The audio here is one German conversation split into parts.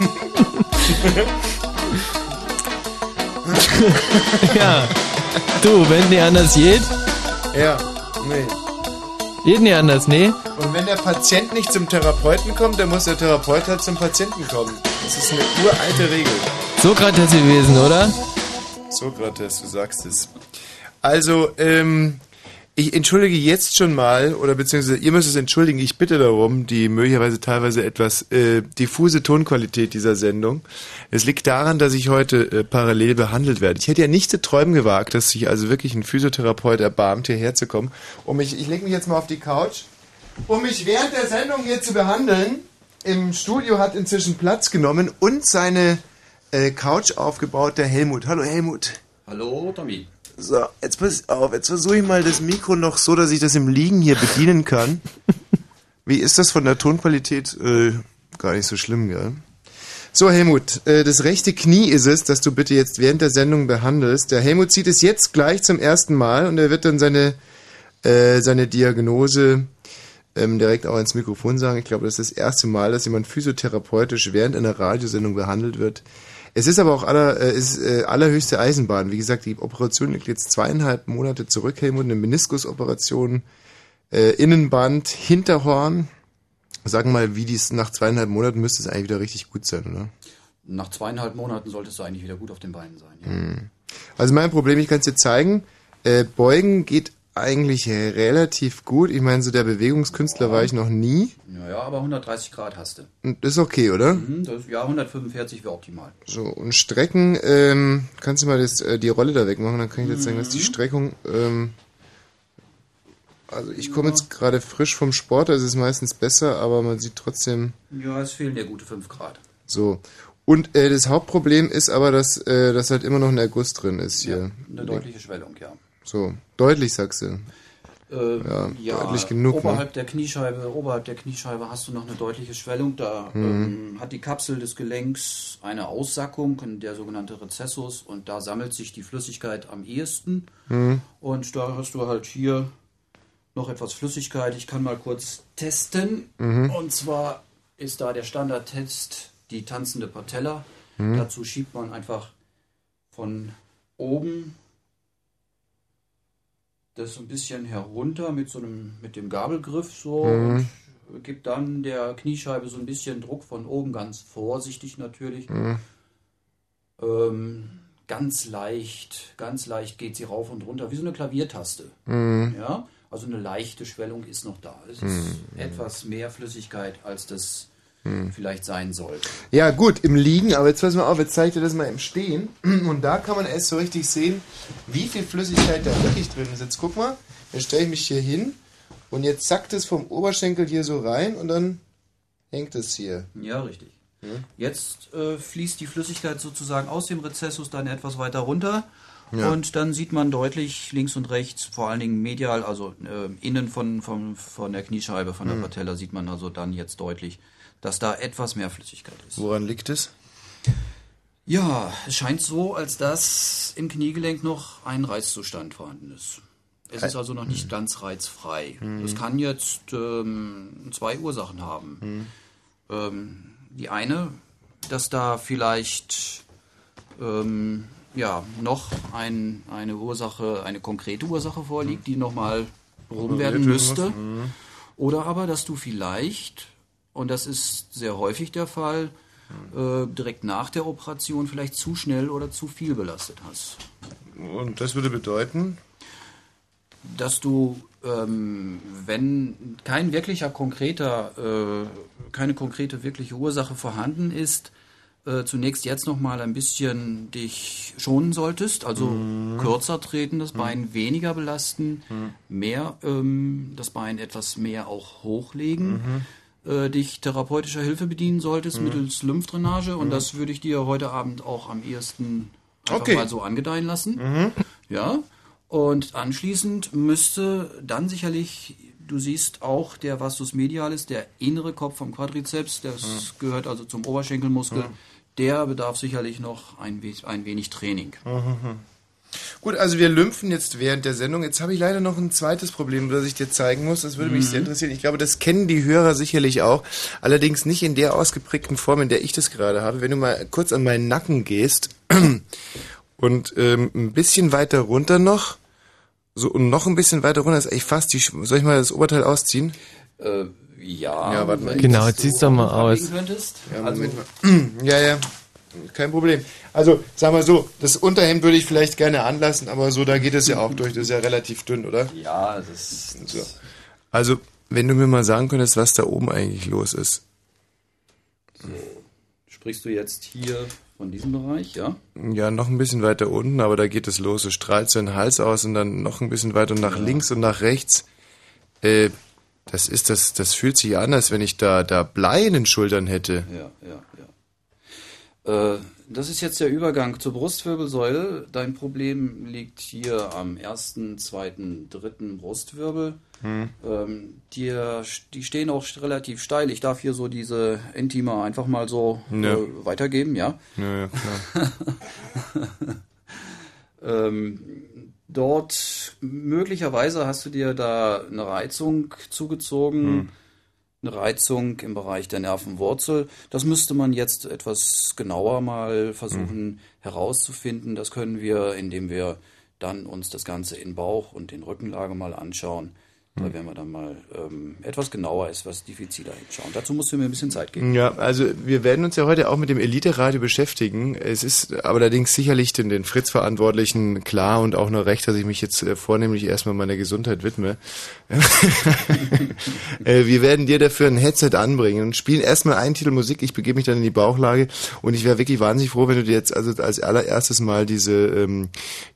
ja. Du, wenn nicht anders geht? Ja, nee. Geht nicht anders, nee? Und wenn der Patient nicht zum Therapeuten kommt, dann muss der Therapeut halt zum Patienten kommen. Das ist eine uralte Regel. Sokrates gewesen, oder? Sokrates, du sagst es. Also, ähm, ich entschuldige jetzt schon mal, oder beziehungsweise ihr müsst es entschuldigen, ich bitte darum, die möglicherweise teilweise etwas äh, diffuse Tonqualität dieser Sendung. Es liegt daran, dass ich heute äh, parallel behandelt werde. Ich hätte ja nicht zu träumen gewagt, dass sich also wirklich ein Physiotherapeut erbarmt, hierher zu kommen. Um mich, ich lege mich jetzt mal auf die Couch, um mich während der Sendung hier zu behandeln. Im Studio hat inzwischen Platz genommen und seine äh, Couch aufgebaut, der Helmut. Hallo Helmut. Hallo Tommy. So, jetzt pass auf, jetzt versuche ich mal das Mikro noch so, dass ich das im Liegen hier bedienen kann. Wie ist das von der Tonqualität? Äh, gar nicht so schlimm, gell? So, Helmut, äh, das rechte Knie ist es, das du bitte jetzt während der Sendung behandelst. Der Helmut sieht es jetzt gleich zum ersten Mal und er wird dann seine, äh, seine Diagnose ähm, direkt auch ins Mikrofon sagen. Ich glaube, das ist das erste Mal, dass jemand physiotherapeutisch während einer Radiosendung behandelt wird. Es ist aber auch aller, äh, ist, äh, allerhöchste Eisenbahn. Wie gesagt, die Operation liegt jetzt zweieinhalb Monate zurück, Helmut, eine Meniskusoperation, äh, Innenband, Hinterhorn. Sagen mal, wie dies nach zweieinhalb Monaten müsste es eigentlich wieder richtig gut sein, oder? Nach zweieinhalb Monaten solltest du eigentlich wieder gut auf den Beinen sein. Ja. Hm. Also mein Problem, ich kann es dir zeigen, äh, Beugen geht eigentlich relativ gut. Ich meine, so der Bewegungskünstler war ich noch nie. Ja, ja, aber 130 Grad hast du. Und das ist okay, oder? Mhm, das, ja, 145 wäre optimal. So, und Strecken, ähm, kannst du mal das, äh, die Rolle da wegmachen, dann kann ich jetzt sagen, dass die Streckung, ähm, also ich komme jetzt gerade frisch vom Sport, das ist meistens besser, aber man sieht trotzdem Ja, es fehlen dir gute 5 Grad. so. Und äh, das Hauptproblem ist aber, dass, äh, dass halt immer noch ein Erguss drin ist hier. Eine deutliche Schwellung, ja. So, deutlich sagst du. Äh, Ja, ja, deutlich genug, ne? Oberhalb der Kniescheibe, oberhalb der Kniescheibe hast du noch eine deutliche Schwellung. Da Mhm. ähm, hat die Kapsel des Gelenks eine Aussackung, der sogenannte Rezessus, und da sammelt sich die Flüssigkeit am ehesten. Mhm. Und da hast du halt hier noch etwas Flüssigkeit. Ich kann mal kurz testen. Mhm. Und zwar ist da der Standardtest die tanzende Patella. Mhm. Dazu schiebt man einfach von oben das so ein bisschen herunter mit so einem mit dem Gabelgriff so Mhm. und gibt dann der Kniescheibe so ein bisschen Druck von oben, ganz vorsichtig natürlich. Mhm. Ähm, ganz leicht, ganz leicht geht sie rauf und runter, wie so eine Klaviertaste. Mhm. Ja, also eine leichte Schwellung ist noch da. Es ist Mhm. etwas mehr Flüssigkeit, als das Mhm. vielleicht sein soll. Ja, gut, im Liegen, aber jetzt pass mal auf, jetzt zeige ich dir das mal im Stehen. Und da kann man erst so richtig sehen, wie viel Flüssigkeit da wirklich drin ist. Jetzt guck mal, jetzt stelle ich mich hier hin und jetzt sackt es vom Oberschenkel hier so rein und dann hängt es hier. Ja, richtig. Hm? Jetzt äh, fließt die Flüssigkeit sozusagen aus dem Rezessus dann etwas weiter runter. Ja. Und dann sieht man deutlich links und rechts, vor allen Dingen medial, also äh, innen von, von, von der Kniescheibe, von der Hm. Patella, sieht man also dann jetzt deutlich, dass da etwas mehr Flüssigkeit ist. Woran liegt es? Ja, es scheint so, als dass im Kniegelenk noch ein Reizzustand vorhanden ist. Es ist also noch nicht ganz reizfrei. Mhm. Das kann jetzt ähm, zwei Ursachen haben. Mhm. Ähm, die eine, dass da vielleicht ähm, ja, noch ein, eine Ursache, eine konkrete Ursache vorliegt, die nochmal behoben werden müsste. Mhm. Oder aber, dass du vielleicht, und das ist sehr häufig der Fall, äh, direkt nach der Operation vielleicht zu schnell oder zu viel belastet hast. Und das würde bedeuten? Dass du, ähm, wenn kein wirklicher konkreter, äh, keine konkrete wirkliche Ursache vorhanden ist, äh, zunächst jetzt nochmal ein bisschen dich schonen solltest, also Mhm. kürzer treten, das Bein weniger belasten, Mhm. mehr ähm, das Bein etwas mehr auch hochlegen, äh, dich therapeutischer Hilfe bedienen solltest Mhm. mittels Lymphdrainage und Mhm. das würde ich dir heute Abend auch am ehesten einfach Okay. mal so angedeihen lassen. Mhm. Ja. Und anschließend müsste dann sicherlich, du siehst auch der Vastus medialis, der innere Kopf vom Quadrizeps, das Mhm. gehört also zum Oberschenkelmuskel, Mhm. der bedarf sicherlich noch ein, ein wenig Training. Mhm. Gut, also wir lümpfen jetzt während der Sendung. Jetzt habe ich leider noch ein zweites Problem, das ich dir zeigen muss. Das würde mich sehr interessieren. Ich glaube, das kennen die Hörer sicherlich auch. Allerdings nicht in der ausgeprägten Form, in der ich das gerade habe. Wenn du mal kurz an meinen Nacken gehst und ähm, ein bisschen weiter runter noch, so und noch ein bisschen weiter runter ist eigentlich fast die. Sch- Soll ich mal das Oberteil ausziehen? Äh, ja, Ja, warte mal. Genau, du jetzt sieh's doch mal aus. Könntest. Ja, also. Ja, ja. Kein Problem. Also, sag mal so, das Unterhemd würde ich vielleicht gerne anlassen, aber so, da geht es ja auch durch. Das ist ja relativ dünn, oder? ja, das, das So. Also, wenn du mir mal sagen könntest, was da oben eigentlich los ist. sprichst du jetzt hier von diesem Bereich, ja? Ja, noch ein bisschen weiter unten, aber da geht es los. Es strahlt so den Hals aus und dann noch ein bisschen weiter und nach links und nach rechts. Äh, das ist das, das fühlt sich an, als wenn ich da, da Blei in den Schultern hätte. Ja, ja, ja. Äh, das ist jetzt der Übergang zur Brustwirbelsäule. Dein Problem liegt hier am ersten, zweiten, dritten Brustwirbel. Ähm, die, die stehen auch relativ steil. Ich darf hier so diese Intima einfach mal so Ja. äh, weitergeben, ja. Ja, ja, klar. Ähm, dort möglicherweise hast du dir da eine Reizung zugezogen, eine Reizung im Bereich der Nervenwurzel. Das müsste man jetzt etwas genauer mal versuchen herauszufinden. Das können wir, indem wir dann uns das Ganze in Bauch und in Rückenlage mal anschauen. Da werden wir dann mal ähm, etwas genauer, etwas diffiziler hinschauen. Dazu musst du mir ein bisschen Zeit geben. Ja, also wir werden uns ja heute auch mit dem Elite-Radio beschäftigen. Es ist aber allerdings sicherlich den, den Fritz-Verantwortlichen klar und auch nur recht, dass ich mich jetzt äh, vornehmlich erstmal meiner Gesundheit widme. Äh, wir werden dir dafür ein Headset anbringen und spielen erstmal einen Titel Musik. Ich begebe mich dann in die Bauchlage und ich wäre wirklich wahnsinnig froh, wenn du dir jetzt also als allererstes mal diese, ähm,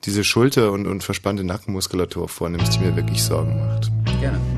diese Schulter- und, und verspannte Nackenmuskulatur vornimmst, die mir wirklich Sorgen macht. Gerne.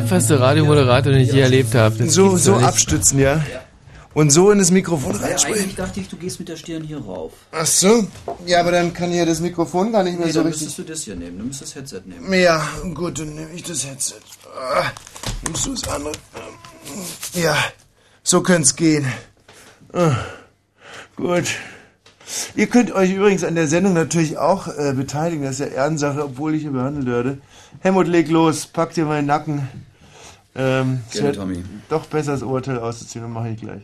Tapferste Radiomoderator, den ich je erlebt habe. Das so, so nicht. abstützen, ja. Und so in das Mikrofon reinsprechen. eigentlich dachte ich, du gehst mit der Stirn hier rauf. Ach so. Ja, aber dann kann ja das Mikrofon gar nicht mehr Nee, so dann richtig. müsstest du das hier nehmen. Du müsstest das Headset nehmen. Ja, gut, dann nehme ich das Headset. Ah, nimmst du das andere? Ja, so könnte es gehen. Ah, gut. Ihr könnt euch übrigens an der Sendung natürlich auch äh, beteiligen, das ist ja Ehrensache, obwohl ich hier behandelt werde. Helmut, leg los, pack dir meinen Nacken. Ähm, Gerne, Tommy. Doch besser das Urteil auszuziehen, dann mache ich gleich.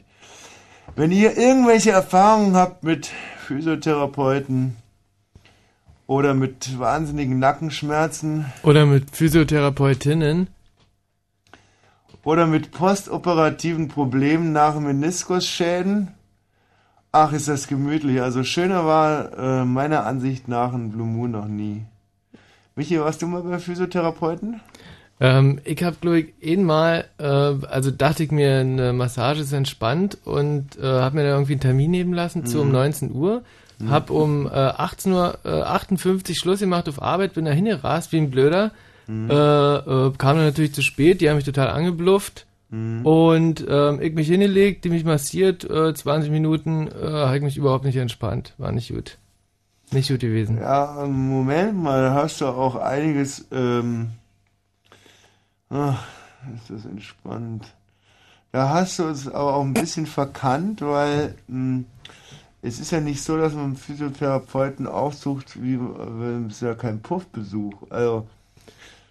Wenn ihr irgendwelche Erfahrungen habt mit Physiotherapeuten oder mit wahnsinnigen Nackenschmerzen Oder mit Physiotherapeutinnen. oder mit postoperativen Problemen nach Meniskusschäden, ach, ist das gemütlich. Also schöner war äh, meiner Ansicht nach ein Blue Moon noch nie. Michi, warst du mal bei Physiotherapeuten? Ähm, ich habe, glaube ich, einmal, äh, also dachte ich mir, eine Massage ist entspannt und äh, habe mir da irgendwie einen Termin nehmen lassen zu um 19 Uhr. Hab um äh, 18 Uhr äh, 58 Schluss gemacht auf Arbeit, bin da hingerast wie ein Blöder. Äh, äh, kam dann natürlich zu spät, die haben mich total angeblufft. Und ähm, ich mich hingelegt, die mich massiert, äh, 20 Minuten, äh, habe ich mich überhaupt nicht entspannt. War nicht gut. Nicht gut gewesen. Ja, Moment mal, da hast du auch einiges, ähm, ach, ist das entspannt. Da hast du es aber auch ein bisschen verkannt, weil mh, es ist ja nicht so, dass man einen Physiotherapeuten aufsucht, wie äh, es ist ja kein Puffbesuch. Also,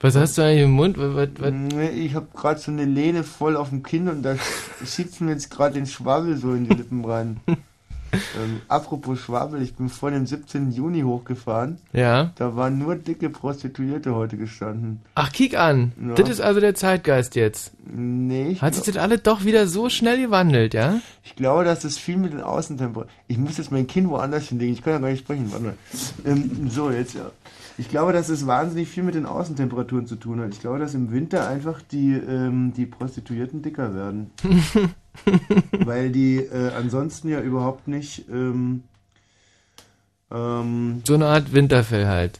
Was hast du eigentlich im Mund? Was, was, ich habe gerade so eine Lehne voll auf dem Kinn und da schiebt mir jetzt gerade den Schwabbel so in die Lippen rein. ähm, apropos Schwabbel, ich bin vor dem 17. Juni hochgefahren. Ja. Da waren nur dicke Prostituierte heute gestanden. Ach, kick an. Ja. Das ist also der Zeitgeist jetzt. Nee, ich, Hat sich das alles doch wieder so schnell gewandelt, ja? ich glaube, dass das viel mit den Außentemperaturen. Ich muss jetzt mein Kinn woanders hinlegen, ich kann ja gar nicht sprechen. Warte mal. Ähm, so, jetzt ja. Ich glaube, dass es wahnsinnig viel mit den Außentemperaturen zu tun hat. Ich glaube, dass im Winter einfach die, ähm, die Prostituierten dicker werden. Weil die äh, ansonsten ja überhaupt nicht. Ähm, ähm, So eine Art Winterfell halt.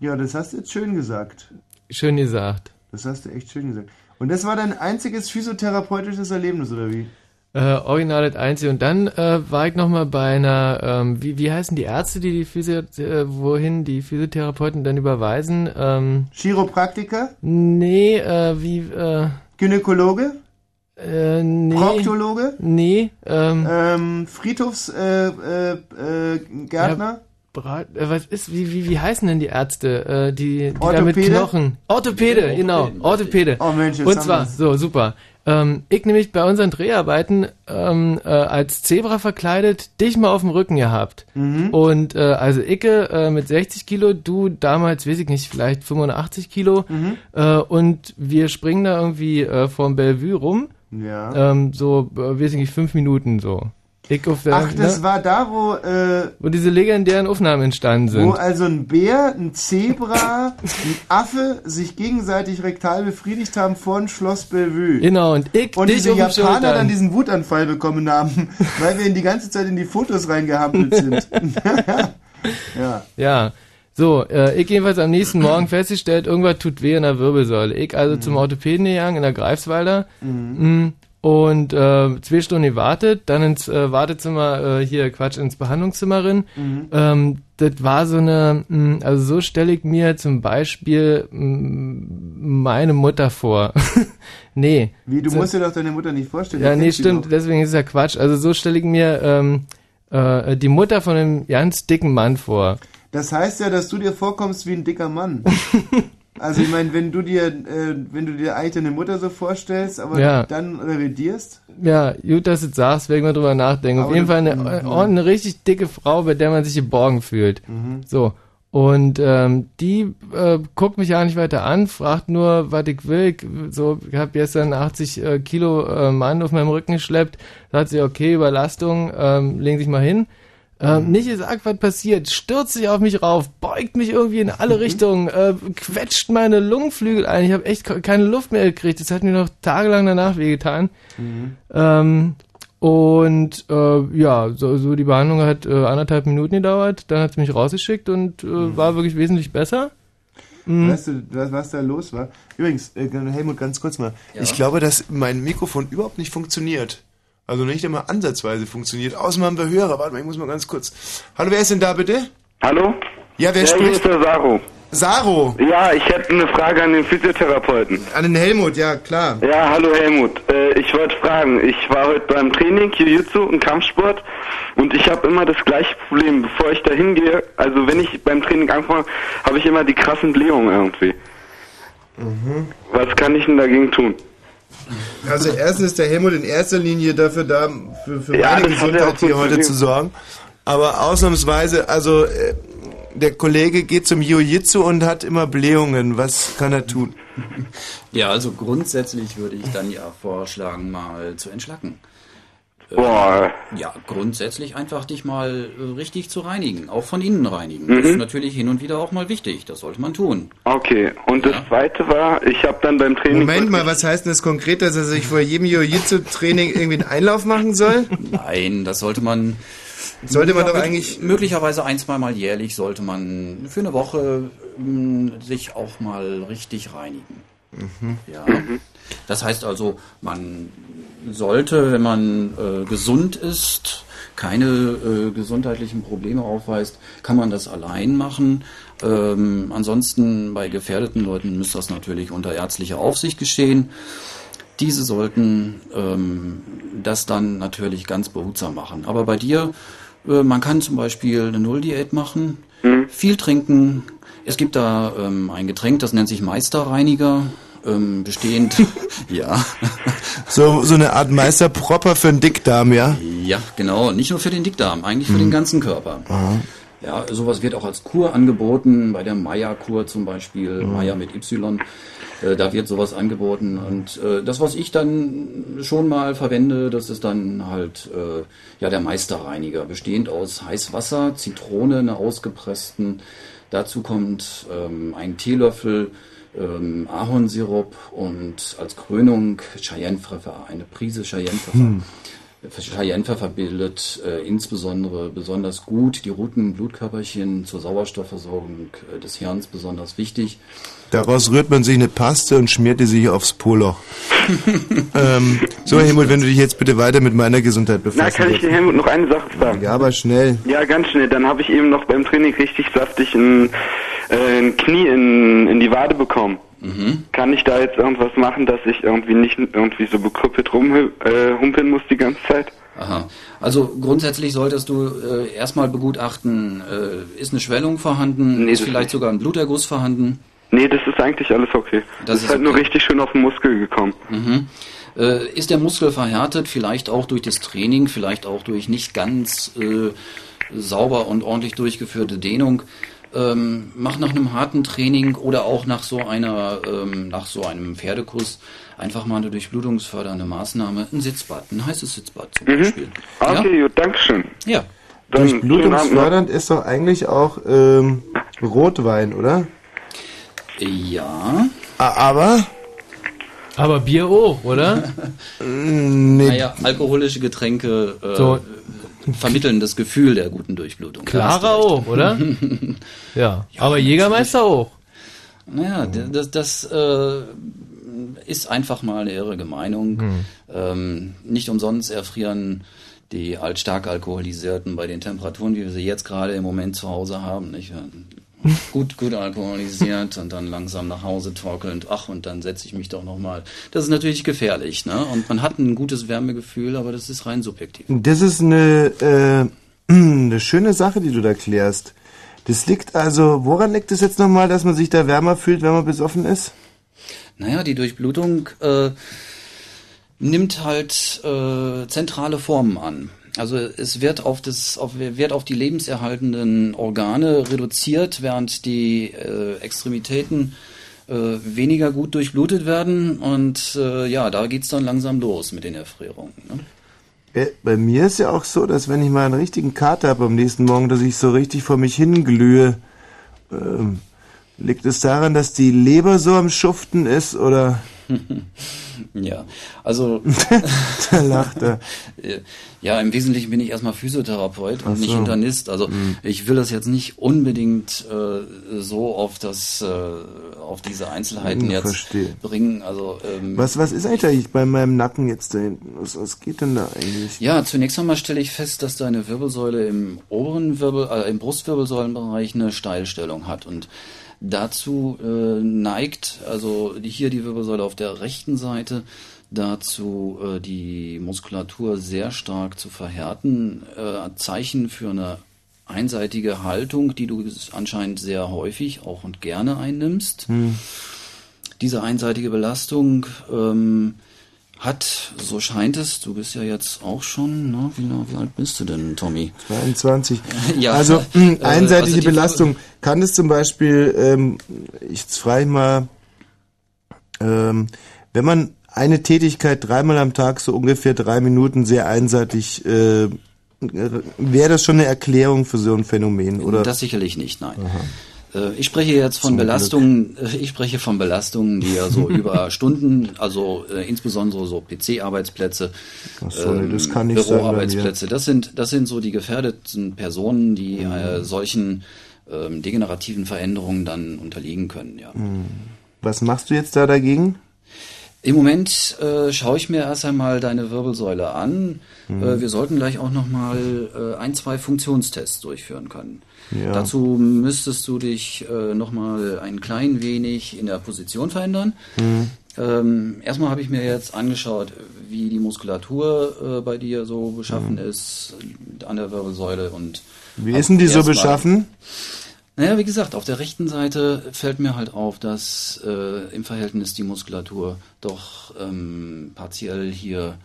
ja, das hast du jetzt schön gesagt. Schön gesagt. Das hast du echt schön gesagt. Und das war dein einziges physiotherapeutisches Erlebnis, oder wie? Äh, original das Einzige. Und dann äh, war ich nochmal bei einer, ähm, wie, wie heißen die Ärzte, die die Physio äh, wohin die Physiotherapeuten dann überweisen? Ähm, Chiropraktiker? nee, äh, wie, äh, Gynäkologe? Äh, nee. Proktologe? Nee, ähm, Ähm, Friedhofsgärtner? Äh, äh, Gärtner? Brat, äh, was ist, wie, wie, wie heißen denn die Ärzte, äh, die, die da mit Orthopäde? Knochen? Orthopäde, genau, Orthopäde. Oh Mensch, Und zwar, so, super. Ähm, ich nämlich bei unseren Dreharbeiten ähm, äh, als Zebra verkleidet dich mal auf dem Rücken gehabt. Mhm. Und äh, also Icke äh, mit 60 Kilo, du damals, weiß ich nicht, vielleicht 85 Kilo. Mhm. Äh, und wir springen da irgendwie äh, vom Bellevue rum. Ja. Ähm, so, äh, weiß ich nicht, fünf Minuten so. Ich auf der, Ach, das ne, war da, wo, äh, wo diese legendären Aufnahmen entstanden sind. wo also ein Bär, ein Zebra, ein Affe sich gegenseitig rektal befriedigt haben vor Schloss Bellevue. Genau, und ich Und diese Japaner Schultern. dann diesen Wutanfall bekommen haben, weil wir ihn die ganze Zeit in die Fotos reingehampelt sind. ja. Ja. So, äh, ich jedenfalls am nächsten Morgen festgestellt, irgendwas tut weh in der Wirbelsäule. Ich also zum Orthopäden gegangen in der Greifswalder. Mm, Und äh, zwei Stunden gewartet, dann ins äh, Wartezimmer, äh, hier Quatsch, ins Behandlungszimmer rein. Ähm, das war so eine, mh, also so stelle ich mir zum Beispiel mh, meine Mutter vor. nee. Wie, du so, musst dir doch deine Mutter nicht vorstellen. Ja, nee, stimmt, deswegen ist es ja Quatsch. Also so stelle ich mir ähm, äh, die Mutter von einem ganz dicken Mann vor. Das heißt ja, dass du dir vorkommst wie ein dicker Mann. Also ich meine, wenn du dir, äh, wenn du dir eigentlich deine Mutter so vorstellst, aber Ja. dann revidierst, Ja, gut, dass du sagst, werde ich mal drüber nachdenken. Auf Aber jeden Fall eine, Mhm. äh, eine richtig dicke Frau, bei der man sich geborgen fühlt. So. Und ähm, die äh, guckt mich ja nicht weiter an, fragt nur, was ich will. Ich, so, ich habe gestern 80 äh, Kilo äh, Mann auf meinem Rücken geschleppt. Sagt sie, okay, Überlastung, ähm, legen sich mal hin. Ähm, Nicht gesagt, was passiert, stürzt sich auf mich rauf, beugt mich irgendwie in alle Richtungen, äh, quetscht meine Lungenflügel ein. Ich habe echt ke- keine Luft mehr gekriegt. Das hat mir noch tagelang danach wehgetan. Ähm, und äh, ja, so, so die Behandlung hat äh, anderthalb Minuten gedauert. Dann hat sie mich rausgeschickt und äh, war wirklich wesentlich besser. Mhm. weißt du, was, was da los war? Übrigens, äh, Helmut, ganz kurz mal. Ja. Ich glaube, dass mein Mikrofon überhaupt nicht funktioniert. Also nicht einmal ansatzweise funktioniert. Außerdem haben wir Hörer. Warte mal, ich muss mal ganz kurz. Hallo, wer ist denn da bitte? Hallo? Ja, wer ja, hier spricht? ist der Sacho. Saro. Ja, ich hätte eine Frage an den Physiotherapeuten. An den Helmut, ja klar. Ja, hallo Helmut. Äh, ich wollte fragen, ich war heute beim Training, Jiu-Jitsu und Kampfsport und ich habe immer das gleiche Problem, bevor ich da hingehe, also wenn ich beim Training anfange, habe ich immer die krassen Blähungen irgendwie. Was kann ich denn dagegen tun? Also erstens ist der Helmut in erster Linie dafür da, für, für Ja, meine Gesundheit hier heute gesehen. zu sorgen. Aber ausnahmsweise, also äh, der Kollege geht zum Jiu-Jitsu und hat immer Blähungen. Was kann er tun? Ja, also grundsätzlich würde ich dann ja vorschlagen, mal zu entschlacken. Äh, Boah, Ja, grundsätzlich einfach dich mal äh, richtig zu reinigen, auch von innen reinigen. Mhm. Das ist natürlich hin und wieder auch mal wichtig, das sollte man tun. okay. Und das Ja. zweite war, ich habe dann beim Training... Moment mal, was heißt denn das konkret, dass er sich vor jedem Jiu-Jitsu-Training irgendwie einen Einlauf machen soll? Nein, das sollte man Sollte man doch eigentlich... möglicherweise ein, zweimal jährlich sollte man für eine Woche mh, sich auch mal richtig reinigen. Ja. Das heißt also, man sollte, wenn man äh, gesund ist, keine äh, gesundheitlichen Probleme aufweist, kann man das allein machen. Ähm, ansonsten bei gefährdeten Leuten müsste das natürlich unter ärztlicher Aufsicht geschehen. Diese sollten ähm, das dann natürlich ganz behutsam machen. Aber bei dir, äh, man kann zum Beispiel eine Nulldiät machen, viel trinken. Es gibt da ähm, ein Getränk, das nennt sich Meisterreiniger, ähm, bestehend, ja, So, so eine Art Meisterpropper für einen Dickdarm, ja? ja, genau, nicht nur für den Dickdarm, eigentlich für den ganzen Körper. Ja, sowas wird auch als Kur angeboten, bei der Maya-Kur zum Beispiel, Maya mit Y. Äh, da wird sowas angeboten. Und äh, das, was ich dann schon mal verwende, das ist dann halt äh, ja der Meisterreiniger, bestehend aus Heißwasser, Zitrone, einer ausgepressten. Dazu kommt ähm, ein Teelöffel ähm, Ahornsirup und als Krönung Cheyennepfeffer, eine Prise Cheyennepfeffer. Cheyennepfeffer bildet äh, insbesondere besonders gut die roten Blutkörperchen zur Sauerstoffversorgung äh, des Hirns besonders wichtig. Daraus rührt man sich eine Paste und schmiert die sich aufs Poloch. ähm, so, Helmut, wenn du dich jetzt bitte weiter mit meiner Gesundheit Na, befassen kann ich den willst. Helmut noch eine Sache fragen? Ja, aber schnell. Ja, ganz schnell. Dann habe ich eben noch beim Training richtig saftig ein, äh, ein Knie in, in die Wade bekommen. Kann ich da jetzt irgendwas machen, dass ich irgendwie nicht irgendwie so bekrüppelt rumhumpeln muss die ganze Zeit? Aha. Also grundsätzlich solltest du äh, erstmal begutachten, äh, ist eine Schwellung vorhanden, Nee, ist vielleicht nicht. sogar ein Bluterguss vorhanden. Nee, das ist eigentlich alles okay. Das Das, ist ist halt nur okay. richtig schön auf den Muskel gekommen. Äh, ist der Muskel verhärtet, vielleicht auch durch das Training, vielleicht auch durch nicht ganz äh, sauber und ordentlich durchgeführte Dehnung. Ähm, mach nach einem harten Training oder auch nach so einer, ähm, nach so einem Pferdekuss einfach mal eine durchblutungsfördernde Maßnahme, ein Sitzbad, ein heißes Sitzbad zum Beispiel. Okay, gut, Dankeschön. Ja? ja. Dann. Durchblutungsfördernd ist doch eigentlich auch ähm, Rotwein, oder? Ja. A- Aber Aber Bier auch, oder? nee, Naja, alkoholische Getränke äh, So. Vermitteln das Gefühl der guten Durchblutung. Recht. auch, oder? ja. Aber Jägermeister auch. Naja, das, das äh, ist einfach mal eine irrige Meinung. Ähm, nicht umsonst erfrieren die altstark Alkoholisierten bei den Temperaturen, wie wir sie jetzt gerade im Moment zu Hause haben. Nicht? Gut, gut alkoholisiert und dann langsam nach Hause torkelnd, ach, und dann setze ich mich doch nochmal. Das ist natürlich gefährlich, ne? Und man hat ein gutes Wärmegefühl, aber das ist rein subjektiv. das ist eine, äh, eine schöne Sache, die du da klärst. Das liegt also, woran liegt es jetzt nochmal, dass man sich da wärmer fühlt, wenn man besoffen ist? Naja, die Durchblutung äh, nimmt halt äh, zentrale Formen an. Also es wird auf das, auf, wird auf die lebenserhaltenden Organe reduziert, während die äh, Extremitäten äh, weniger gut durchblutet werden. Und äh, ja, da geht's dann langsam los mit den Erfrierungen. Ne? Bei mir ist ja auch so, dass wenn ich mal einen richtigen Kater habe am nächsten Morgen, dass ich so richtig vor mich hinglühe. Ähm, liegt es daran, dass die Leber so am Schuften ist oder Ja, also da lacht er. Ja, im Wesentlichen bin ich erstmal Physiotherapeut und Ach nicht so. Internist. Also ich will das jetzt nicht unbedingt äh, so auf das, äh, auf diese Einzelheiten Hm, jetzt verstehe. bringen. Also ähm, Was, was ist eigentlich bei meinem Nacken jetzt da hinten? Was, was geht denn da eigentlich? ja, zunächst einmal stelle ich fest, dass deine Wirbelsäule im oberen Wirbel, äh, im Brustwirbelsäulenbereich eine Steilstellung hat und dazu äh, neigt, also hier die Wirbelsäule auf der rechten Seite, dazu äh, die Muskulatur sehr stark zu verhärten. Äh, Zeichen für eine einseitige Haltung, die du anscheinend sehr häufig auch und gerne einnimmst. Diese einseitige Belastung ähm, hat, so scheint es, du bist ja jetzt auch schon, ne, wie, wie alt bist du denn, Tommy? 22. Ja, also äh, einseitige also die Belastung. Kann es zum Beispiel, ähm, ich frage mal, ähm, wenn man eine Tätigkeit dreimal am Tag so ungefähr drei Minuten sehr einseitig, äh, wäre das schon eine Erklärung für so ein Phänomen, oder? Das sicherlich nicht, nein. Äh, Ich spreche jetzt von Zum Glück. Belastungen, äh, ich spreche von Belastungen, die ja so über Stunden, also äh, insbesondere so PC-Arbeitsplätze, so, das mir. Büroarbeitsplätze, das sind, das sind so die gefährdeten Personen, die Mhm. äh, solchen ähm, degenerativen Veränderungen dann unterliegen können, ja. Was machst du jetzt da dagegen? Im Moment äh, schaue ich mir erst einmal deine Wirbelsäule an. Mhm. Äh, wir sollten gleich auch nochmal äh, ein, zwei Funktionstests durchführen können. Ja. Dazu müsstest du dich äh, nochmal ein klein wenig in der Position verändern. Mhm. Ähm, erstmal habe ich mir jetzt angeschaut, wie die Muskulatur äh, bei dir so beschaffen ist äh, an der Wirbelsäule und Mhm. Wie ist denn die so beschaffen? naja, wie gesagt, auf der rechten Seite fällt mir halt auf, dass äh, im Verhältnis die Muskulatur doch ähm, partiell hier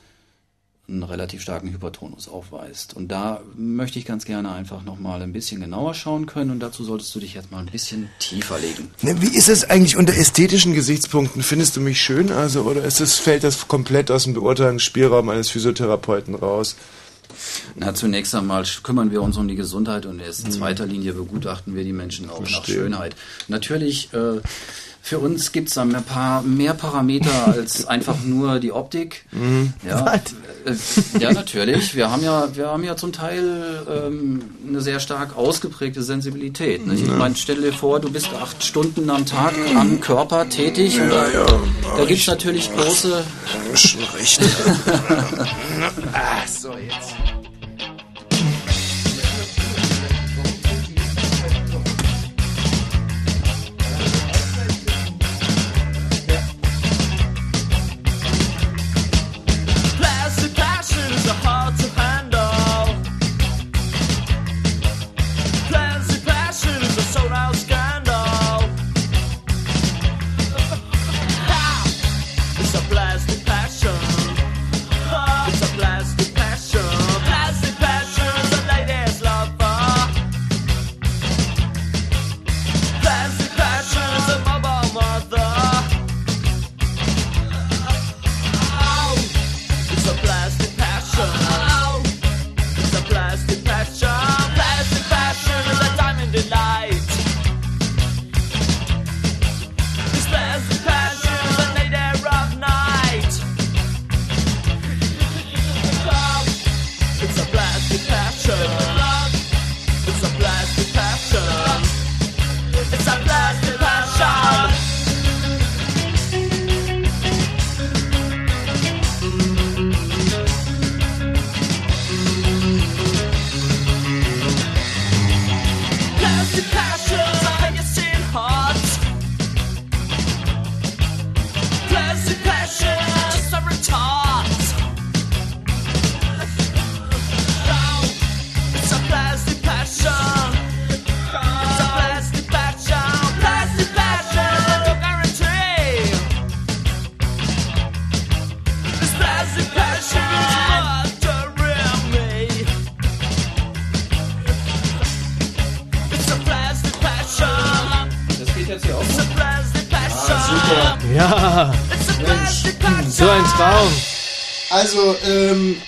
einen relativ starken Hypertonus aufweist. Und da möchte ich ganz gerne einfach nochmal ein bisschen genauer schauen können und dazu solltest du dich jetzt mal ein bisschen tiefer legen. Ne, Wie ist es eigentlich unter ästhetischen Gesichtspunkten? Findest du mich schön, also, oder ist es, fällt das komplett aus dem Beurteilungsspielraum eines Physiotherapeuten raus? Na, zunächst einmal kümmern wir uns um die Gesundheit und erst in zweiter Linie begutachten wir die Menschen auch nach Verstehe. Schönheit. Natürlich, äh, für uns gibt es da ein paar mehr Parameter als einfach nur die Optik. Ja, äh, ja, natürlich. Wir haben ja, wir haben ja zum Teil ähm, eine sehr stark ausgeprägte Sensibilität. Nicht? Ich meine, stell dir vor, du bist acht Stunden am Tag am Körper tätig und da, da gibt es natürlich große Schon recht. ah, so jetzt.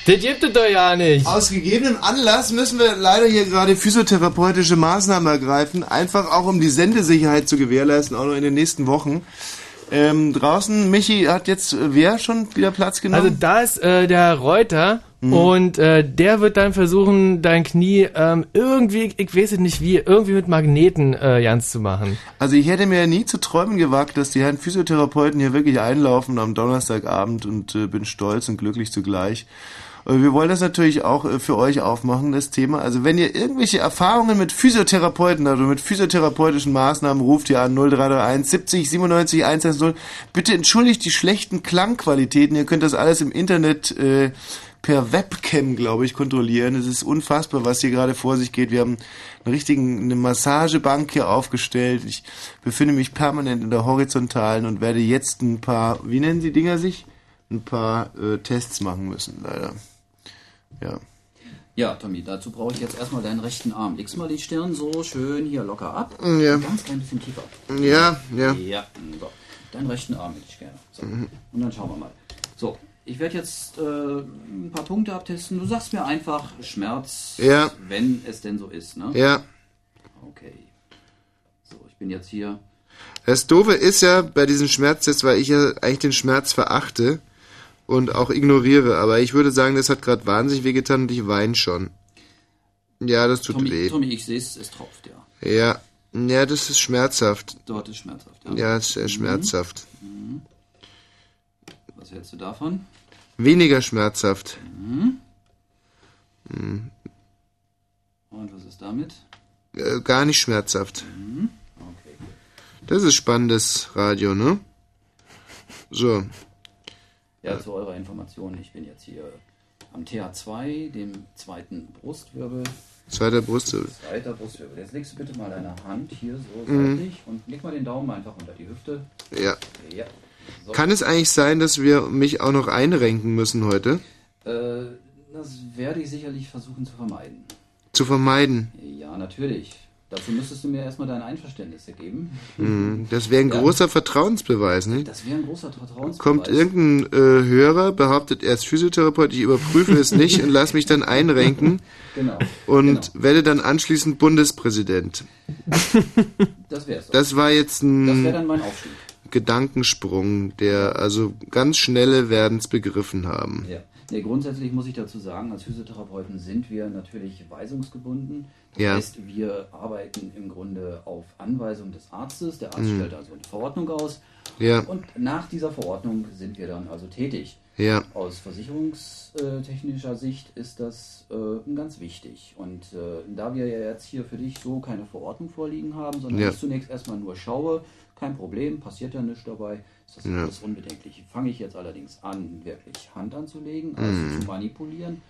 Das gibt es doch ja nicht. aus gegebenem Anlass müssen wir leider hier gerade physiotherapeutische Maßnahmen ergreifen, einfach auch um die Sendesicherheit zu gewährleisten, auch noch in den nächsten Wochen. Ähm, draußen, Michi hat jetzt äh, wer schon wieder Platz Also genommen? da ist äh, der Herr Reuter Mhm. und äh, der wird dann versuchen, dein Knie ähm, irgendwie, ich weiß es nicht wie, irgendwie mit Magneten äh, ganz zu machen. Also ich hätte mir nie zu träumen gewagt, dass die Herren Physiotherapeuten hier wirklich einlaufen am Donnerstagabend und äh, bin stolz und glücklich zugleich. Und wir wollen das natürlich auch äh, für euch aufmachen, das Thema. Also wenn ihr irgendwelche Erfahrungen mit Physiotherapeuten habt oder mit physiotherapeutischen Maßnahmen, ruft ihr an 0331 70 97 110. Bitte entschuldigt die schlechten Klangqualitäten. Ihr könnt das alles im Internet äh, per Webcam, glaube ich, kontrollieren. Es ist unfassbar, was hier gerade vor sich geht. Wir haben einen richtigen, eine Massagebank hier aufgestellt. Ich befinde mich permanent in der Horizontalen und werde jetzt ein paar, wie nennen Sie Dinger sich? Ein paar äh, Tests machen müssen, leider. Ja. Ja, Tommy, dazu brauche ich jetzt erstmal deinen rechten Arm. Legst mal die Stirn so schön hier locker ab. Ja. Ganz klein bisschen tiefer. Ja, ja. Ja, so. Deinen rechten Arm hätte ich gerne. So. Und dann schauen wir mal. So, ich werde jetzt äh, ein paar Punkte abtesten. Du sagst mir einfach Schmerz, Ja. wenn es denn so ist. Ne? Ja. Okay. So, ich bin jetzt hier. Das Doofe ist ja bei diesen Schmerztests, weil ich ja eigentlich den Schmerz verachte und auch ignoriere, aber ich würde sagen, das hat gerade wahnsinnig wehgetan und ich weine schon. Ja, das tut Tommy, weh. Tommy, ich sehe es, es tropft, ja. Ja. Ja, das ist schmerzhaft. Dort ist schmerzhaft, ja. Ja, das ist sehr schmerzhaft. Was hältst du davon? Weniger schmerzhaft. Und was ist damit? Äh, gar nicht schmerzhaft. Okay. Das ist spannendes Radio, ne? So. Ja, zu eurer Information, ich bin jetzt hier am TH2, dem zweiten Brustwirbel. Zweiter Brustwirbel. Zweiter Brustwirbel. Jetzt legst du bitte mal deine Hand hier so Mhm. seitlich und leg mal den Daumen einfach unter die Hüfte. Ja. Ja. So. Kann es eigentlich sein, dass wir mich auch noch einrenken müssen heute? Äh, das werde ich sicherlich versuchen zu vermeiden. Zu vermeiden. Ja, natürlich. Dazu müsstest du mir erstmal dein Einverständnis geben. Mhm. Das wäre ein Ja. großer Vertrauensbeweis, nicht? Das wäre ein großer Vertrauensbeweis. Kommt irgendein äh, Hörer, behauptet, er ist Physiotherapeut, ich überprüfe es nicht und lass mich dann einrenken Genau. und werde dann anschließend Bundespräsident. Das wär's. doch. Das war jetzt Das wäre ein dann mein Aufstieg. Gedankensprung, der also ganz schnelle werden's begriffen haben. Ja. Nee, grundsätzlich muss ich dazu sagen, als Physiotherapeuten sind wir natürlich weisungsgebunden. Das Ja. heißt, wir arbeiten im Grunde auf Anweisung des Arztes. Der Arzt Mhm. stellt also eine Verordnung aus. Ja. Und nach dieser Verordnung sind wir dann also tätig. Ja. Aus versicherungstechnischer Sicht ist das äh, ganz wichtig. Und äh, da wir ja jetzt hier für dich so keine Verordnung vorliegen haben, sondern Ja. ich zunächst erstmal nur schaue, kein Problem, passiert ja nichts dabei, ist das Ja. alles unbedenklich. Fange ich jetzt allerdings an, wirklich Hand anzulegen, also Mhm. zu manipulieren,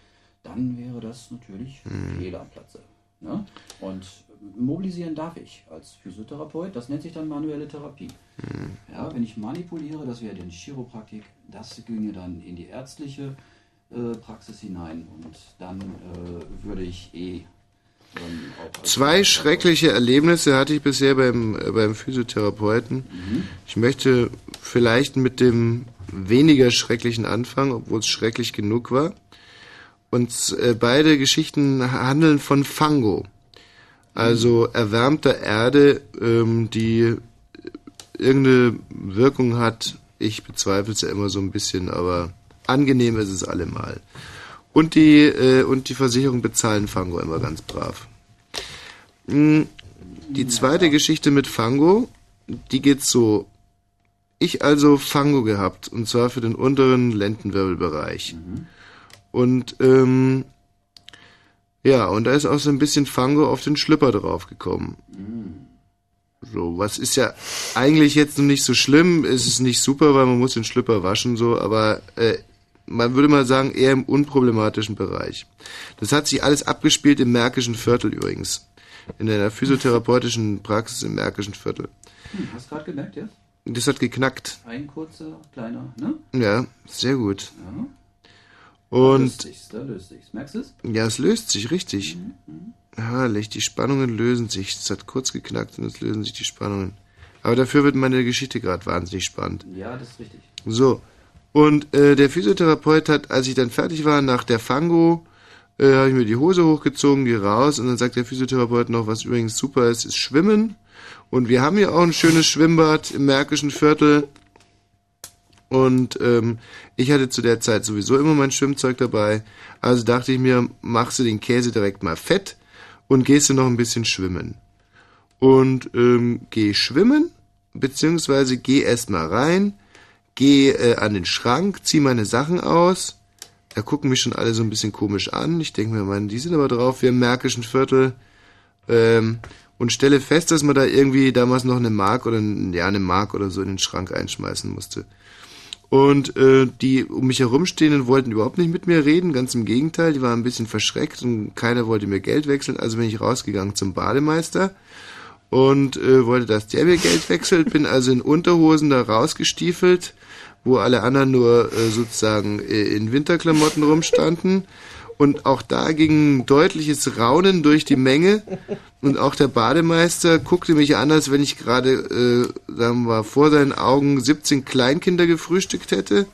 dann wäre das natürlich Mhm. Fehl am Platze. Ne? Und mobilisieren darf ich als Physiotherapeut, das nennt sich dann manuelle Therapie. Mhm. Ja, wenn ich manipuliere, das wäre die Chiropraktik, das ginge dann in die ärztliche äh, Praxis hinein und dann äh, würde ich eh Zwei schreckliche Erlebnisse hatte ich bisher beim, äh, beim Physiotherapeuten. Ich möchte vielleicht mit dem weniger schrecklichen anfangen, obwohl es schrecklich genug war. Und äh, beide Geschichten handeln von Fango. Also erwärmter Erde, ähm, die irgendeine Wirkung hat. Ich bezweifle es ja immer so ein bisschen, aber angenehm ist es allemal. Und die, äh, und die Versicherung bezahlen Fango immer ganz brav. Mm, Die zweite Geschichte mit Fango, die geht so. Ich also Fango gehabt, und zwar für den unteren Lendenwirbelbereich. Und ähm, ja, und da ist auch so ein bisschen Fango auf den Schlipper draufgekommen. So, was ist ja eigentlich jetzt noch nicht so schlimm, es ist nicht super, weil man muss den Schlipper waschen, so, aber äh, man würde mal sagen, eher im unproblematischen Bereich. Das hat sich alles abgespielt im Märkischen Viertel übrigens. In einer physiotherapeutischen Praxis im Märkischen Viertel. Hm, hast du gerade gemerkt jetzt? Das hat geknackt. Ein kurzer, kleiner, ne? Ja, sehr gut. Ja. Und löst sich's, da löst sich's. Merkst du es? ja, es löst sich richtig. Mhm, Herrlich, die Spannungen lösen sich. Es hat kurz geknackt und es lösen sich die Spannungen. Aber dafür wird meine Geschichte gerade wahnsinnig spannend. Ja, das ist richtig. So. Und äh, der Physiotherapeut hat, als ich dann fertig war, nach der Fango, äh, habe ich mir die Hose hochgezogen, die raus, und dann sagt der Physiotherapeut noch, was übrigens super ist, ist Schwimmen. Und wir haben hier auch ein schönes Schwimmbad im Märkischen Viertel. Und ähm, ich hatte zu der Zeit sowieso immer mein Schwimmzeug dabei. Also dachte ich mir, machst du den Käse direkt mal fett und gehst du noch ein bisschen schwimmen. Und ähm, geh schwimmen, beziehungsweise geh erst mal rein, geh äh, an den Schrank, zieh meine Sachen aus Da gucken mich schon alle so ein bisschen komisch an. Ich denke mir, man, die sind aber drauf, wir im Märkischen Viertel. Ähm, und stelle fest, dass man da irgendwie damals noch eine Mark oder ja, eine Mark oder so in den Schrank einschmeißen musste. Und äh, die um mich herumstehenden wollten überhaupt nicht mit mir reden, ganz im Gegenteil, die waren ein bisschen verschreckt und keiner wollte mir Geld wechseln, also bin ich rausgegangen zum Bademeister und äh, wollte, dass der mir Geld wechselt, bin also in Unterhosen da rausgestiefelt, wo alle anderen nur äh, sozusagen äh, in Winterklamotten rumstanden. Und auch da ging ein deutliches Raunen durch die Menge. Und auch der Bademeister guckte mich an, als wenn ich gerade, äh, sagen wir mal, vor seinen Augen 17 Kleinkinder gefrühstückt hätte.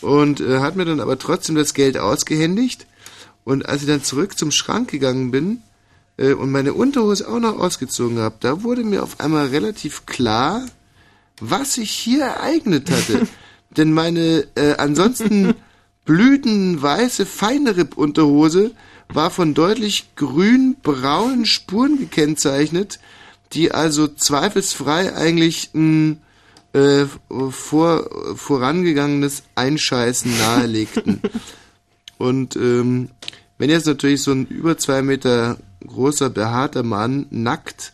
Und äh, hat mir dann aber trotzdem das Geld ausgehändigt. Und als ich dann zurück zum Schrank gegangen bin äh, und meine Unterhose auch noch ausgezogen habe, da wurde mir auf einmal relativ klar, was sich hier ereignet hatte. Denn meine äh, ansonsten blütenweiße Feinripp-Unterhose war von deutlich grün-braunen Spuren gekennzeichnet, die also zweifelsfrei eigentlich ein äh, vor, vorangegangenes Einscheißen nahelegten. Und ähm, wenn jetzt natürlich so ein über zwei Meter großer, behaarter Mann nackt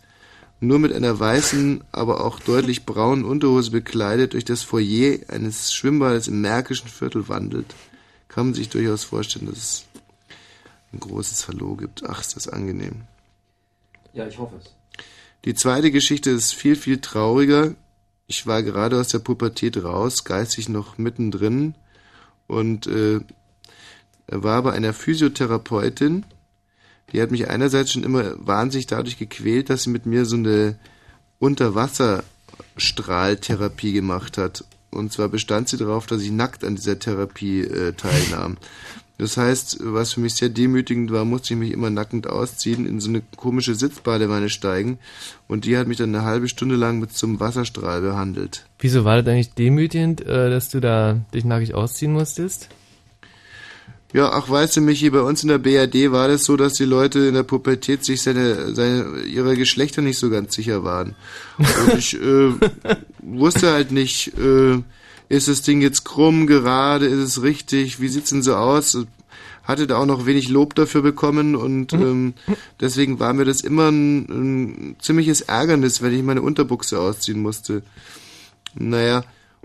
nur mit einer weißen, aber auch deutlich braunen Unterhose bekleidet durch das Foyer eines Schwimmbades im Märkischen Viertel wandelt, kann man sich durchaus vorstellen, dass es ein großes Hallo gibt. Ach, ist das angenehm. Ja, ich hoffe es. Die zweite Geschichte ist viel, viel trauriger. Ich war gerade aus der Pubertät raus, geistig noch mittendrin und äh, war bei einer Physiotherapeutin, die hat mich einerseits schon immer wahnsinnig dadurch gequält, dass sie mit mir so eine Unterwasserstrahltherapie gemacht hat. Und zwar bestand sie darauf, dass ich nackt an dieser Therapie äh, teilnahm. Das heißt, was für mich sehr demütigend war, musste ich mich immer nackend ausziehen, in so eine komische Sitzbadewanne steigen. Und die hat mich dann eine halbe Stunde lang mit einem Wasserstrahl behandelt. Wieso war das eigentlich demütigend, äh, dass du da dich nackig ausziehen musstest? Ja, ach weißt du, Michi, bei uns in der BRD war das so, dass die Leute in der Pubertät sich seine, seine, ihrer Geschlechter nicht so ganz sicher waren. Und ich äh, wusste halt nicht, äh, ist das Ding jetzt krumm, gerade, ist es richtig, wie sieht's denn so aus? Hatte da auch noch wenig Lob dafür bekommen und ähm, deswegen war mir das immer ein, ein ziemliches Ärgernis, wenn ich meine Unterbuchse ausziehen musste. Naja,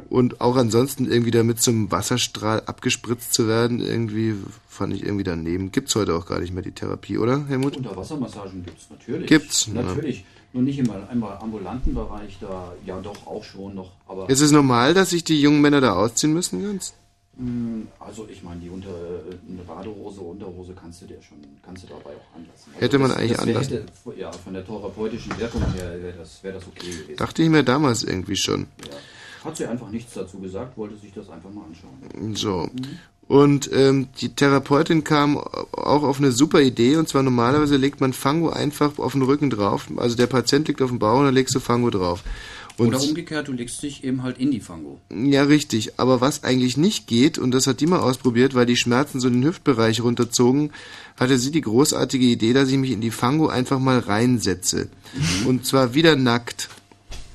und auch ansonsten irgendwie damit zum Wasserstrahl abgespritzt zu werden, irgendwie fand ich irgendwie daneben. Gibt's heute auch gar nicht mehr die Therapie, oder, Helmut? Unterwassermassagen gibt es natürlich. Gibt's, ja. Natürlich. Nur nicht im, im ambulanten Bereich, da ja doch auch schon noch. Aber Ist es normal, dass sich die jungen Männer da ausziehen müssen ganz? mh, also ich meine, die unter eine Badehose, Unterhose kannst du dir schon, kannst du dabei auch anlassen. Also Hätte man das, eigentlich das wär- anlassen. hätte- Ja, von der therapeutischen Wirkung her wäre das, wär das okay gewesen. Dachte ich mir damals irgendwie schon. Ja. Hat sie einfach nichts dazu gesagt, wollte sich das einfach mal anschauen. So. Und ähm, die Therapeutin kam auch auf eine super Idee, und zwar normalerweise legt man Fango einfach auf den Rücken drauf. Also der Patient liegt auf dem Bauch und dann legst du Fango drauf. Und Oder umgekehrt, du legst dich eben halt in die Fango. Ja, richtig. Aber was eigentlich nicht geht, und das hat die mal ausprobiert, weil die Schmerzen so in den Hüftbereich runterzogen, hatte sie die großartige Idee, dass ich mich in die Fango einfach mal reinsetze. Und zwar wieder nackt.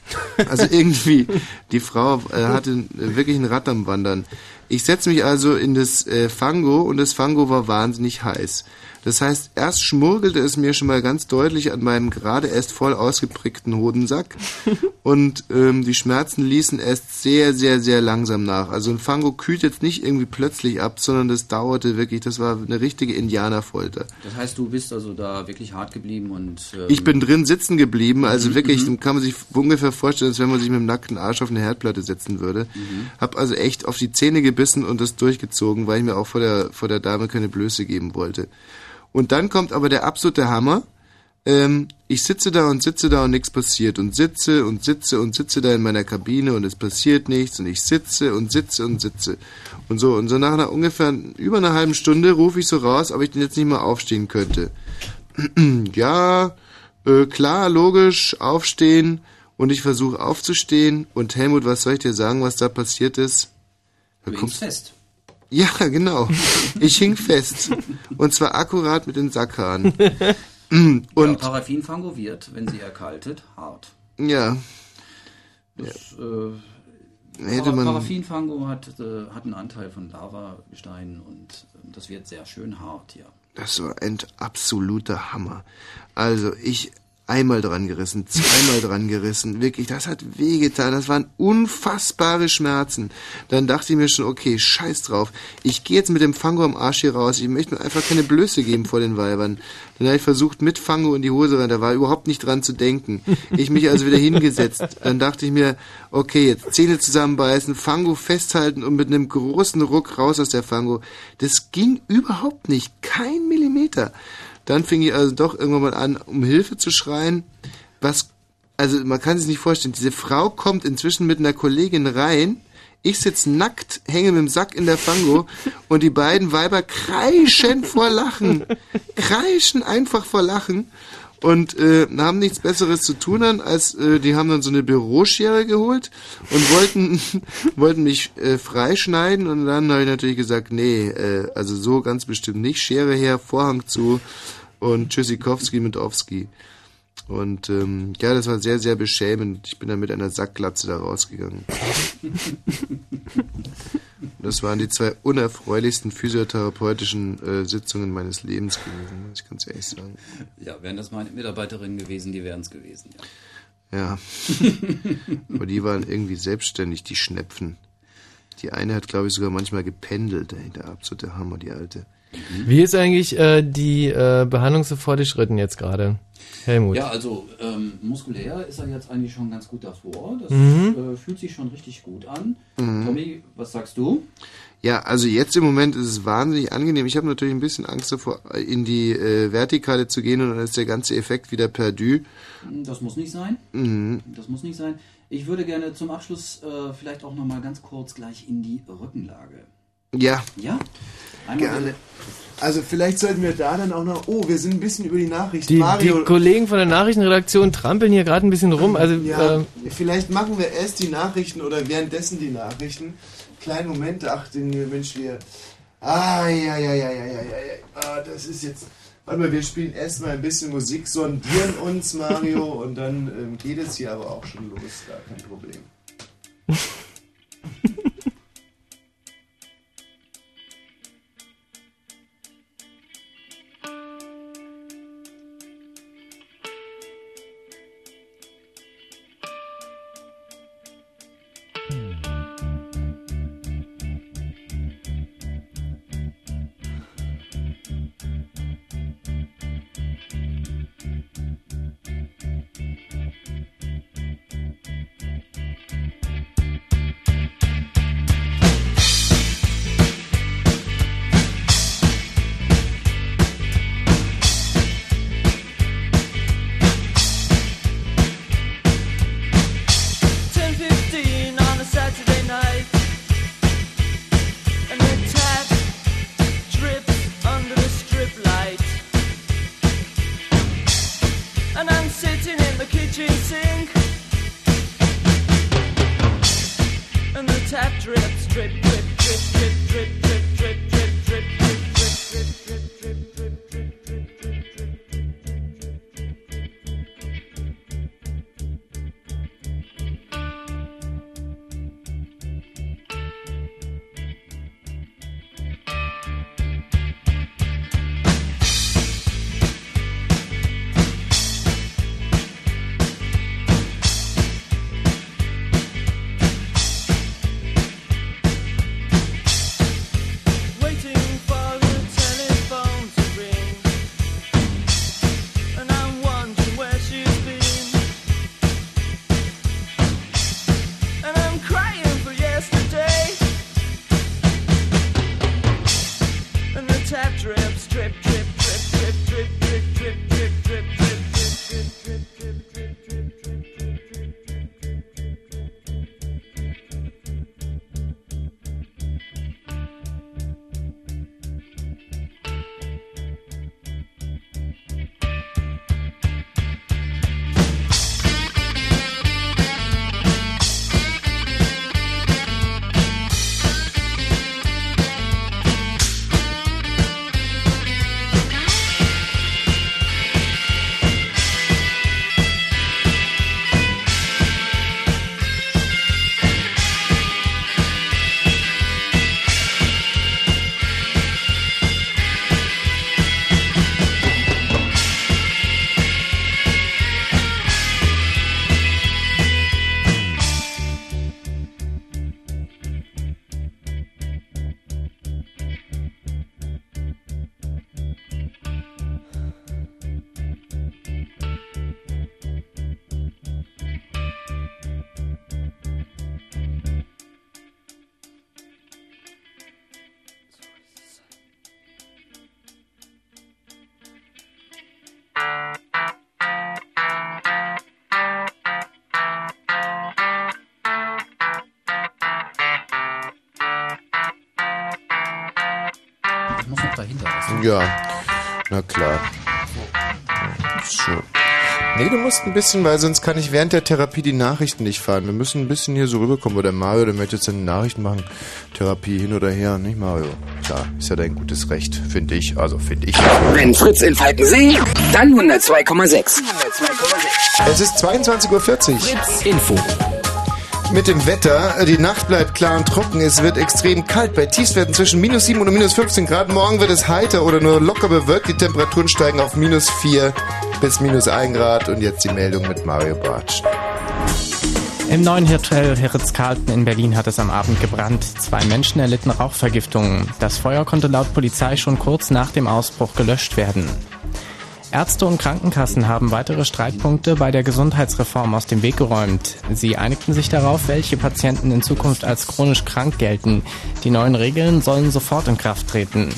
Also irgendwie, die Frau äh, hatte wirklich ein Rad am Wandern. Ich setze mich also in das äh, Fango und das Fango war wahnsinnig heiß. Das heißt, erst schmurgelte es mir schon mal ganz deutlich an meinem gerade erst voll ausgeprägten Hodensack und ähm, die Schmerzen ließen erst sehr, sehr, sehr langsam nach. Also ein Fango kühlt jetzt nicht irgendwie plötzlich ab, sondern das dauerte wirklich, das war eine richtige Indianerfolter. Das heißt, du bist also da wirklich hart geblieben und ähm, Ich bin drin sitzen geblieben, also wirklich, kann man sich ungefähr vorstellen, als wenn man sich mit dem nackten Arsch auf eine Herdplatte setzen würde. Hab also echt auf die Zähne gebissen und das durchgezogen, weil ich mir auch vor der, vor der Dame keine Blöße geben wollte. Und dann kommt aber der absolute Hammer. Ähm, ich sitze da und sitze da und nichts passiert und sitze und sitze und sitze da in meiner Kabine und es passiert nichts und ich sitze und sitze und sitze und so und so nach einer ungefähr über einer halben Stunde rufe ich so raus, ob ich denn jetzt nicht mal aufstehen könnte. ja, äh, klar, logisch, aufstehen und ich versuche aufzustehen und Helmut, was soll ich dir sagen, was da passiert ist? Da du kommst- fest. Ja, genau. Ich hing fest. Und zwar akkurat mit den Sackhahn. ja, Und Paraffinfango wird, wenn sie erkaltet, hart. ja, Das, äh, hätte man. Paraffinfango hat, äh, hat einen Anteil von Lavagesteinen und äh, das wird sehr schön hart hier. Das war ein absoluter Hammer. Also ich einmal dran gerissen, zweimal dran gerissen. Wirklich, das hat wehgetan. Das waren unfassbare Schmerzen. Dann dachte ich mir schon, okay, scheiß drauf. Ich gehe jetzt mit dem Fango am Arsch hier raus. Ich möchte mir einfach keine Blöße geben vor den Weibern. Dann habe ich versucht, mit Fango in die Hose rein. Da war überhaupt nicht dran zu denken. Ich mich also wieder hingesetzt. Dann dachte ich mir, okay, jetzt Zähne zusammenbeißen, Fango festhalten und mit einem großen Ruck raus aus der Fango. Das ging überhaupt nicht. Kein Millimeter. Dann fing ich also doch irgendwann mal an, um Hilfe zu schreien. Was, also man kann sich nicht vorstellen, diese Frau kommt inzwischen mit einer Kollegin rein. Ich sitz nackt, hänge mit dem Sack in der Fango und die beiden Weiber kreischen vor Lachen. Kreischen einfach vor Lachen und äh, haben nichts Besseres zu tun dann, als äh, die haben dann so eine Büroschere geholt und wollten wollten mich äh, freischneiden und dann habe ich natürlich gesagt, nee, äh, also so ganz bestimmt nicht. Schere her, Vorhang zu und Tschüssikowski mit Owski. Und ähm, ja, das war sehr, sehr beschämend. Ich bin dann mit einer Sackglatze da rausgegangen. Das waren die zwei unerfreulichsten physiotherapeutischen äh, Sitzungen meines Lebens gewesen, muss ich ganz ehrlich sagen. Ja, wären das meine Mitarbeiterinnen gewesen, die wären es gewesen. Ja. Ja. Aber die waren irgendwie selbstständig, die Schnepfen. Die eine hat, glaube ich, sogar manchmal gependelt, ey, der absolute Hammer, die alte. Wie ist eigentlich äh, die äh, Behandlung so fortgeschritten jetzt gerade? Helmut. Ja, also ähm, muskulär ist er jetzt eigentlich schon ganz gut davor. Das Mhm. äh, fühlt sich schon richtig gut an. Tommy, was sagst du? Ja, also jetzt im Moment ist es wahnsinnig angenehm. Ich habe natürlich ein bisschen Angst davor, in die äh, Vertikale zu gehen und dann ist der ganze Effekt wieder perdu. Das muss nicht sein. Mhm. Das muss nicht sein. Ich würde gerne zum Abschluss äh, vielleicht auch noch mal ganz kurz gleich in die Rückenlage. Ja, Ja? Einmal gerne. Also vielleicht sollten wir da dann auch noch. Oh, wir sind ein bisschen über die Nachrichten. Die, Mario, die Kollegen von der Nachrichtenredaktion trampeln hier gerade ein bisschen rum. Also ja, äh, vielleicht machen wir erst die Nachrichten oder währenddessen die Nachrichten. Kleinen Moment, ach, den Mensch, wir. Ah, ja, ja, ja, ja, ja, ja. Ah, das ist jetzt. Warte mal, wir spielen erstmal ein bisschen Musik, sondieren uns, Mario, und dann ähm, geht es hier aber auch schon los, gar kein Problem. Ja, na klar. So. Nee, du musst ein bisschen, weil sonst kann ich während der Therapie die Nachrichten nicht fahren. Wir müssen ein bisschen hier so rüberkommen. Oder Mario, der möchte jetzt eine Nachricht machen. Therapie hin oder her, nicht Mario? Klar, ist ja dein gutes Recht, finde ich. Also, finde ich. Wenn Fritz in Falkensee, dann 102,6. Es ist 22.40 Uhr. Fritz Info. Mit dem Wetter, die Nacht bleibt klar und trocken, es wird extrem kalt. Bei Tiefstwerten zwischen minus 7 und minus 15 Grad. Morgen wird es heiter oder nur locker bewölkt. Die Temperaturen steigen auf minus 4 bis minus 1 Grad. Und jetzt die Meldung mit Mario Bartsch. Im neuen Hotel Ritz-Carlton in Berlin hat es am Abend gebrannt. Zwei Menschen erlitten Rauchvergiftungen. Das Feuer konnte laut Polizei schon kurz nach dem Ausbruch gelöscht werden. Ärzte und Krankenkassen haben weitere Streitpunkte bei der Gesundheitsreform aus dem Weg geräumt. Sie einigten sich darauf, welche Patienten in Zukunft als chronisch krank gelten. Die neuen Regeln sollen sofort in Kraft treten.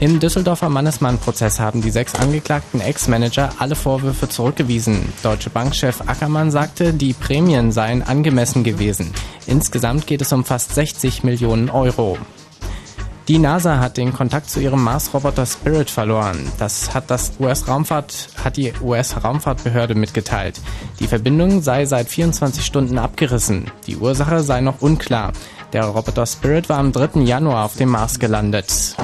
Im Düsseldorfer Mannesmann-Prozess haben die sechs angeklagten Ex-Manager alle Vorwürfe zurückgewiesen. Deutsche Bankchef Ackermann sagte, die Prämien seien angemessen gewesen. Insgesamt geht es um fast 60 Millionen Euro. Die NASA hat den Kontakt zu ihrem Mars-Roboter Spirit verloren. Das hat das US-Raumfahrt, hat die US-Raumfahrtbehörde mitgeteilt. Die Verbindung sei seit 24 Stunden abgerissen. Die Ursache sei noch unklar. Der Roboter Spirit war am 3. Januar auf dem Mars gelandet.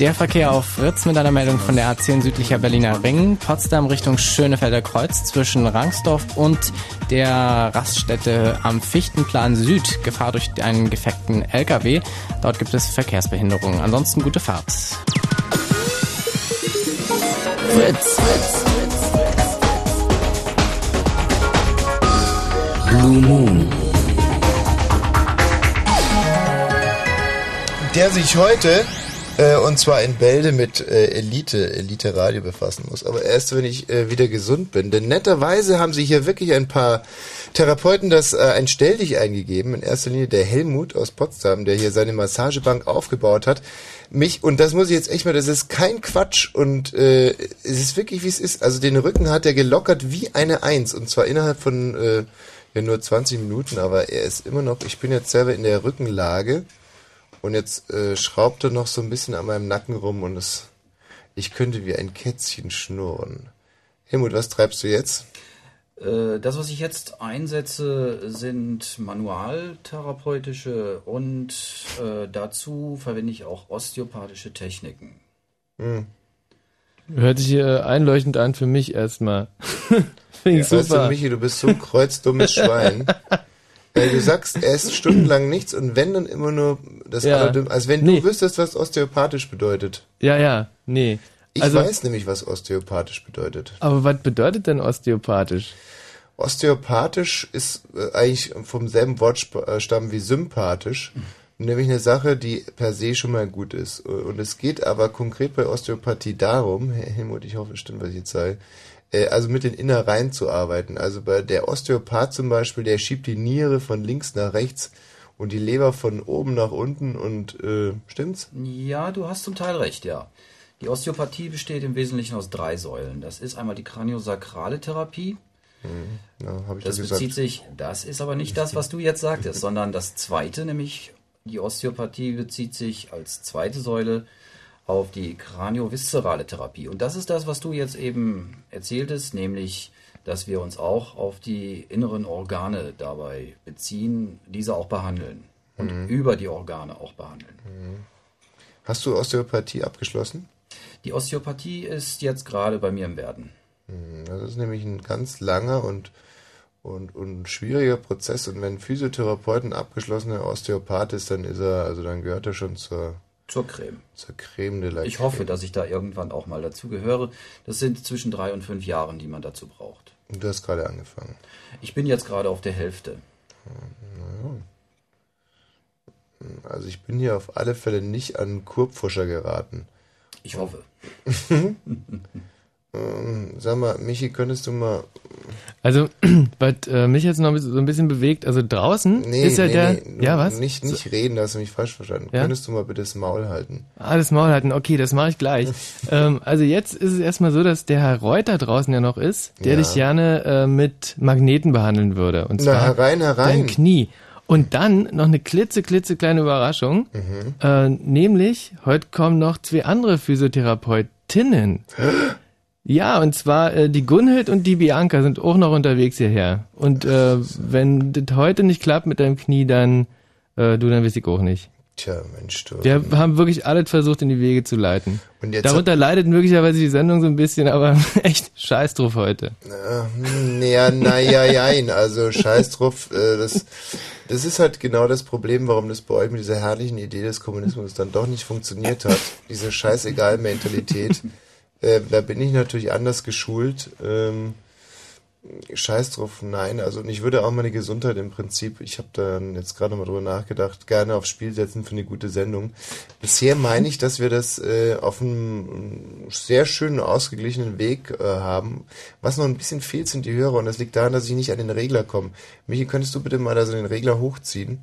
Der Verkehr auf Fritz mit einer Meldung von der A10 südlicher Berliner Ring, Potsdam Richtung Schönefelder Kreuz zwischen Rangsdorf und der Raststätte am Fichtenplan Süd. Gefahr durch einen gefeckten LKW. Dort gibt es Verkehrsbehinderungen. Ansonsten gute Fahrt. Fritz. Blue Moon. Der sich heute, äh, und zwar in Bälde, mit äh, Elite, Elite Radio befassen muss. Aber erst, wenn ich äh, wieder gesund bin. Denn netterweise haben sie hier wirklich ein paar Therapeuten das äh, ein Stelldich eingegeben. In erster Linie der Helmut aus Potsdam, der hier seine Massagebank aufgebaut hat. Mich, und das muss ich jetzt echt mal, das ist kein Quatsch und äh, es ist wirklich wie es ist. Also den Rücken hat er gelockert wie eine Eins. Und zwar innerhalb von äh, ja, nur 20 Minuten, aber er ist immer noch, ich bin jetzt selber in der Rückenlage. Und jetzt äh, schraubt er noch so ein bisschen an meinem Nacken rum und es, ich könnte wie ein Kätzchen schnurren. Helmut, was treibst du jetzt? Äh, Das, was ich jetzt einsetze, sind manualtherapeutische und äh, dazu verwende ich auch osteopathische Techniken. Hm. Hört sich äh, einleuchtend an für mich erstmal. Finde ich Weißt du, super. Michi, du bist so ein kreuzdummes Schwein. Äh, du sagst erst stundenlang nichts und wenn dann immer nur das Ja. Allerdüm- Als wenn Nee. du wüsstest, was osteopathisch bedeutet. ja, ja, nee. Ich Also- weiß nämlich, was osteopathisch bedeutet. Aber was bedeutet denn osteopathisch? Osteopathisch ist äh, eigentlich vom selben Wortstamm wie sympathisch. Nämlich eine Sache, die per se schon mal gut ist. Und es geht aber konkret bei Osteopathie darum, Herr Helmut, ich hoffe, es stimmt, was ich jetzt sage, äh, also mit den Innereien zu arbeiten. Also bei der Osteopath zum Beispiel, der schiebt die Niere von links nach rechts und die Leber von oben nach unten und äh, stimmt's? Ja, du hast zum Teil recht, ja. Die Osteopathie besteht im Wesentlichen aus drei Säulen. Das ist einmal die kraniosakrale Therapie. Ja, habe ich Das gesagt. bezieht sich, das ist aber nicht das, was du jetzt sagtest, sondern das zweite, nämlich die Osteopathie bezieht sich als zweite Säule auf die kranioviszerale Therapie. Und das ist das, was du jetzt eben erzähltest, nämlich, dass wir uns auch auf die inneren Organe dabei beziehen, diese auch behandeln. Und Mhm. über die Organe auch behandeln. Hast du Osteopathie abgeschlossen? Die Osteopathie ist jetzt gerade bei mir im Werden. Das ist nämlich ein ganz langer und, und, und schwieriger Prozess. Und wenn ein Physiotherapeut ein abgeschlossener Osteopath ist, dann ist er, also dann gehört er schon zur, Zur Creme. zur Creme de la Ich hoffe, dass ich da irgendwann auch mal dazu gehöre. Das sind zwischen drei und fünf Jahren, die man dazu braucht. Und du hast gerade angefangen. Ich bin jetzt gerade auf der Hälfte. Also ich bin hier auf alle Fälle nicht an Kurpfuscher geraten. Ich hoffe. Ähm, sag mal, Michi, könntest du mal. Also, was äh, mich jetzt noch so ein bisschen bewegt, also draußen Nee, ist ja nee, der. nee, ja, was? Nicht, nicht reden, da hast du mich falsch verstanden. Ja? Könntest du mal bitte das Maul halten? Ah, das Maul halten. Okay, das mache ich gleich. ähm, also jetzt ist es erstmal so, dass der Herr Reuter draußen ja noch ist, der Ja. dich gerne äh, mit Magneten behandeln würde. Und Na, zwar herein, herein. dein Knie. Und dann noch eine klitze, klitze kleine Überraschung. Mhm. Äh, nämlich, heute kommen noch zwei andere Physiotherapeutinnen. Ja, und zwar äh, die Gunhild und die Bianca sind auch noch unterwegs hierher. Und äh, wenn das heute nicht klappt mit deinem Knie, dann äh, du, dann weiß ich auch nicht. Tja, Mensch, du. Wir haben wirklich alles versucht, in die Wege zu leiten. Und jetzt Darunter leidet möglicherweise die Sendung so ein bisschen, aber echt scheiß drauf heute. Äh, ja, naja, jein. Also scheiß drauf. Äh, das, das ist halt genau das Problem, warum das bei euch mit dieser herrlichen Idee des Kommunismus dann doch nicht funktioniert hat. Diese Scheißegal-Mentalität. Äh, da bin ich natürlich anders geschult. Ähm, Scheiß drauf, nein. Also und ich würde auch meine Gesundheit im Prinzip, ich habe da jetzt gerade mal drüber nachgedacht, gerne aufs Spiel setzen für eine gute Sendung. Bisher meine ich, dass wir das äh, auf einem sehr schönen, ausgeglichenen Weg äh, haben. Was noch ein bisschen fehlt, sind die Hörer und das liegt daran, dass ich nicht an den Regler komme. Michi, könntest du bitte mal da so den Regler hochziehen?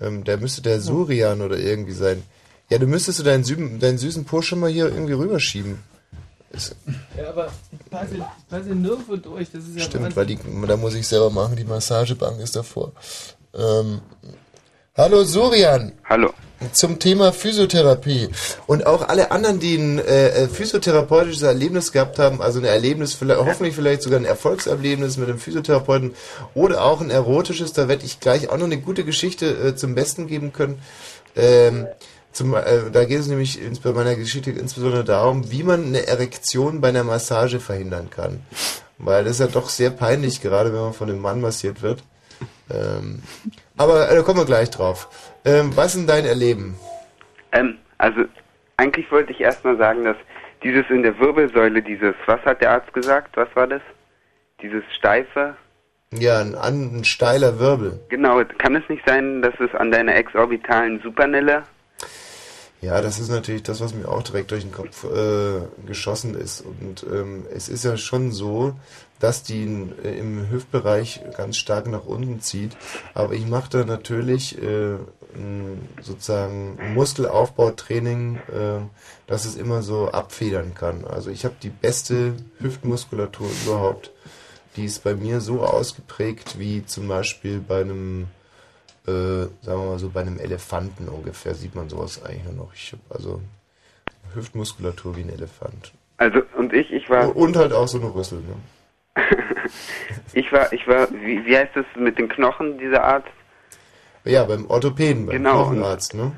Ähm, der müsste der Surian oder irgendwie sein. Ja, du müsstest du deinen, Süben, deinen süßen schon mal hier irgendwie rüberschieben. Ist, Ja, aber ich passe, ich passe nirgendwo durch. Das ist ja Stimmt, weil die, da muss ich selber machen, die Massagebank ist davor. Ähm, hallo Surian. Hallo. Zum Thema Physiotherapie. Und auch alle anderen, die ein äh, äh, physiotherapeutisches Erlebnis gehabt haben, also ein Erlebnis, vielleicht, hoffentlich vielleicht sogar ein Erfolgserlebnis mit einem Physiotherapeuten oder auch ein erotisches, da werde ich gleich auch noch eine gute Geschichte äh, zum Besten geben können. Ähm, zum, äh, da geht es nämlich bei meiner Geschichte insbesondere darum, wie man eine Erektion bei einer Massage verhindern kann. Weil das ist ja doch sehr peinlich, gerade wenn man von einem Mann massiert wird. Ähm, aber äh, da kommen wir gleich drauf. Ähm, was ist denn dein Erleben? Ähm, also eigentlich wollte ich erstmal sagen, dass dieses in der Wirbelsäule, dieses, was hat der Arzt gesagt? Was war das? Dieses steife? Ja, ein, ein steiler Wirbel. Genau, kann es nicht sein, dass es an deiner exorbitalen Supernille? Ja, das ist natürlich das, was mir auch direkt durch den Kopf äh, geschossen ist. Und ähm, es ist ja schon so, dass die äh, im Hüftbereich ganz stark nach unten zieht. Aber ich mache da natürlich äh, sozusagen Muskelaufbautraining, äh, dass es immer so abfedern kann. Also ich habe die beste Hüftmuskulatur überhaupt. Die ist bei mir so ausgeprägt wie zum Beispiel bei einem äh, sagen wir mal so bei einem Elefanten ungefähr sieht man sowas eigentlich nur noch. Ich habe also Hüftmuskulatur wie ein Elefant. Also, und ich, ich war, Und halt auch so eine Rüssel. Ne? ich war, ich war, wie, wie heißt es mit den Knochen, dieser Arzt? Ja, beim Orthopäden, beim Genau. Knochenarzt. Ne?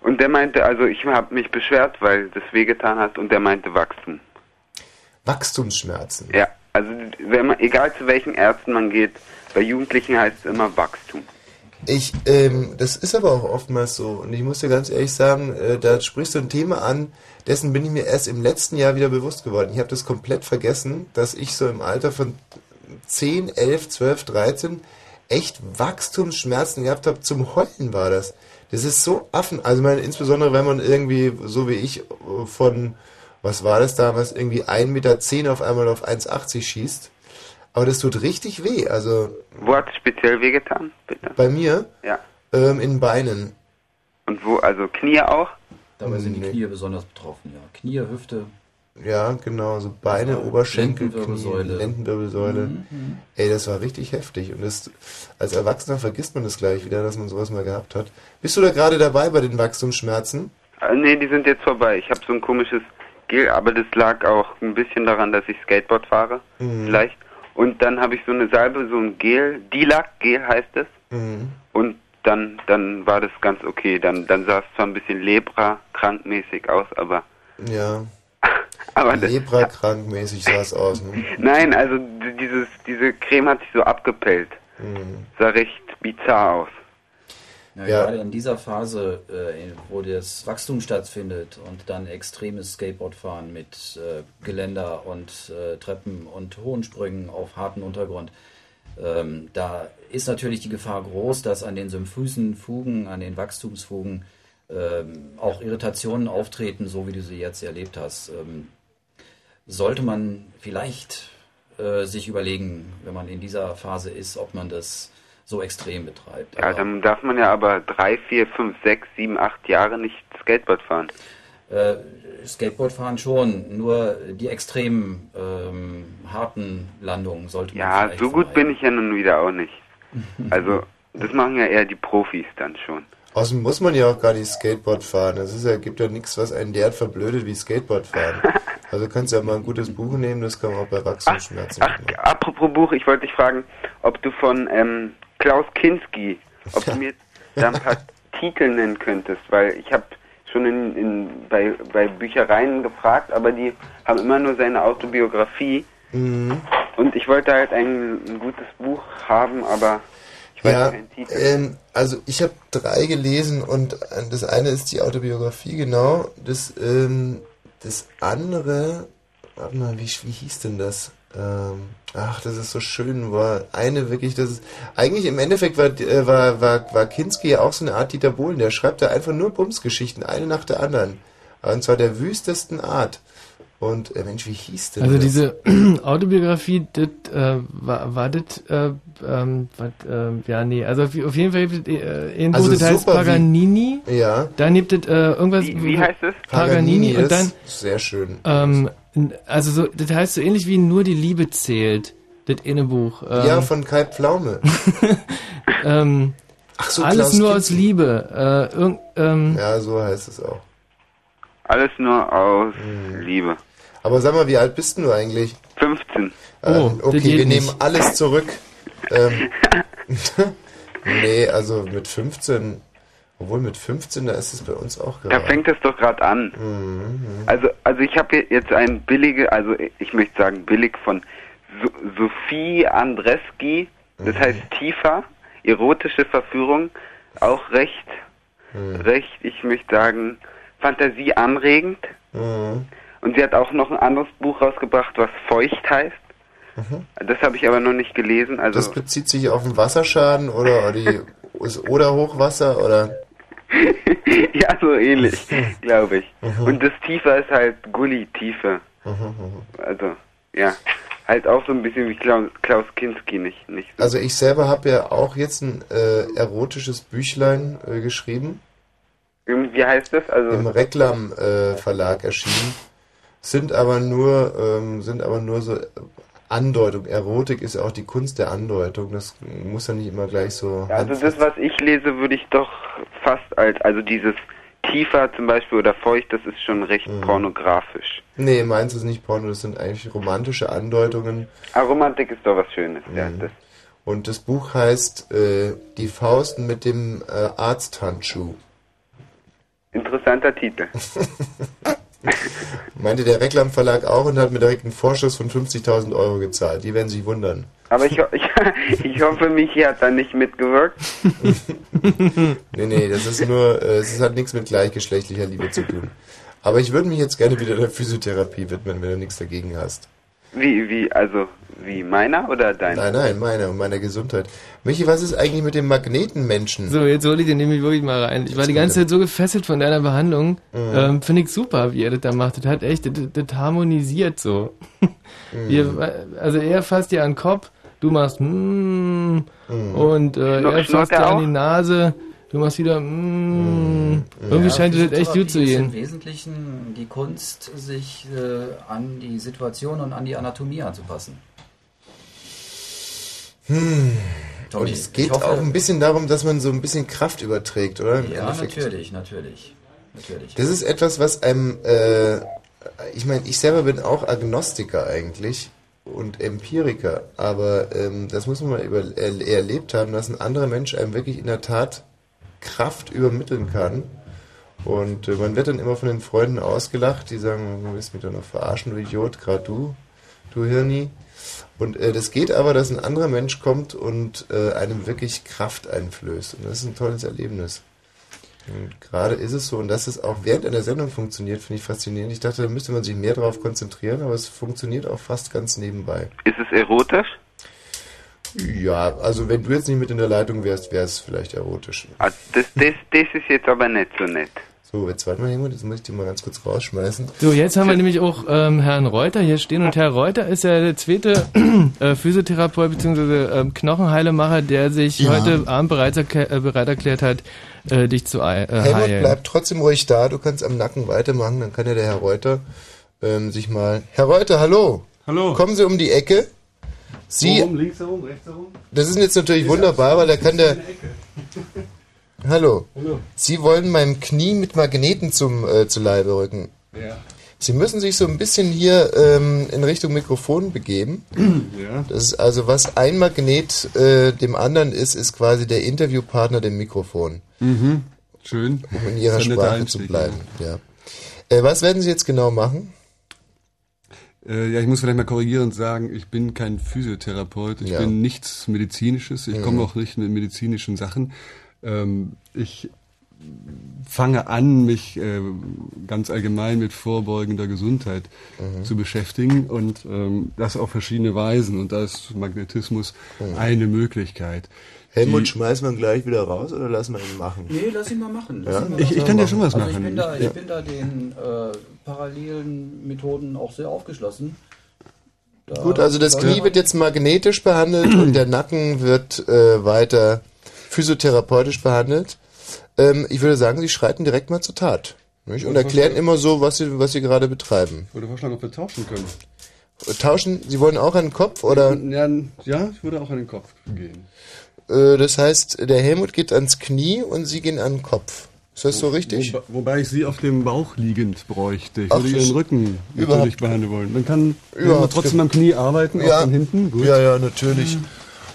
Und der meinte, also ich habe mich beschwert, weil das wehgetan hat und der meinte Wachstum. Wachstumsschmerzen. Ja, also wenn man, egal zu welchen Ärzten man geht, bei Jugendlichen heißt es immer Wachstum. Ich, ähm, das ist aber auch oftmals so. Und ich muss dir ganz ehrlich sagen, äh, da sprichst du ein Thema an, dessen bin ich mir erst im letzten Jahr wieder bewusst geworden. Ich habe das komplett vergessen, dass ich so im Alter von 10, 11, 12, 13 echt Wachstumsschmerzen gehabt habe. Zum Heulen war das. Das ist so affen. Also meine, insbesondere wenn man irgendwie, so wie ich, äh, von, was war das damals, irgendwie 1,10 Meter auf einmal auf 1,80 schießt. Aber das tut richtig weh. Also Wo hat es speziell wehgetan, bitte? bei mir Ja. ähm, in Beinen. Und wo, also Knie auch? Dabei sind die Nee. Knie besonders betroffen, ja. Knie, Hüfte. Ja, genau, so Beine, Ja, Oberschenkel, Lendenwirbelsäule. Knie, Lendenwirbelsäule. Ey, das war richtig heftig. Und das, als Erwachsener vergisst man das gleich wieder, dass man sowas mal gehabt hat. Bist du da gerade dabei bei den Wachstumsschmerzen? Äh, nee, die sind jetzt vorbei. Ich habe so ein komisches Gel, aber das lag auch ein bisschen daran, dass ich Skateboard fahre. Mhm. Vielleicht. Und dann habe ich so eine Salbe, so ein Gel, Dilac-Gel heißt es. Mhm. Und dann, dann war das ganz okay. Dann, dann sah es zwar ein bisschen Lepra-krankmäßig aus, aber, Ja. aber das, Lepra-krankmäßig sah es aus, ne? nein, also dieses, diese Creme hat sich so abgepellt. Mhm. Sah recht bizarr aus. Ja, Ja. Gerade in dieser Phase, äh, wo das Wachstum stattfindet und dann extremes Skateboardfahren mit äh, Geländer und äh, Treppen und hohen Sprüngen auf harten Untergrund, ähm, da ist natürlich die Gefahr groß, dass an den symphysen Fugen, an den Wachstumsfugen ähm, auch Irritationen auftreten, so wie du sie jetzt erlebt hast. Ähm, sollte man vielleicht äh, sich überlegen, wenn man in dieser Phase ist, ob man das so extrem betreibt. Ja, Aber- dann darf man ja aber drei, vier, fünf, sechs, sieben, acht Jahre nicht Skateboard fahren. Äh, Skateboardfahren schon, nur die extrem ähm, harten Landungen sollte man Ja, so gut bin vermeiden. ich ja nun wieder auch nicht. Also Das machen ja eher die Profis dann schon. Außerdem muss man ja auch gar nicht Skateboard fahren. Es ist ja, gibt ja nichts, was einen derart verblödet wie Skateboard fahren. Also kannst du ja mal ein gutes Buch nehmen, das kann man auch bei Wachstumsschmerzen Ach, apropos Buch, ich wollte dich fragen, ob du von ähm, Klaus Kinski, ob du mir da ein paar Titel nennen könntest, weil ich habe schon in, in, bei, bei Büchereien gefragt, aber die haben immer nur seine Autobiografie Mhm. und ich wollte halt ein, ein gutes Buch haben, aber ich weiß Ja, keinen Titel. ähm, also ich habe drei gelesen und äh, das eine ist die Autobiografie, genau. Das, ähm, das andere, warte mal, wie, wie hieß denn das? Ähm, ach, das ist so schön, war eine wirklich, das ist, eigentlich im Endeffekt war, äh, war, war, war Kinski ja auch so eine Art Dieter Bohlen, der schreibt da einfach nur Bumsgeschichten, eine nach der anderen. Und zwar der wüstesten Art. Und, äh, Mensch, wie hieß denn Also das? diese Autobiografie, das äh, war, war das, äh, ähm, äh, ja, nee, also auf, auf jeden Fall gibt es äh, ein Also das heißt super wie- Paganini. Ja. Dann gibt es äh, irgendwas. Wie- wie heißt es? Paganini, und dann, sehr schön. ähm, also so, das heißt so ähnlich wie Nur die Liebe zählt, das eine Buch. Ähm, ja, von Kai Pflaume. ähm, Ach so, alles Klaus nur Kinski. aus Liebe. Äh, irgend, ähm, Ja, so heißt es auch. Alles nur aus Mhm. Liebe. Aber sag mal, wie alt bist du eigentlich? 15. Ähm, Oh, okay, wir nehmen nicht. alles zurück. Ähm, nee, also mit 15, obwohl mit 15, da ist es bei uns auch Da gerade. fängt es doch gerade an. Also, also ich habe jetzt ein billige, also ich möchte sagen billig von so Sophie Andreski, das heißt tiefer, erotische Verführung, auch recht, recht, ich möchte sagen, fantasieanregend. Mhm. Und sie hat auch noch ein anderes Buch rausgebracht, was feucht heißt. Das habe ich aber noch nicht gelesen. Also Das bezieht sich auf den Wasserschaden oder die oder Hochwasser oder ja, so ähnlich, glaube ich. Und das Tiefer ist halt Gully-Tiefe. Also, ja. Halt auch so ein bisschen wie Klaus, Klaus Kinski, nicht, nicht so. Also ich selber habe ja auch jetzt ein äh, erotisches Büchlein äh, geschrieben, Wie heißt das? Also, im Reklam äh, Verlag erschienen, sind aber nur ähm, sind aber nur so Andeutung. Erotik ist auch die Kunst der Andeutung. Das muss ja nicht immer gleich so. also das, was ich lese, würde ich doch fast als, also dieses Tiefer zum Beispiel oder Feucht, das ist schon recht Mhm. pornografisch. Nee, meins ist nicht Porno, das sind eigentlich romantische Andeutungen. Aber Romantik ist doch was Schönes, ja. Mhm. Das, Und das Buch heißt äh, Die Faust mit dem äh, Arzthandschuh. interessanter Titel. Meinte der Reklam Verlag auch und hat mir direkt einen Vorschuss von 50.000 Euro gezahlt. Die werden sich wundern. Aber ich, ich, ich hoffe, Michi hat da nicht mitgewirkt. Nee, nee, das ist nur, äh, es hat nichts mit gleichgeschlechtlicher Liebe zu tun. Aber ich würde mich jetzt gerne wieder der Physiotherapie widmen, wenn du nichts dagegen hast. Wie, wie, also, wie meiner oder deiner? Nein, nein, meiner und meiner Gesundheit. Michi, was ist eigentlich mit dem Magnetenmenschen? So, jetzt hole ich den nämlich wirklich mal rein. Ich war die ganze Zeit so gefesselt von deiner Behandlung. Mhm. Ähm, Finde ich super, wie er das da macht. Das hat echt, das, das harmonisiert so. Mhm. Wir, also er fasst dir an den Kopf, du machst mm, und äh, er fasst dir an die Nase, du machst wieder mm. Irgendwie Ja, scheint dir das echt gut zu ist gehen. Im Wesentlichen die Kunst, sich äh, an die Situation und an die Anatomie anzupassen. Hm. Toni, Und es geht hoffe- auch ein bisschen darum, dass man so ein bisschen Kraft überträgt, oder? Im Ja, Endeffekt. natürlich, natürlich. natürlich. Das ist etwas, was einem, äh, ich meine, ich selber bin auch Agnostiker eigentlich und Empiriker, aber ähm, das muss man mal über, er, erlebt haben, dass ein anderer Mensch einem wirklich in der Tat Kraft übermitteln kann. Und äh, man wird dann immer von den Freunden ausgelacht, die sagen, du willst mich doch noch verarschen, du Idiot, gerade du, du Hirni. Und äh, das geht aber, dass ein anderer Mensch kommt und äh, einem wirklich Kraft einflößt. Und das ist ein tolles Erlebnis. Und gerade ist es so, und dass es auch während einer Sendung funktioniert, finde ich faszinierend. Ich dachte, da müsste man sich mehr darauf konzentrieren, aber es funktioniert auch fast ganz nebenbei. Ist es erotisch? Ja, also wenn du jetzt nicht mit in der Leitung wärst, wäre es vielleicht erotisch. Ah, das, das, das ist jetzt aber nicht so nett. So, jetzt warte mal, Helmut, jetzt muss ich die mal ganz kurz rausschmeißen. So, jetzt haben wir nämlich auch ähm, Herrn Reuter hier stehen und Herr Reuter ist ja der zweite äh, Physiotherapeut bzw. Ähm, Knochenheilemacher, der sich Ja. heute Abend bereits erklä äh, bereit erklärt hat, äh, dich zu äh, Helmut, heilen. bleib trotzdem ruhig da, du kannst am Nacken weitermachen, dann kann ja der Herr Reuter ähm, sich mal... Herr Reuter, hallo! Hallo. Kommen Sie um die Ecke. Sie, Oben, links herum, rechts herum. das ist jetzt natürlich wunderbar, weil da kann der, hallo, Hallo. Sie wollen meinem Knie mit Magneten zum, äh, zu Leibe rücken. Ja. Sie müssen sich so ein bisschen hier ähm, in Richtung Mikrofon begeben. Ja. Das ist also, was ein Magnet äh, dem anderen ist, ist quasi der Interviewpartner dem Mikrofon, Mhm. Schön. um in ihrer ist Sprache zu bleiben. Ja. Äh, was werden Sie jetzt genau machen? Äh, ja, ich muss vielleicht mal korrigierend sagen, ich bin kein Physiotherapeut, ich Ja. bin nichts Medizinisches, ich Mhm. komme auch nicht mit medizinischen Sachen. Ähm, ich fange an, mich äh, ganz allgemein mit vorbeugender Gesundheit Mhm. zu beschäftigen und ähm, das auf verschiedene Weisen und da ist Magnetismus Mhm. eine Möglichkeit. Helmut, Die- schmeißen wir ihn gleich wieder raus oder lassen wir ihn machen? Nee, lass ihn mal machen. Ja? ihn mal Ich- ich kann dir schon was also machen. Ich bin da, Ich- ich bin da den äh, parallelen Methoden auch sehr aufgeschlossen. Da Gut, also das Knie wird jetzt magnetisch behandelt und der Nacken wird äh, weiter physiotherapeutisch behandelt. Ähm, ich würde sagen, Sie schreiten direkt mal zur Tat. Nicht? Und erklären immer so, was Sie, was Sie gerade betreiben. Ich würde vorschlagen, ob wir tauschen können. Tauschen, Sie wollen auch einen Kopf oder? Ja, ja, ich würde auch an den Kopf gehen. Äh, das heißt, der Helmut geht ans Knie und Sie gehen an den Kopf. Ist das so richtig? Wo, wobei ich sie auf dem Bauch liegend bräuchte. Ich Ach, würde ihren Rücken überhaupt- natürlich behandeln wollen. Dann kann man trotzdem am Knie arbeiten, auch von hinten. Gut. Ja, ja, natürlich.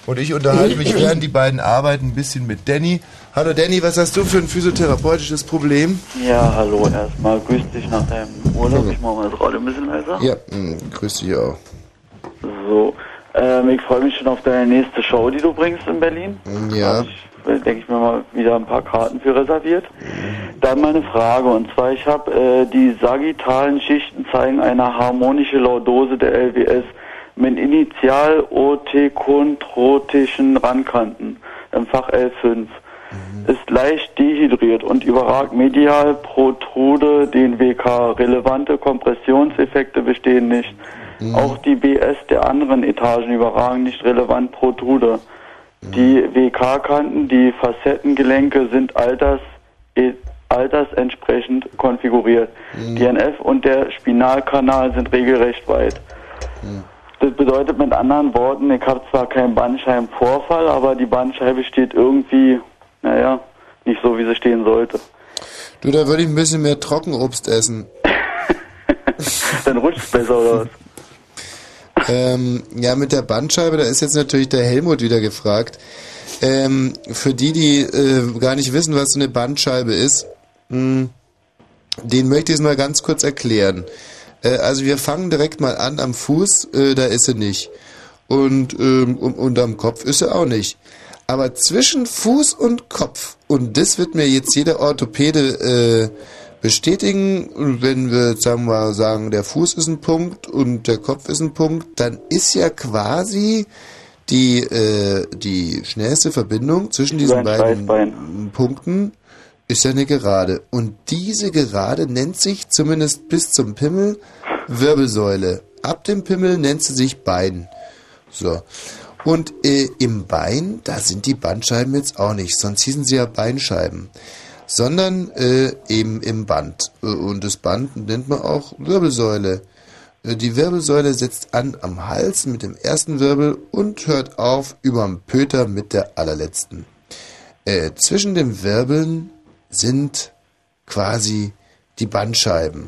Und ich unterhalte mich während die beiden arbeiten ein bisschen mit Danny. Hallo Danny, was hast du für ein physiotherapeutisches Problem? Ja, hallo, erstmal grüß dich nach deinem Urlaub. Ich mache mal das Radio ein bisschen leiser. Ja, mh, grüß dich auch. So, ähm, ich freue mich schon auf deine nächste Show, die du bringst in Berlin. Ja. Habe ich, denke ich mir mal, wieder ein paar Karten für reserviert. Dann meine Frage, und zwar, ich habe äh, die sagittalen Schichten zeigen eine harmonische Lordose der LWS mit initial-otekontrotischen Randkanten im Fach L5. Ist leicht dehydriert und überragt medial protrude den WK. Relevante Kompressionseffekte bestehen nicht. Auch die BS der anderen Etagen überragen nicht relevant protrude. Die WK-Kanten, die Facettengelenke sind alters, e- altersentsprechend konfiguriert. Die NF und der Spinalkanal sind regelrecht weit. Das bedeutet mit anderen Worten, ich habe zwar keinen Bandscheibenvorfall, aber die Bandscheibe steht irgendwie, naja, nicht so, wie sie stehen sollte. Du, da würde ich ein bisschen mehr Trockenobst essen. Dann rutscht besser oder was? Ähm, ja, mit der Bandscheibe, da ist jetzt natürlich der Helmut wieder gefragt. Ähm, für die, die äh, gar nicht wissen, was so eine Bandscheibe ist, mh, den möchte ich es mal ganz kurz erklären. Äh, also wir fangen direkt mal an am Fuß, äh, da ist sie nicht. Und, ähm, und am Kopf ist sie auch nicht. Aber zwischen Fuß und Kopf, und das wird mir jetzt jeder Orthopäde äh, bestätigen, wenn wir sagen wir sagen, der Fuß ist ein Punkt und der Kopf ist ein Punkt, dann ist ja quasi die äh, die schnellste Verbindung zwischen diesen beiden Punkten ist ja eine Gerade und diese Gerade nennt sich zumindest bis zum Pimmel Wirbelsäule. Ab dem Pimmel nennt sie sich Bein. So. Und äh, im Bein, da sind die Bandscheiben jetzt auch nicht, sonst hießen sie ja Beinscheiben sondern äh, eben im Band. Äh, Und das Band nennt man auch Wirbelsäule. Äh, Die Wirbelsäule setzt an am Hals mit dem ersten Wirbel und hört auf überm Pöter mit der allerletzten. Äh, zwischen den Wirbeln sind quasi die Bandscheiben.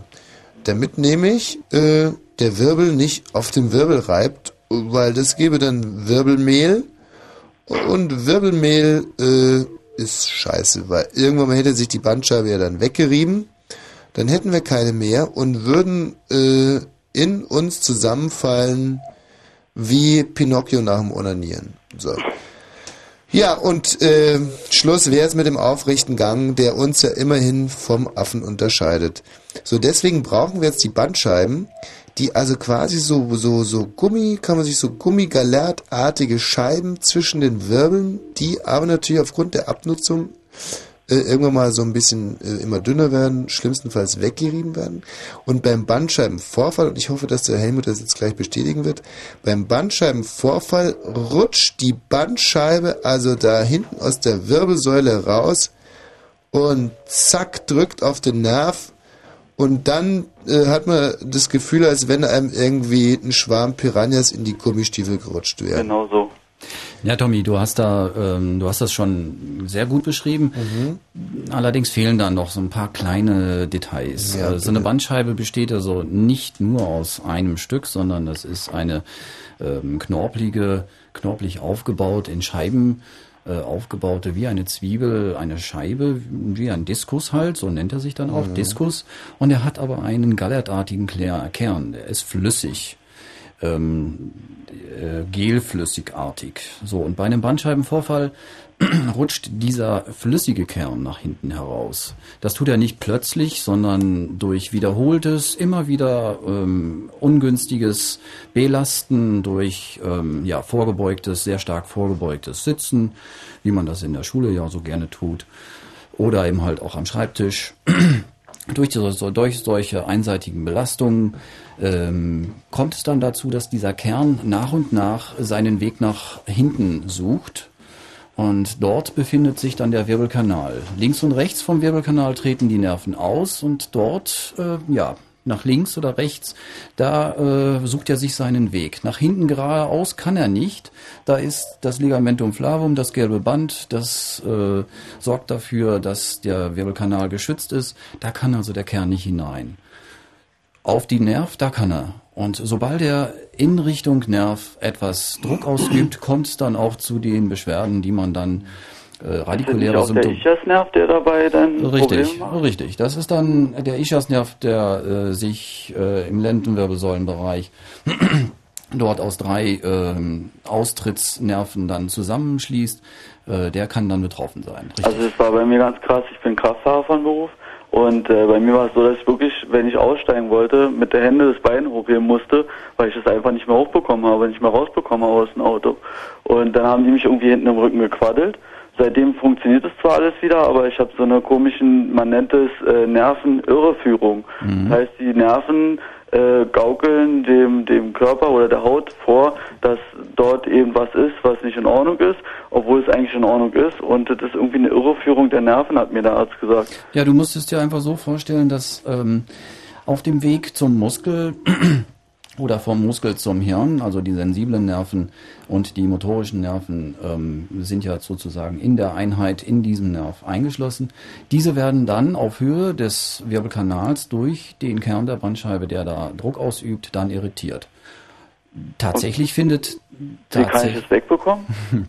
Damit nämlich äh, der Wirbel nicht auf den Wirbel reibt, weil das gäbe dann Wirbelmehl und Wirbelmehl äh, ist scheiße, weil irgendwann hätte sich die Bandscheibe ja dann weggerieben, dann hätten wir keine mehr und würden äh, in uns zusammenfallen wie Pinocchio nach dem Onanieren. So. Ja, und äh, Schluss wäre es mit dem aufrechten Gang, der uns ja immerhin vom Affen unterscheidet. So, deswegen brauchen wir jetzt die Bandscheiben, die also quasi so, so, so Gummi, kann man sich so Gummigalertartige Scheiben zwischen den Wirbeln, die aber natürlich aufgrund der Abnutzung äh, irgendwann mal so ein bisschen äh, immer dünner werden, schlimmstenfalls weggerieben werden. Und beim Bandscheibenvorfall, und ich hoffe, dass der Helmut das jetzt gleich bestätigen wird, beim Bandscheibenvorfall rutscht die Bandscheibe also da hinten aus der Wirbelsäule raus und zack, drückt auf den Nerv und dann äh, hat man das Gefühl, als wenn einem irgendwie ein Schwarm Piranhas in die Gummistiefel gerutscht wäre. Genau so. Ja, Tommy, du hast da, ähm, du hast das schon sehr gut beschrieben. Allerdings fehlen da noch so ein paar kleine Details. Ja, Äh, so eine. Bandscheibe besteht also nicht nur aus einem Stück, sondern das ist eine ähm, knorpelige, knorpelig aufgebaut in Scheiben äh, aufgebaute wie eine Zwiebel, eine Scheibe, wie ein Diskus halt, so nennt er sich dann auch, Diskus. Und er hat aber einen gallertartigen Kern, der ist flüssig ähm, äh, gelflüssigartig. So, und bei einem Bandscheibenvorfall rutscht dieser flüssige Kern nach hinten heraus. Das tut er nicht plötzlich, sondern durch wiederholtes, immer wieder ähm, ungünstiges Belasten, durch ähm, ja, vorgebeugtes, sehr stark vorgebeugtes Sitzen, wie man das in der Schule ja so gerne tut, oder eben halt auch am Schreibtisch durch, so, durch solche einseitigen Belastungen ähm, kommt es dann dazu, dass dieser Kern nach und nach seinen Weg nach hinten sucht. Und dort befindet sich dann der Wirbelkanal. Links und rechts vom Wirbelkanal treten die Nerven aus und dort, äh, ja, nach links oder rechts, da äh, sucht er sich seinen Weg. Nach hinten geradeaus kann er nicht. Da ist das Ligamentum flavum, das gelbe Band, das äh, sorgt dafür, dass der Wirbelkanal geschützt ist. Da kann also der Kern nicht hinein. Auf die Nerv, da kann er. Und sobald er in Richtung Nerv etwas Druck ausübt, kommt es dann auch zu den Beschwerden, die man dann äh, Ist radikuläre der Symptome. Ischiasnerv, der dabei dann Richtig, richtig. Das ist dann der Ischiasnerv, der äh, sich äh, im Lendenwirbelsäulenbereich dort aus drei ähm, Austrittsnerven dann zusammenschließt. Äh, der kann dann betroffen sein. Richtig. Also es war bei mir ganz krass, ich bin Kraftfahrer von Beruf und äh, bei mir war es so, dass ich wirklich, wenn ich aussteigen wollte, mit der Hände das Bein hochheben musste, weil ich es einfach nicht mehr hochbekommen habe, nicht mehr rausbekommen habe aus dem Auto. Und dann haben die mich irgendwie hinten im Rücken gequaddelt. Seitdem funktioniert es zwar alles wieder, aber ich habe so eine komischen, man nennt es äh, Nervenirreführung. Das heißt, die Nerven äh, gaukeln dem, dem Körper oder der Haut vor, dass dort eben was ist, was nicht in Ordnung ist, obwohl es eigentlich in Ordnung ist. Und das ist irgendwie eine Irreführung der Nerven, hat mir der Arzt gesagt. Ja, du musst es dir einfach so vorstellen, dass ähm, auf dem Weg zum Muskel oder vom Muskel zum Hirn, also die sensiblen Nerven und die motorischen Nerven ähm, sind ja sozusagen in der Einheit in diesem Nerv eingeschlossen. Diese werden dann auf Höhe des Wirbelkanals durch den Kern der Bandscheibe, der da Druck ausübt, dann irritiert. Tatsächlich findet Wie kann ich tatsächlich es wegbekommen?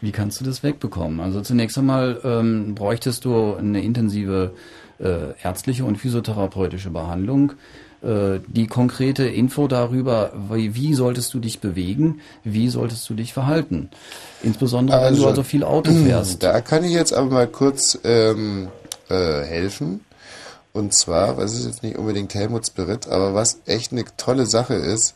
wie kannst du das wegbekommen? Also zunächst einmal ähm, bräuchtest du eine intensive äh, ärztliche und physiotherapeutische Behandlung. Äh, die konkrete Info darüber, wie, wie solltest du dich bewegen, wie solltest du dich verhalten. Insbesondere wenn du also viel Auto fährst. Da kann ich jetzt aber mal kurz ähm, äh, helfen. Und zwar, was ist jetzt nicht unbedingt Helmut Spirit, aber was echt eine tolle Sache ist,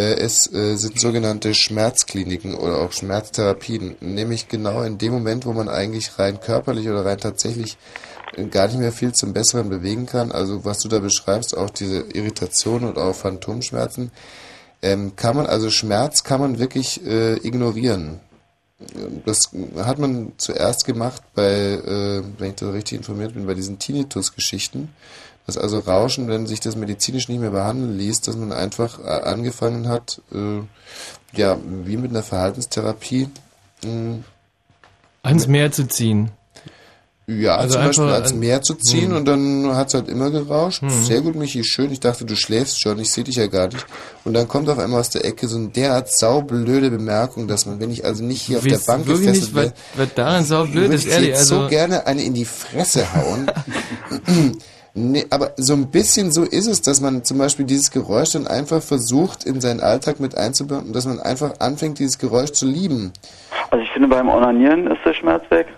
es äh, sind sogenannte Schmerzkliniken oder auch Schmerztherapien. Nämlich genau in dem Moment, wo man eigentlich rein körperlich oder rein tatsächlich äh, gar nicht mehr viel zum Besseren bewegen kann. Also was du da beschreibst, auch diese Irritation und auch Phantomschmerzen, ähm, kann man, also Schmerz kann man wirklich äh, ignorieren. Das hat man zuerst gemacht bei, äh, wenn ich da richtig informiert bin, bei diesen Tinnitus-Geschichten. Dass also Rauschen, wenn sich das medizinisch nicht mehr behandeln ließ, dass man einfach äh, angefangen hat, äh, ja, wie mit einer Verhaltenstherapie, mh, Ans Meer zu ziehen. ja, Also zum Beispiel ans an- Meer zu ziehen Hm. und dann hat's halt immer gerauscht. Hm. Sehr gut, Michi, schön. Ich dachte, du schläfst schon, ich sehe dich ja gar nicht. Und dann kommt auf einmal aus der Ecke so eine derart saublöde Bemerkung, dass man, wenn ich also nicht hier auf der Bank gefesselt nicht, wäre, was, was daran so blöd würde ist, ich ehrlich. jetzt Also, so gerne eine in die Fresse hauen. nee, aber so ein bisschen so ist es, dass man zum Beispiel dieses Geräusch dann einfach versucht, in seinen Alltag mit einzubauen und dass man einfach anfängt, dieses Geräusch zu lieben. Also ich finde, beim Onanieren ist der Schmerz weg.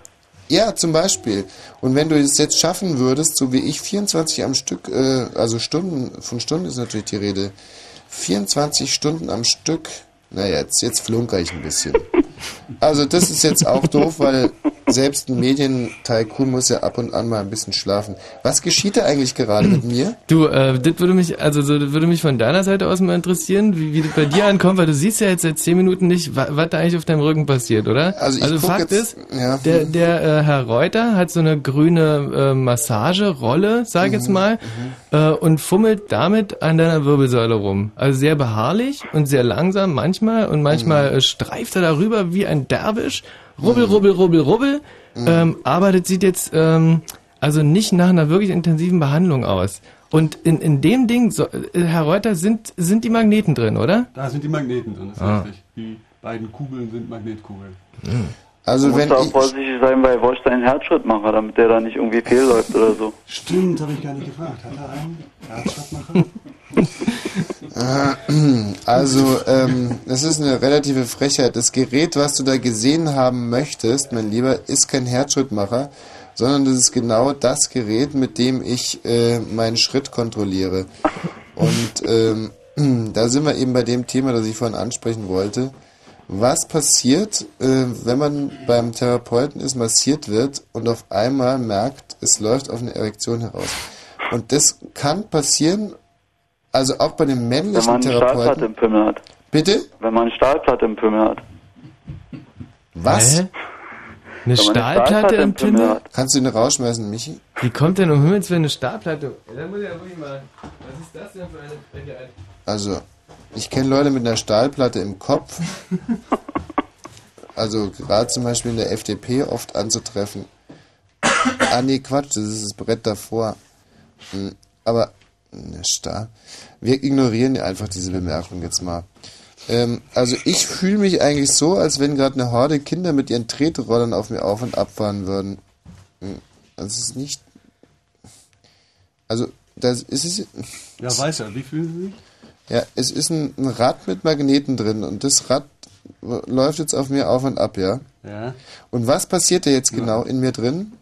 Ja, zum Beispiel. Und wenn du es jetzt schaffen würdest, so wie ich, 24 am Stück, äh, also Stunden, von Stunden ist natürlich die Rede, 24 Stunden am Stück, naja, jetzt, jetzt flunker ich ein bisschen. Also das ist jetzt auch doof, weil selbst ein Medientycoon muss ja ab und an mal ein bisschen schlafen. Was geschieht da eigentlich gerade mit mir? Du, äh, das würde mich, also so, das würde mich von deiner Seite aus mal interessieren, wie, wie das bei dir ankommt, weil du siehst ja jetzt seit zehn Minuten nicht, wa- was da eigentlich auf deinem Rücken passiert, oder? Also guck Fakt jetzt- ist, ja. der, der äh, Herr Reuter hat so eine grüne äh, Massagerolle, sag ich Mhm, jetzt mal, äh, und fummelt damit an deiner Wirbelsäule rum. Also sehr beharrlich und sehr langsam manchmal und manchmal Mhm. äh, streift er darüber wie ein Derwisch, rubbel, rubbel, rubbel, rubbel, Mhm. ähm, aber das sieht jetzt ähm, also nicht nach einer wirklich intensiven Behandlung aus. Und in, in dem Ding, so, äh, Herr Reuter, sind, sind die Magneten drin, oder? Da sind die Magneten drin, das ist Ah. richtig. Die beiden Kugeln sind Magnetkugeln. Also du musst auch vorsichtig sein bei Wosch seinen Herzschrittmacher, damit der da nicht irgendwie fehlläuft oder so. Stimmt, habe ich gar nicht gefragt. Hat er einen Herzschrittmacher? Äh, Also, ähm, das ist eine relative Frechheit. Das Gerät, was du da gesehen haben möchtest, mein Lieber, ist kein Herzschrittmacher, sondern das ist genau das Gerät, mit dem ich äh, meinen Schritt kontrolliere. Und ähm, da sind wir eben bei dem Thema, das ich vorhin ansprechen wollte. Was passiert, äh, wenn man beim Therapeuten ist, massiert wird und auf einmal merkt, es läuft auf eine Erektion heraus? Und das kann passieren, also auch bei dem Wenn männlichen man eine Stahlplatte Therapeuten. im Pimmel hat. Bitte? Wenn man eine Stahlplatte im Pimmel hat. Was? Hä? Eine Stahlplatte im Pimmel? Kannst du ihn rausschmeißen, Michi? Wie kommt denn um Himmels Willen eine Stahlplatte? Ja, da muss ich ja wirklich mal. Was ist das denn für eine Frechheit? Also, ich kenne Leute mit einer Stahlplatte im Kopf. Also gerade zum Beispiel in der FDP oft anzutreffen. Ah nee, Quatsch, das ist das Brett davor. Hm, Aber, ne, Stahl. Wir ignorieren einfach diese Bemerkung jetzt mal. Ähm, also ich fühle mich eigentlich so, als wenn gerade eine Horde Kinder mit ihren Tretrollern auf mir auf und abfahren würden. Hm, Das ist nicht... Also, das ist es... Ja, weiß er. Wie fühlen Sie sich? Ja, es ist ein, ein Rad mit Magneten drin und das Rad läuft jetzt auf mir auf und ab, ja? Ja. Und was passiert da jetzt genau in mir drin?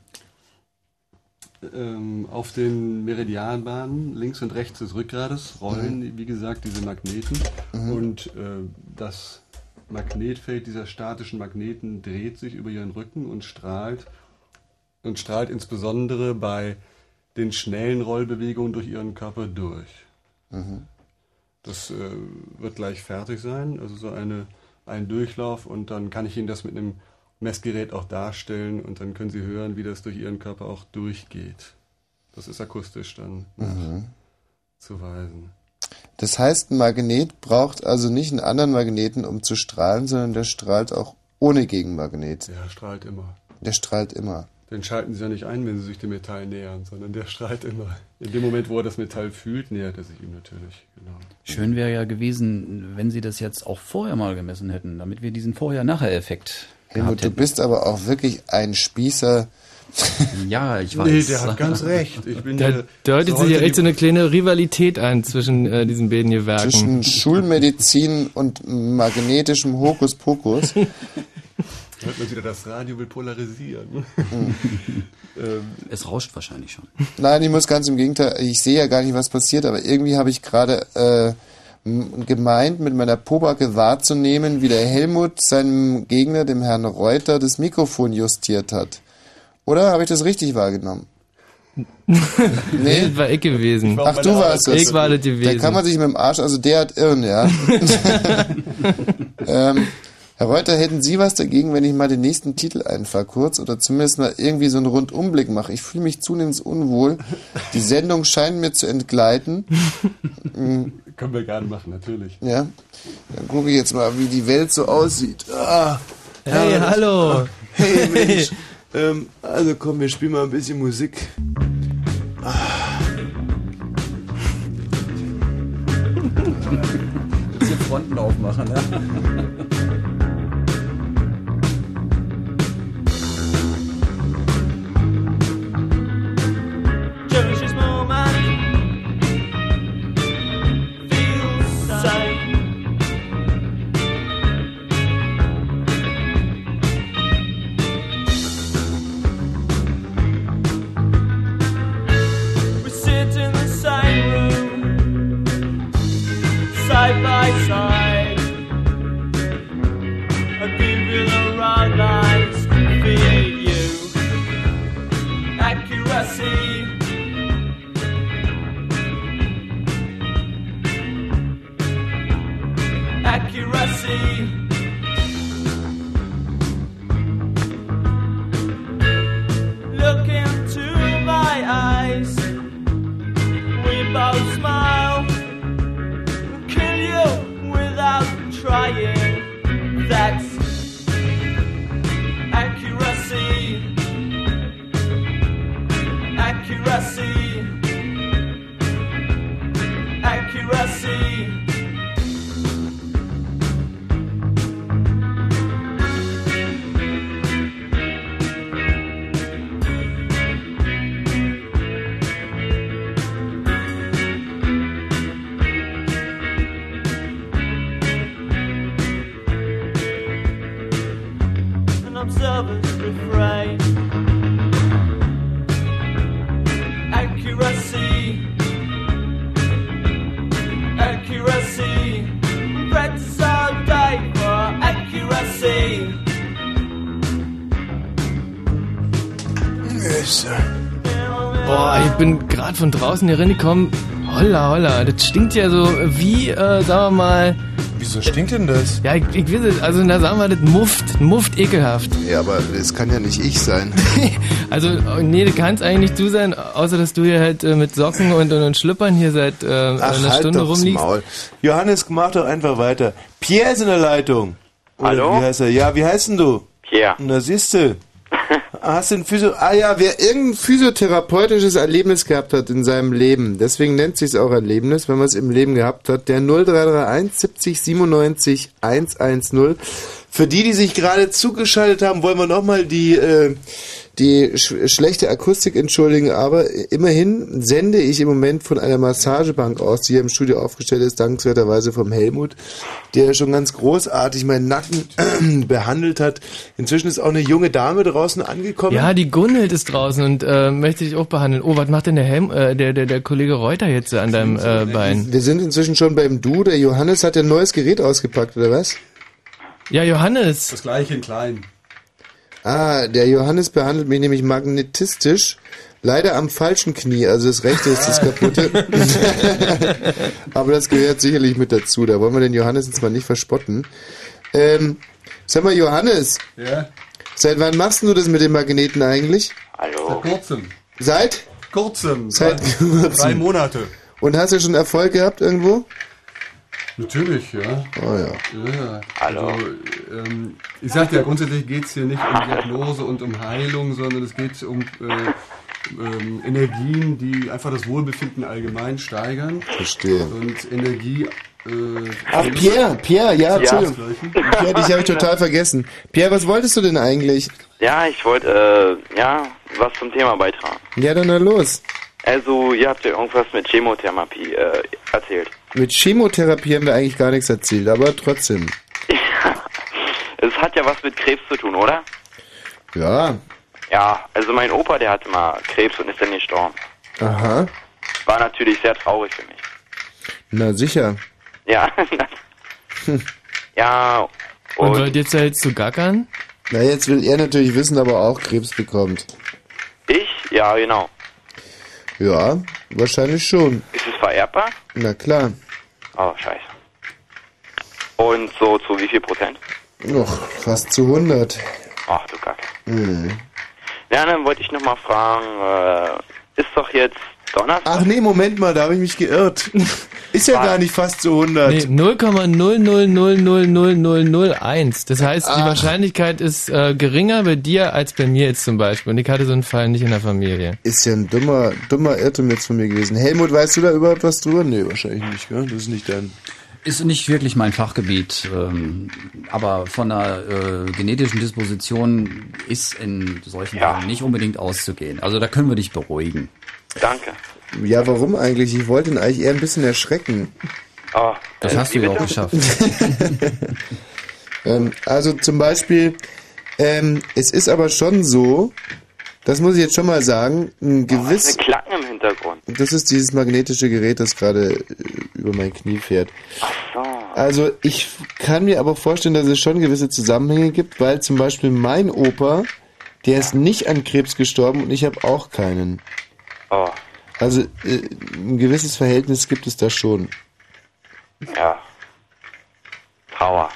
Ähm, auf den Meridianbahnen links und rechts des Rückgrades rollen, wie gesagt, diese Magneten. Mhm. Und äh, das Magnetfeld dieser statischen Magneten dreht sich über ihren Rücken und strahlt. Und strahlt insbesondere bei den schnellen Rollbewegungen durch ihren Körper durch. Mhm. Das äh, wird gleich fertig sein, also so eine, ein Durchlauf und dann kann ich Ihnen das mit einem Messgerät auch darstellen und dann können Sie hören, wie das durch Ihren Körper auch durchgeht. Das ist akustisch dann Mhm. nachzuweisen. Das heißt, ein Magnet braucht also nicht einen anderen Magneten, um zu strahlen, sondern der strahlt auch ohne Gegenmagnet. Der strahlt immer. Der strahlt immer. Den schalten Sie ja nicht ein, wenn Sie sich dem Metall nähern, sondern der strahlt immer. In dem Moment, wo er das Metall fühlt, nähert er sich ihm natürlich. Genau. Schön wäre ja gewesen, wenn Sie das jetzt auch vorher mal gemessen hätten, damit wir diesen Vorher-Nachher-Effekt Helmut, du bist aber auch wirklich ein Spießer. Ja, ich Nee, der hat ganz recht. Ich bin Da deutet sich ja echt so eine kleine Rivalität an zwischen äh, diesen beiden Gewerken. Zwischen Schulmedizin und magnetischem Hokuspokus. Hört man wieder, das Radio will polarisieren. Ähm, Es rauscht wahrscheinlich schon. Nein, ich muss ganz im Gegenteil, ich sehe ja gar nicht, was passiert, aber irgendwie habe ich gerade äh, gemeint, mit meiner Pobacke wahrzunehmen, wie der Helmut seinem Gegner, dem Herrn Reuter, das Mikrofon justiert hat. Oder habe ich das richtig wahrgenommen? Nee, das war ich gewesen. Ach, du warst es. Ich war das Da gewesen. kann man sich mit dem Arsch, also der hat Irren, ja. ähm, Herr Reuter, hätten Sie was dagegen, wenn ich mal den nächsten Titel einfahre, kurz, oder zumindest mal irgendwie so einen Rundumblick mache? Ich fühle mich zunehmend unwohl. Die Sendung scheint mir zu entgleiten. Können wir gerne machen, natürlich. Ja. Dann gucke ich jetzt mal, wie die Welt so aussieht. Ah, Hey, herrlich. hallo. Hey, Mensch. ähm, also komm, wir spielen mal ein bisschen Musik. Bisschen Fronten aufmachen, ja. Gerade von draußen hier reingekommen. Holla, holla, das stinkt ja so wie, äh, sagen wir mal. Wieso stinkt denn das? Ja, ich, ich weiß es, also da sagen wir, das muft, muft ekelhaft. Ja, aber das kann ja nicht ich sein. Also, nee, das kann es eigentlich nicht du sein, außer dass du hier halt äh, mit Socken und, und, und Schlüppern hier seit äh, Ach, einer halt Stunde rumliegst. Maul. Johannes, mach doch einfach weiter. Pierre ist in der Leitung. Oder Hallo? Wie heißt er? Ja, wie heißt denn du? Pierre. Na, siehste. Hast du ein Physio... Ah ja, wer irgendein physiotherapeutisches Erlebnis gehabt hat in seinem Leben, deswegen nennt sich auch Erlebnis, wenn man es im Leben gehabt hat, der 0331 70 97 110. Für die, die sich gerade zugeschaltet haben, wollen wir nochmal die, äh, die sch schlechte Akustik entschuldigen, aber immerhin sende ich im Moment von einer Massagebank aus, die hier im Studio aufgestellt ist, dankenswerterweise vom Helmut, der schon ganz großartig meinen Nacken behandelt hat. Inzwischen ist auch eine junge Dame draußen angekommen. Ja, die Gunhild ist draußen und äh, möchte dich auch behandeln. Oh, was macht denn der, Helm, äh, der, der, der Kollege Reuter jetzt an deinem äh, Bein? Wir sind inzwischen schon beim Du. Der Johannes hat ein neues Gerät ausgepackt, oder was? Ja, Johannes. Das gleiche in klein. Ah, der Johannes behandelt mich nämlich magnetistisch. Leider am falschen Knie, also das rechte ist das kaputte. Aber das gehört sicherlich mit dazu. Da wollen wir den Johannes jetzt mal nicht verspotten. Ähm, sag mal, Johannes, Ja? seit wann machst du das mit den Magneten eigentlich? Hallo. Seit kurzem. Seit? Kurzem. Seit Drei- kurzem. Drei Monate. Und hast du schon Erfolg gehabt irgendwo? Natürlich, ja. Oh ja. ja. Hallo. Also, ähm, ich sagte ja, grundsätzlich geht es hier nicht um Diagnose und um Heilung, sondern es geht um äh, ähm, Energien, die einfach das Wohlbefinden allgemein steigern. Verstehe. Und Energie. Äh, Ach, Pierre, Pierre, ja, Ja. Entschuldigung. Pierre, dich habe ich total vergessen. Pierre, was wolltest du denn eigentlich? Ja, ich wollte, äh, ja, was zum Thema beitragen. Ja, dann na los. Also, ihr habt ja irgendwas mit Chemotherapie äh, erzählt. Mit Chemotherapie haben wir eigentlich gar nichts erzählt, aber trotzdem. Es hat ja was mit Krebs zu tun, oder? Ja, Ja, also mein Opa, der hatte mal Krebs und ist dann gestorben. aha, War natürlich sehr traurig für mich. na sicher. Ja, ja, Und und wollt jetzt da jetzt zu gackern? Na, jetzt will er natürlich wissen, ob er auch Krebs bekommt. ich? Ja, genau. Ja, wahrscheinlich schon. Ist es vererbbar? Na klar. Oh, scheiße. Und so zu wie viel Prozent? Noch fast zu 100. Ach du Kacke. Hm. Ja, dann wollte ich nochmal fragen, äh, ist doch jetzt Donnerstag? Ach nee, Moment mal, da habe ich mich geirrt. Ist ja Was? gar nicht fast zu 100. Nee, 0,0000001. Das heißt, die Ach. Wahrscheinlichkeit ist äh, geringer bei dir als bei mir jetzt zum Beispiel. Und ich hatte so einen Fall nicht in der Familie. Ist ja ein dummer, dummer Irrtum jetzt von mir gewesen. Helmut, weißt du da überhaupt was drüber? Nee, wahrscheinlich nicht, gell? Das ist nicht dein... Ist nicht wirklich mein Fachgebiet, ähm, aber von der äh, genetischen Disposition ist in solchen Ja. Fällen nicht unbedingt auszugehen. Also da können wir dich beruhigen. Danke. Ja, warum eigentlich? Ich wollte ihn eigentlich eher ein bisschen erschrecken. Oh, Das äh, hast du ja auch geschafft. Ähm, also zum Beispiel, ähm, es ist aber schon so, das muss ich jetzt schon mal sagen, ein gewiss... eine Klacken im Hintergrund. Das ist dieses magnetische Gerät, das gerade äh, über mein Knie fährt. Ach so. Also ich kann mir aber vorstellen, dass es schon gewisse Zusammenhänge gibt, weil zum Beispiel mein Opa, der ist nicht an Krebs gestorben und ich habe auch keinen. Oh, Also äh, ein gewisses Verhältnis gibt es da schon. ja. Trauer.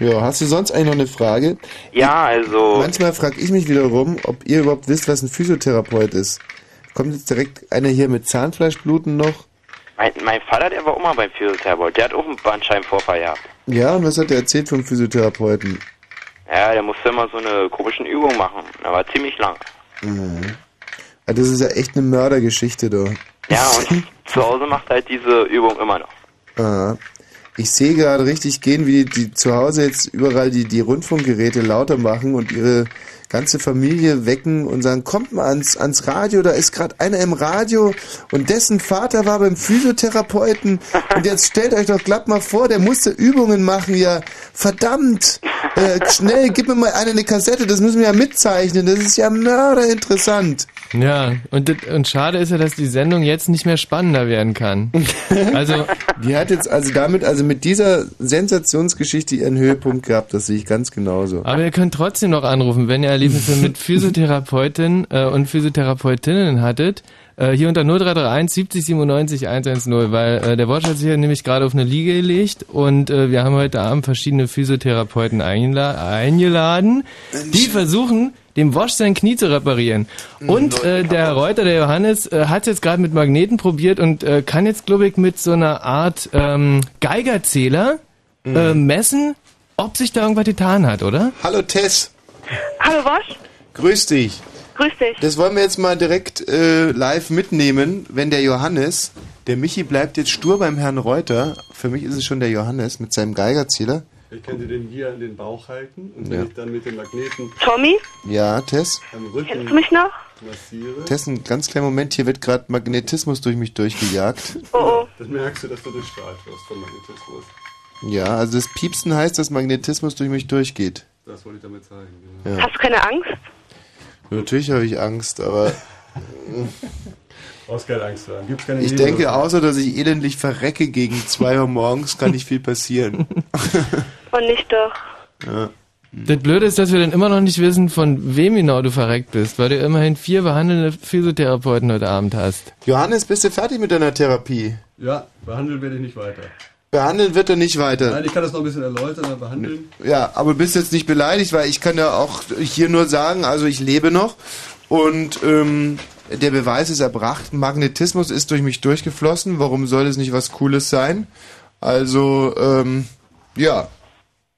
Ja, hast du sonst eigentlich noch eine Frage? Ja, also. Manchmal frage ich mich wiederum, ob ihr überhaupt wisst, was ein Physiotherapeut ist. Kommt jetzt direkt einer hier mit Zahnfleischbluten noch? Mein, mein Vater, der war auch mal beim Physiotherapeut. Der hat auch einen Bandscheibenvorfall gehabt. Ja, und was hat er erzählt vom Physiotherapeuten? Ja, der musste immer so eine komischen Übung machen. Der war ziemlich lang. Mhm. Das ist ja echt eine Mördergeschichte, du. Ja, und zu Hause macht halt diese Übung immer noch. Ah. Ich sehe gerade richtig gehen, wie die, die zu Hause jetzt überall die, die Rundfunkgeräte lauter machen und ihre ganze Familie wecken und sagen, kommt mal ans, ans Radio, da ist gerade einer im Radio und dessen Vater war beim Physiotherapeuten und jetzt stellt euch doch glatt mal vor, der musste Übungen machen, ja, verdammt, äh, schnell, gib mir mal eine, eine Kassette, das müssen wir ja mitzeichnen, das ist ja mörderinteressant. Ja, und, und schade ist ja, dass die Sendung jetzt nicht mehr spannender werden kann. Also, Die hat jetzt also damit, also mit dieser Sensationsgeschichte ihren Höhepunkt gehabt, das sehe ich ganz genauso. aber ihr könnt trotzdem noch anrufen, wenn ihr Erlebnisse mit Physiotherapeuten äh, und Physiotherapeutinnen hattet. Äh, hier unter 0331 70 97 110, weil äh, der Watch hat sich ja nämlich gerade auf eine Liege gelegt und äh, wir haben heute Abend verschiedene Physiotherapeuten eingela eingeladen, die versuchen, dem Wosch sein Knie zu reparieren. Und äh, der Reuter, der Johannes, äh, hat jetzt gerade mit Magneten probiert und äh, kann jetzt, glaube ich, mit so einer Art ähm, Geigerzähler äh, messen, ob sich da irgendwas getan hat, oder? Hallo Tess, Hallo Bosch, grüß dich. grüß dich. Das wollen wir jetzt mal direkt äh, live mitnehmen, wenn der Johannes, der Michi bleibt jetzt stur beim Herrn Reuter, für mich ist es schon der Johannes mit seinem Geigerzähler. Ich kann dir den hier an den Bauch halten und Ja. wenn ich dann mit den Magneten Tommy, Ja, Tess. am Rücken kennst du mich noch? massiere, Tess, einen ganz kleinen Moment, hier wird gerade Magnetismus durch mich durchgejagt. Oh oh. dann merkst du, dass du durchstrahlt wirst vom Magnetismus. Ja, also das Piepsen heißt, dass Magnetismus durch mich durchgeht. Das wollte ich damit zeigen. Genau. Ja. Hast du keine Angst? Natürlich habe ich Angst, aber Brauchst keine Angst haben. Gibt's keine ich Nebel- denke, außer dass ich elendlich verrecke gegen zwei Uhr morgens, kann nicht viel passieren. Und nicht doch. Ja. Das Blöde ist, dass wir dann immer noch nicht wissen, von wem genau du verreckt bist, weil du immerhin vier behandelnde Physiotherapeuten heute Abend hast. Johannes, bist du fertig mit deiner Therapie? Ja, behandeln werde ich nicht weiter. Behandeln wird er nicht weiter. Nein, ich kann das noch ein bisschen erläutern, aber behandeln. Ja, aber du bist jetzt nicht beleidigt, weil ich kann ja auch hier nur sagen, also ich lebe noch und ähm, der Beweis ist erbracht. Magnetismus ist durch mich durchgeflossen. Warum soll es nicht was Cooles sein? Also, ähm, ja.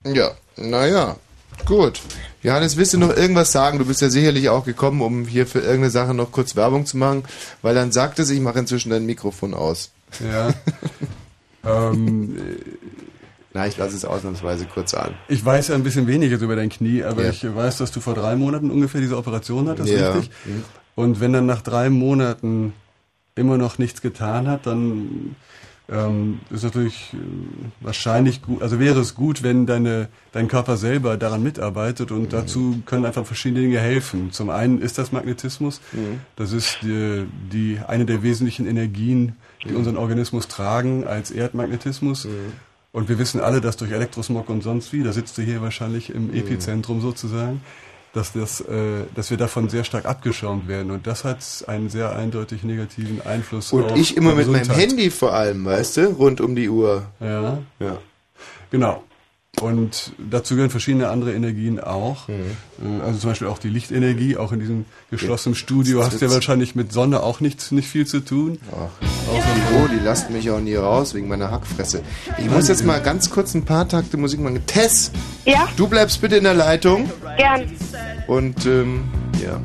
Ja, naja. Gut. Johannes, willst du noch irgendwas sagen? Du bist ja sicherlich auch gekommen, um hier für irgendeine Sache noch kurz Werbung zu machen, weil dann sagt es, ich mache inzwischen dein Mikrofon aus. Ja. ähm, Na, ich lasse es ausnahmsweise kurz an. ich weiß ja ein bisschen weniger über dein Knie, aber Ja. ich weiß, dass du vor drei Monaten ungefähr diese Operation hattest, Ja. richtig? Mhm. Und wenn dann nach drei Monaten immer noch nichts getan hat, dann ähm, ist natürlich äh, wahrscheinlich gut, also wäre es gut, wenn deine, dein Körper selber daran mitarbeitet und dazu können einfach verschiedene Dinge helfen. Zum einen ist das Magnetismus, Mhm. das ist die, die eine der wesentlichen Energien, die unseren Organismus tragen als Erdmagnetismus. Und wir wissen alle, dass durch Elektrosmog und sonst wie, da sitzt du hier wahrscheinlich im Epizentrum sozusagen, dass, das, äh, dass wir davon sehr stark abgeschirmt werden. Und das hat einen sehr eindeutig negativen Einfluss Und auf ich immer mit meinem. Handy vor allem, weißt du, rund um die Uhr. Ja. Ja. Genau. Und dazu gehören verschiedene andere Energien auch. Mhm. Also zum Beispiel auch die Lichtenergie, auch in diesem geschlossenen Studio hast du ja wahrscheinlich mit Sonne auch nicht, nicht viel zu tun. Oh, die lassen mich auch nie raus wegen meiner Hackfresse. Ich muss jetzt mal ganz kurz ein paar Takte Musik machen. Tess, Ja, du bleibst bitte in der Leitung. gern. Und, ähm, ja.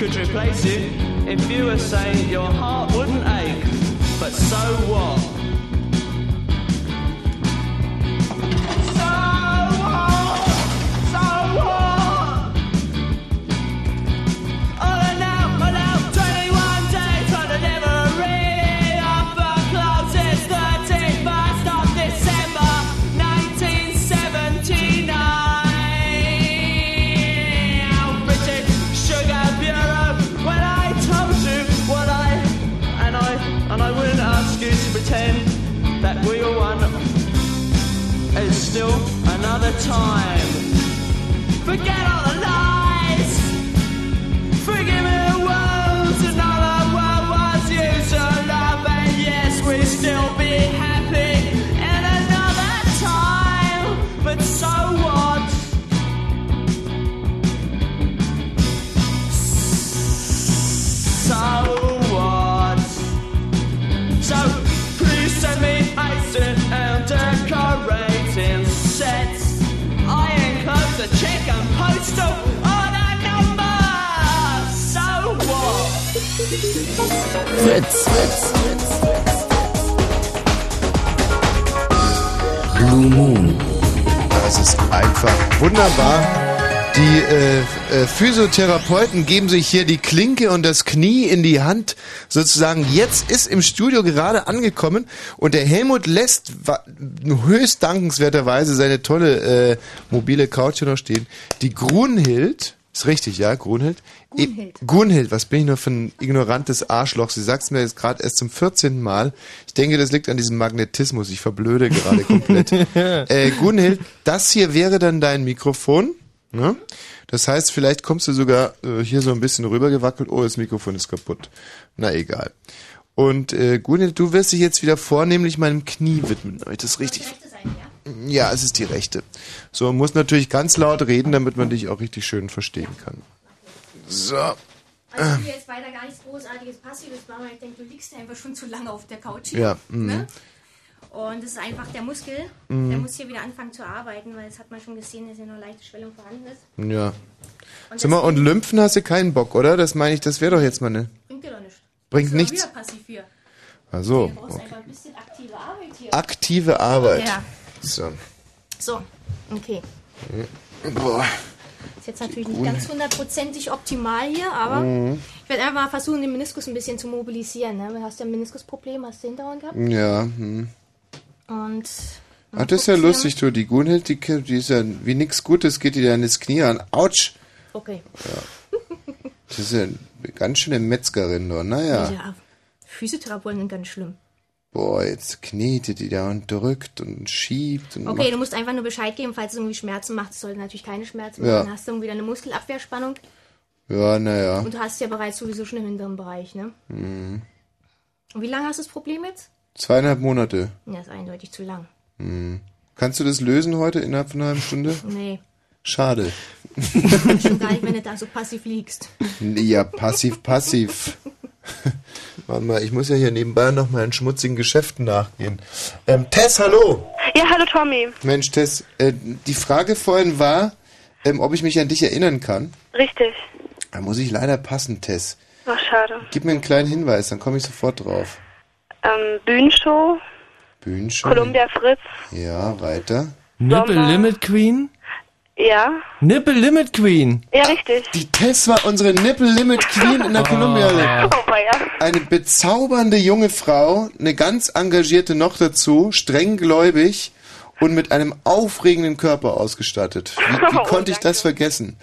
Could replace it if you were saying your heart wouldn't ache. But so what? Still another time. Fritz. Blue Moon. Das ist einfach wunderbar. Die äh, äh, Physiotherapeuten geben sich hier die Klinke und das Knie in die Hand. Sozusagen, jetzt ist im Studio gerade angekommen und der Helmut lässt höchst dankenswerterweise seine tolle äh, mobile Couch hier noch stehen. Die Grunhild, ist richtig, ja, Grunhild? Gunhild. E Gunhild, was bin ich nur für ein ignorantes Arschloch? Sie sagt es mir jetzt gerade erst zum 14. Mal. Ich denke, das liegt an diesem Magnetismus. Ich verblöde gerade komplett. äh, Gunhild, das hier wäre dann dein Mikrofon. Ne? Das heißt, vielleicht kommst du sogar äh, hier so ein bisschen rübergewackelt. Oh, das Mikrofon ist kaputt. Na egal. Und äh, Gunhild, du wirst dich jetzt wieder vornehmlich meinem Knie widmen. Habe ich das richtig? Ja, es ist die rechte. So, man muss natürlich ganz laut reden, damit man dich auch richtig schön verstehen kann. So. Also ich will jetzt weiter gar nichts Großartiges Passives machen, weil ich denke, du liegst einfach schon zu lange auf der Couch hier. Ja, mhm. Ne? Und das ist einfach der Muskel, Mhm. der muss hier wieder anfangen zu arbeiten, weil das hat man schon gesehen, dass hier noch leichte Schwellung vorhanden ist. Ja. Und mal, und Lymphen hast du keinen Bock, oder? Das meine ich, das wäre doch jetzt mal eine. Bringt dir doch nichts. Bringt nichts. Wieder passiv hier. Ach so, Du brauchst okay. einfach ein bisschen aktive Arbeit hier. Aktive Arbeit. Ja. So. So, okay. Boah. Ist jetzt natürlich nicht ganz hundertprozentig optimal hier, aber Mhm. ich werde einfach mal versuchen, den Meniskus ein bisschen zu mobilisieren. Ne? Du hast ja ein Meniskusproblem, hast du Hintergrund gehabt. Ja, hm. Und Ach, das ist ja lustig, du. Die Gunhild, die, die ist ja wie nix Gutes, geht dir dann das Knie an. Autsch! okay. Das ist ja eine ganz schöne Metzgerin, doch. Naja. Ja. Physiotherapeuten sind ganz schlimm. Boah, jetzt knetet die da und drückt und schiebt und Okay, du musst einfach nur Bescheid geben, falls es irgendwie Schmerzen macht. Es sollte natürlich keine Schmerzen Ja. machen. Dann hast du irgendwie eine Muskelabwehrspannung. Ja, naja. Und du hast ja bereits sowieso schon im hinteren Bereich, ne? Hm. Und wie lange hast du das Problem jetzt? Zweieinhalb Monate. Ja, ist eindeutig zu lang. Hm. Kannst du das lösen heute innerhalb von einer halben Stunde? Nee. Schade. Schon gar nicht, wenn du da so passiv liegst. Ja, passiv, passiv. Warte mal, ich muss ja hier nebenbei noch mal in schmutzigen Geschäften nachgehen. Ähm, Tess, hallo! Ja, hallo Tommy. Mensch, Tess, äh, die Frage vorhin war, ähm, ob ich mich an dich erinnern kann. Richtig. Da muss ich leider passen, Tess. Ach, schade. Gib mir einen kleinen Hinweis, dann komme ich sofort drauf. Ähm, Bühnenshow, Bühnenshow. Columbia Fritz. Ja, weiter. Nipple Limit Queen? Ja, Nipple Limit Queen. ja, richtig. Die Tess war unsere Nipple Limit Queen in der Columbia. Oh, weia. Eine bezaubernde junge Frau, eine ganz engagierte noch dazu, strenggläubig und mit einem aufregenden Körper ausgestattet. Wie, wie Oh, konnte ich das vergessen?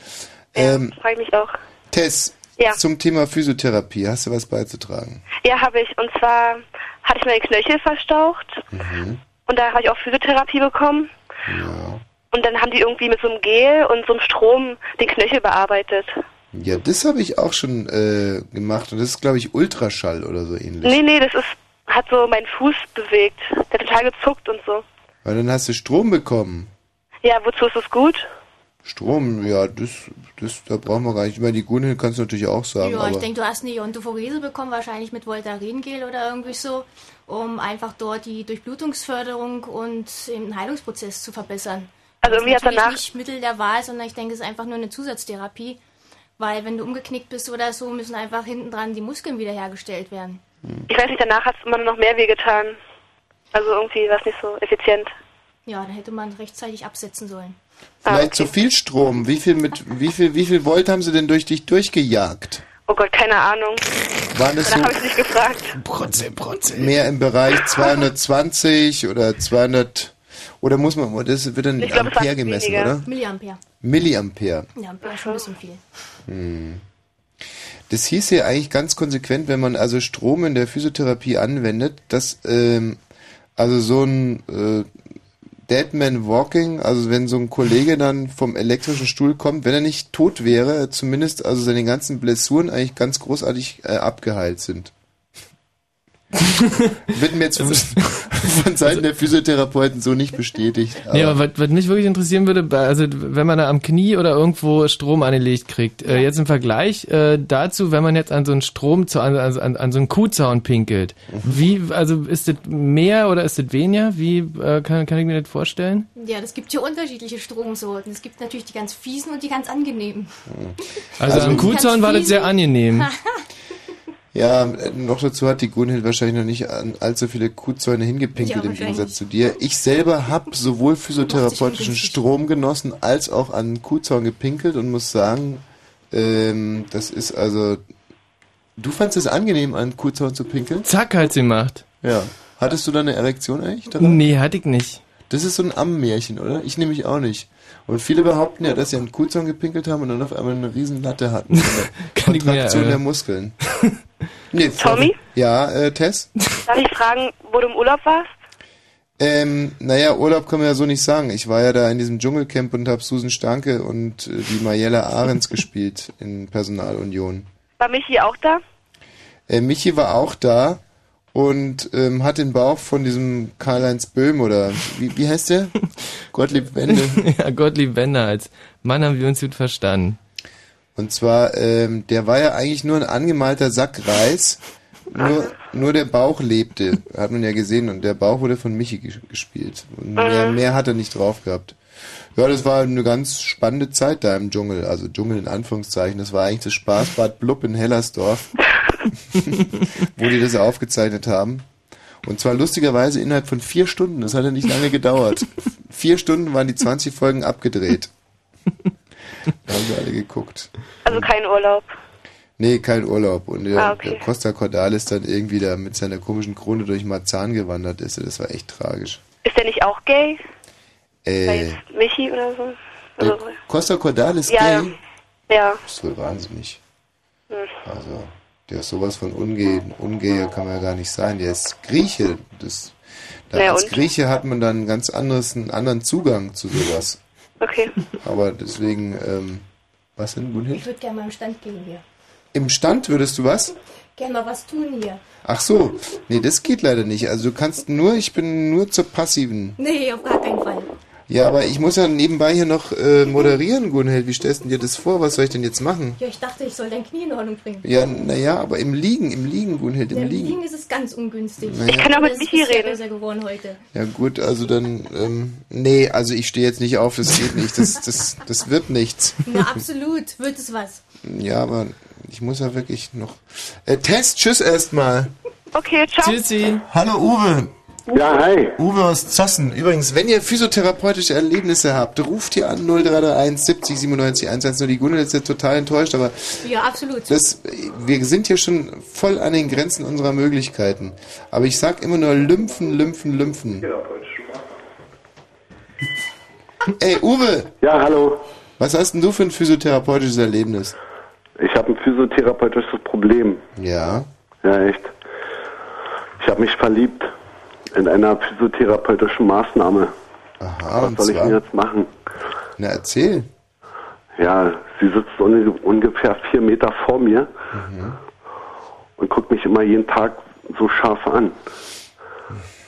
Ähm, Frag ich mich auch. Tess, Ja. zum Thema Physiotherapie, hast du was beizutragen? Ja, habe ich. Und zwar hatte ich meine Knöchel verstaucht Mhm. und da habe ich auch Physiotherapie bekommen. Ja. Und dann haben die irgendwie mit so einem Gel und so einem Strom den Knöchel bearbeitet. Ja, das habe ich auch schon äh, gemacht und das ist, glaube ich, Ultraschall oder so ähnlich. Nee, nee, das ist, hat so meinen Fuß bewegt. Der hat total gezuckt und so. Weil dann hast du Strom bekommen. Ja, wozu ist das gut? Strom, ja, das, das, da brauchen wir gar nicht. Ich meine, die Gunhild kannst du natürlich auch sagen, ja, aber ich denke, du hast eine Iontophorese bekommen, wahrscheinlich mit Voltarengel oder irgendwie so, um einfach dort die Durchblutungsförderung und den Heilungsprozess zu verbessern. Also Das irgendwie ist hat danach- nicht Mittel der Wahl, sondern ich denke, es ist einfach nur eine Zusatztherapie, Weil wenn du umgeknickt bist oder so, müssen einfach hinten dran die Muskeln wiederhergestellt werden. Ich weiß nicht, danach hat es immer noch mehr wehgetan. Also irgendwie war es nicht so effizient. Ja, dann hätte man rechtzeitig absetzen sollen. Vielleicht zu viel Strom. Wie viel mit wie viel wie viel Volt haben sie denn durch dich durchgejagt? Oh Gott, keine Ahnung. Waren es Danach so habe ich nicht gefragt. Prozent, Prozent. mehr im Bereich 220 oder 200 oder muss man das wird dann in Ampere gemessen, weniger. oder? Milliampere. Milliampere. Ja, Ampere schon ein bisschen viel. Hm. Das hieß ja eigentlich ganz konsequent, wenn man also Strom in der Physiotherapie anwendet, dass ähm, also so ein äh, Deadman Walking, also wenn so ein Kollege dann vom elektrischen Stuhl kommt, wenn er nicht tot wäre, zumindest also seine ganzen Blessuren eigentlich ganz großartig äh, abgeheilt sind. Wird mir jetzt von, von Seiten der Physiotherapeuten so nicht bestätigt. Nee, aber was, was mich wirklich interessieren würde, also wenn man da am Knie oder irgendwo Strom angelegt kriegt, äh, jetzt im Vergleich äh, dazu, wenn man jetzt an so einen Strom, zu, an, an, an so einen Kuhzaun pinkelt, wie, also ist das mehr oder ist das weniger? Wie äh, kann, kann ich mir das vorstellen? Ja, das gibt hier unterschiedliche Stromsorten. Es gibt natürlich die ganz fiesen und die ganz angenehmen. Also, am die Kuhzaun war das sehr angenehm. Ja, noch dazu hat die Gunhild wahrscheinlich noch nicht an allzu viele Kuhzäune hingepinkelt Ja, im Gegensatz zu dir. Ich selber habe sowohl physiotherapeutischen Strom genossen als auch an Kuhzaun gepinkelt und muss sagen, ähm, das ist also. Du fandst es angenehm, an Kuhzaun zu pinkeln? Zack, hat's gemacht. Ja. Hattest du da eine Erektion eigentlich? daran? Nee, hatte ich nicht. Das ist so ein Ammenmärchen, oder? Ich nämlich auch nicht. Und viele behaupten ja, dass sie an Kuhzaun gepinkelt haben und dann auf einmal eine riesen Latte hatten. Kann ich mir, Kontraktion äh, der Muskeln. Nee, Tommy? Ja, äh, Tess? Darf ich fragen, wo du im Urlaub warst? Ähm, naja, Urlaub kann man ja so nicht sagen. Ich war ja da in diesem Dschungelcamp und habe Susan Stanke und äh, die Mariella Ahrens gespielt in Personalunion. War Michi auch da? Äh, Michi war auch da und ähm, hat den Bauch von diesem Karl-Heinz Böhm oder wie, wie heißt der? Gottlieb Wende. ja, Gottlieb Wender als Mann haben wir uns gut verstanden. Und zwar, ähm, der war ja eigentlich nur ein angemalter Sack Reis, nur, nur der Bauch lebte, hat man ja gesehen, und der Bauch wurde von Michi ges- gespielt. Und mehr, mehr hat er nicht drauf gehabt. Ja, das war eine ganz spannende Zeit da im Dschungel, also Dschungel in Anführungszeichen. Das war eigentlich das Spaßbad Blub in Hellersdorf, wo die das aufgezeichnet haben. Und zwar lustigerweise innerhalb von vier Stunden, das hat ja nicht lange gedauert. vier Stunden waren die 20 Folgen abgedreht. Da haben wir alle geguckt. Also kein Urlaub. Nee, kein Urlaub. Und der, Ah, okay. der Costa Cordalis dann irgendwie da mit seiner komischen Krone durch Marzahn gewandert ist. Das war echt tragisch. Ist der nicht auch gay? Äh, Michi oder so? Also, Costa Cordalis ja, gay? ja. Das ist wohl wahnsinnig. Hm. Also, der ist sowas von ungay. Ungay kann man ja gar nicht sein. Der ist Grieche. Das, da Ja, als und? Grieche hat man dann einen ganz anderes, einen anderen Zugang zu sowas. Okay. Aber deswegen, ähm, was denn, Gunhild? Ich würde gerne mal im Stand gehen hier. Im Stand würdest du was? Gerne mal was tun hier. Ach so, nee, das geht leider nicht. Also du kannst nur, ich bin nur zur passiven. Nee, auf gar keinen Fall. Ja, aber ich muss ja nebenbei hier noch äh, moderieren, Gunhild. Wie stellst du dir das vor? Was soll ich denn jetzt machen? Ja, ich dachte, ich soll dein Knie in Ordnung bringen. Ja, naja, aber im Liegen, im Liegen, Gunhild, im Im Liegen. Liegen ist es ganz ungünstig. Naja. Ich kann auch mit Michi ist ja reden. besser geworden heute. Ja gut, also dann, ähm, nee, also ich stehe jetzt nicht auf, das geht nicht. Das, das, das wird nichts. Na, absolut. Wird es was. Ja, aber ich muss ja wirklich noch. Äh, Test, tschüss erstmal. Okay, ciao. Tschüssi. Hallo Uwe. Ja, hi. Uwe aus Zossen. Übrigens, wenn ihr physiotherapeutische Erlebnisse habt, ruft hier an 0331 70 97 110. Die Gunhild ist jetzt total enttäuscht, aber Ja, absolut. das, wir sind hier schon voll an den Grenzen unserer Möglichkeiten. Aber ich sag immer nur Lymphen, Lymphen, Lymphen. Ey, Uwe! Ja, hallo. Was hast denn du für ein physiotherapeutisches Erlebnis? Ich habe ein physiotherapeutisches Problem. Ja. Ja, echt. Ich habe mich verliebt in einer physiotherapeutischen Maßnahme. Aha, Was soll ich denn jetzt machen? Na, erzähl. Ja, sie sitzt un ungefähr vier Meter vor mir Mhm. und guckt mich immer jeden Tag so scharf an.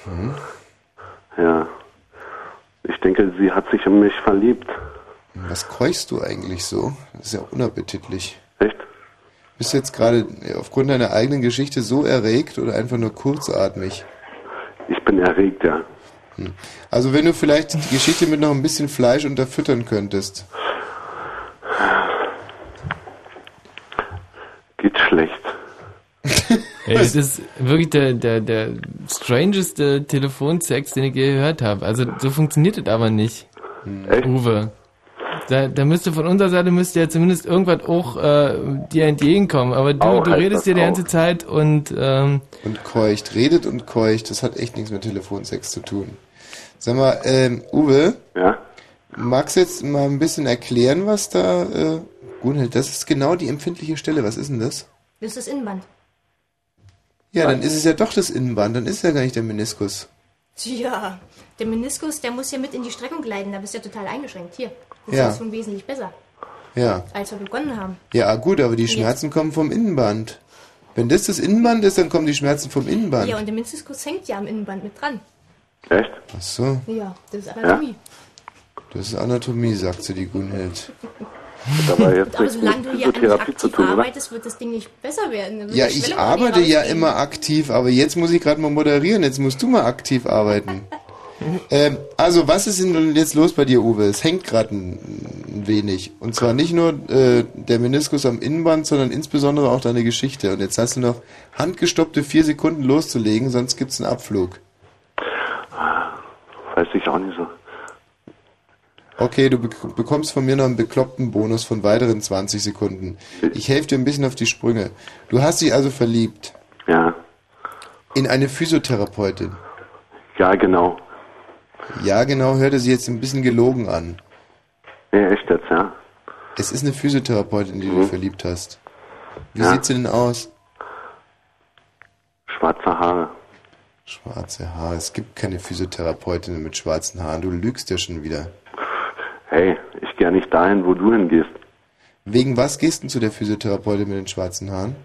Mhm. Ja. Ich denke, sie hat sich in mich verliebt. Was keuchst du eigentlich so? Das ist ja unappetitlich. Echt? Bist du jetzt gerade aufgrund deiner eigenen Geschichte so erregt oder einfach nur kurzatmig? Ich bin erregt, ja. Also wenn du vielleicht die Geschichte mit noch ein bisschen Fleisch unterfüttern könntest. Geht schlecht. Ey, das ist wirklich der, der, der strangeste Telefonsex, den ich je gehört habe. Also so funktioniert das aber nicht. Echt? Uwe. Da, da müsste von unserer Seite müsste ja zumindest irgendwas auch äh, dir entgegenkommen. Aber du, du redest dir die ganze Zeit und ähm, Und keucht, redet und keucht, das hat echt nichts mit Telefonsex zu tun. Sag mal, ähm, Uwe? Ja? Magst du jetzt mal ein bisschen erklären, was da, äh, Gunhild, das ist genau die empfindliche Stelle, was ist denn das? Das ist das Innenband. Ja, dann ist es ja doch das Innenband, dann ist es ja gar nicht der Meniskus. Tja, der Meniskus, der muss ja mit in die Streckung gleiten, da bist du ja total eingeschränkt. Hier, das Ja. ist schon wesentlich besser, Ja. als wir begonnen haben. Ja, gut, aber die Jetzt. Schmerzen kommen vom Innenband. Wenn das das Innenband ist, dann kommen die Schmerzen vom Innenband. Ja, und der Meniskus hängt ja am Innenband mit dran. Echt? Ach so, Ja, das ist Anatomie. das ist Anatomie, sagt sie die Gunhild. Aber jetzt Aber solange mit du hier nicht Physiotherapie zu aktiv oder? arbeitest, wird das Ding nicht besser werden. Ja, ich arbeite ja immer aktiv, aber jetzt muss ich gerade mal moderieren, jetzt musst du mal aktiv arbeiten. ähm, also, was ist denn jetzt los bei dir, Uwe? Es hängt gerade ein, ein wenig. Und zwar nicht nur äh, der Meniskus am Innenband, sondern insbesondere auch deine Geschichte. Und jetzt hast du noch handgestoppte vier Sekunden loszulegen, sonst gibt's einen Abflug. Weiß ich auch nicht so. Okay, du bek bekommst von mir noch einen bekloppten Bonus von weiteren 20 Sekunden. Ich helfe dir ein bisschen auf die Sprünge. Du hast dich also verliebt. Ja. In eine Physiotherapeutin. Ja, genau. Ja, genau, hörte sie jetzt ein bisschen gelogen an. Ja, echt jetzt, ja. Es ist eine Physiotherapeutin, in die du dich verliebt hast. Wie Ja. sieht sie denn aus? Schwarze Haare. Schwarze Haare. Es gibt keine Physiotherapeutin mit schwarzen Haaren. Du lügst ja schon wieder. Hey, ich gehe nicht dahin, wo du hingehst. Wegen was gehst du zu der Physiotherapeutin mit den schwarzen Haaren?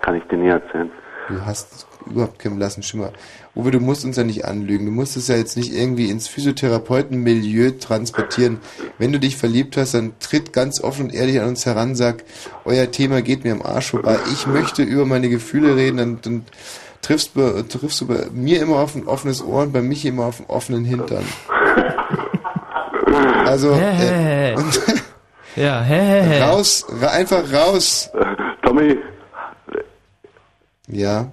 Kann ich dir nie erzählen. Du hast überhaupt keinen blassen Schimmer. Uwe, du musst uns ja nicht anlügen. Du musst es ja jetzt nicht irgendwie ins Physiotherapeutenmilieu transportieren. Wenn du dich verliebt hast, dann tritt ganz offen und ehrlich an uns heran, sag, euer Thema geht mir am Arsch vorbei. Ich möchte über meine Gefühle reden, dann, dann triffst, du, triffst du bei mir immer auf ein offenes Ohr und bei mich immer auf einen offenen Hintern. Also, Hä, äh, und ja, hä, hä, hä. raus, ra einfach raus. Tommy. Ja.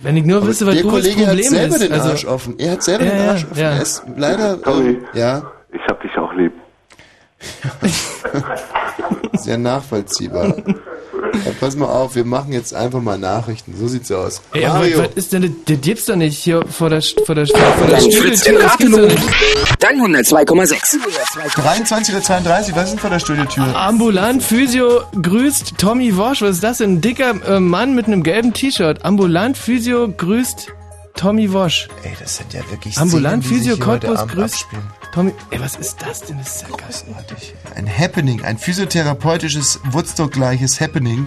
Wenn ich nur Aber wüsste, was der Uwes Kollege hat Problem selber ist. den also, Arsch offen. Er hat selber Ja, den Arsch offen. ja. Er ist leider, Tommy. ähm, ja, Ich hab dich auch lieb. sehr nachvollziehbar. Ja, pass mal auf, wir machen jetzt einfach mal Nachrichten. So sieht's aus. Ey, aber Mario, was ist denn, das gibt's doch nicht hier vor der, vor der, vor der Fritz Studiotür. Dann 102,6. 23.32 Uhr, was ist denn vor der Studiotür? Ambulant Physio grüßt Tommy Wosch. Was ist das denn? Ein dicker äh, Mann mit einem gelben T-Shirt. Ambulant Physio grüßt Tommy Wosch. Ey, das sind ja wirklich Ambulant Szenen, die Physio Cottbus grüßt abspielen. Tommy. Ey, was ist das denn? Das ist ja krass. Ein Happening, ein physiotherapeutisches Woodstock-gleiches Happening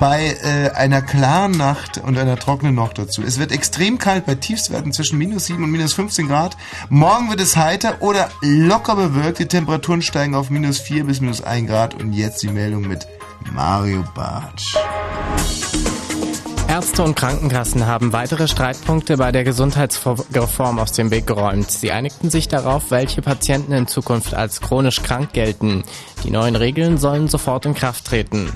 bei äh, einer klaren Nacht und einer trockenen Nacht dazu. Es wird extrem kalt bei Tiefstwerten zwischen minus 7 und minus 15 Grad. Morgen wird es heiter oder locker bewölkt. Die Temperaturen steigen auf minus 4 bis minus 1 Grad. Und jetzt die Meldung mit Mario Bartsch. Ärzte und Krankenkassen haben weitere Streitpunkte bei der Gesundheitsreform aus dem Weg geräumt. Sie einigten sich darauf, welche Patienten in Zukunft als chronisch krank gelten. Die neuen Regeln sollen sofort in Kraft treten.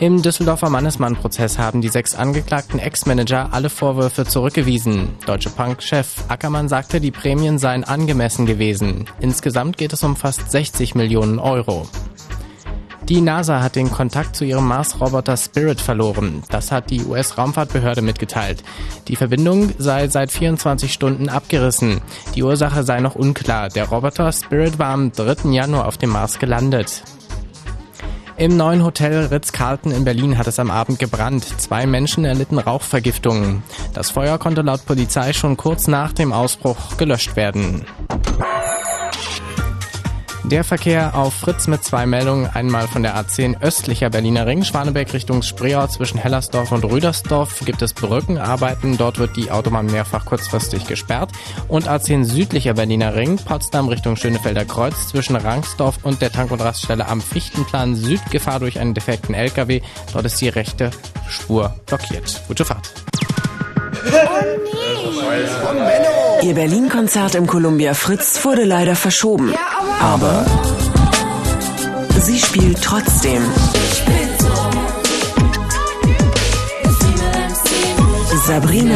Im Düsseldorfer Mannesmann-Prozess haben die sechs angeklagten Ex-Manager alle Vorwürfe zurückgewiesen. Deutsche Bank-Chef Ackermann sagte, die Prämien seien angemessen gewesen. Insgesamt geht es um fast 60 Millionen Euro. Die NASA hat den Kontakt zu ihrem Mars-Roboter Spirit verloren. Das hat die US-Raumfahrtbehörde mitgeteilt. Die Verbindung sei seit 24 Stunden abgerissen. Die Ursache sei noch unklar. Der Roboter Spirit war am 3. Januar auf dem Mars gelandet. Im neuen Hotel Ritz-Carlton in Berlin hat es am Abend gebrannt. Zwei Menschen erlitten Rauchvergiftungen. Das Feuer konnte laut Polizei schon kurz nach dem Ausbruch gelöscht werden. Der Verkehr auf Fritz mit zwei Meldungen. Einmal von der A10 östlicher Berliner Ring, Schwanebeck Richtung Spreeau zwischen Hellersdorf und Rüdersdorf gibt es Brückenarbeiten. Dort wird die Autobahn mehrfach kurzfristig gesperrt. Und A10 südlicher Berliner Ring, Potsdam Richtung Schönefelder Kreuz zwischen Rangsdorf und der Tank- und Raststelle am Fichtenplan Süd Gefahr durch einen defekten LKW. Dort ist die rechte Spur blockiert. Gute Fahrt. Ihr Berlin-Konzert im Columbia Fritz wurde leider verschoben. Aber sie spielt trotzdem. Sabrina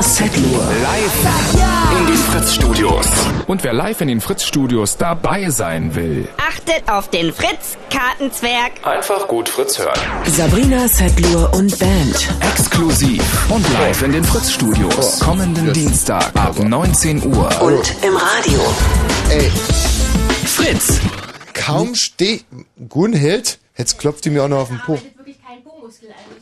Setlur. Live in den Fritz-Studios. Und wer live in den Fritz-Studios dabei sein will, Achtet auf den Fritz-Kartenzwerg. einfach gut Fritz hören. Sabrina Setlur und Band. Exklusiv und live in den Fritz-Studios. Kommenden Dienstag ab 19 Uhr. Und im Radio. Ey. Fritz. Kaum steht Gunhild, jetzt klopft die mir auch noch auf den Po.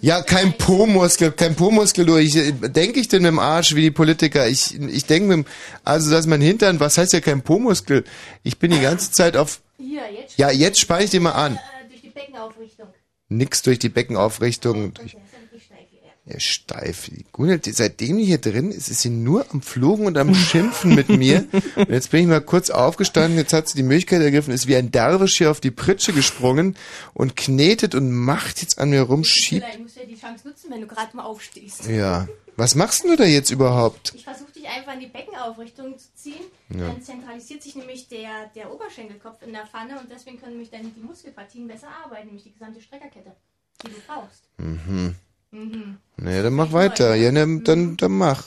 Ja, kein Po-Muskel, kein Po-Muskel, du. Ich, äh, denke ich denn im Arsch wie die Politiker? Ich, ich denke mir, also, dass mein Hintern, was heißt ja kein Po-Muskel? Ich bin die ganze Zeit auf, Hier, jetzt ja, jetzt speich ich dir mal an. äh, durch die Beckenaufrichtung. Nix durch die Beckenaufrichtung. Durch, ja, steif. Gunhild, seitdem die hier drin ist, ist sie nur am Fluchen und am Schimpfen mit mir. Und jetzt bin ich mal kurz aufgestanden, jetzt hat sie die Möglichkeit ergriffen, ist wie ein Derwisch hier auf die Pritsche gesprungen und knetet und macht jetzt an mir rum, schiebt. Vielleicht musst du ja die Chance nutzen, wenn du gerade mal aufstehst. Ja. Was machst du da jetzt überhaupt? Ich versuche dich einfach in die Beckenaufrichtung zu ziehen. Ja. Dann zentralisiert sich nämlich der, der Oberschenkelkopf in der Pfanne und deswegen können nämlich dann die Muskelpartien besser arbeiten, nämlich die gesamte Streckerkette, die du brauchst. Mhm. Mhm. Naja, dann mach weiter. Ja, ne, dann, dann mach.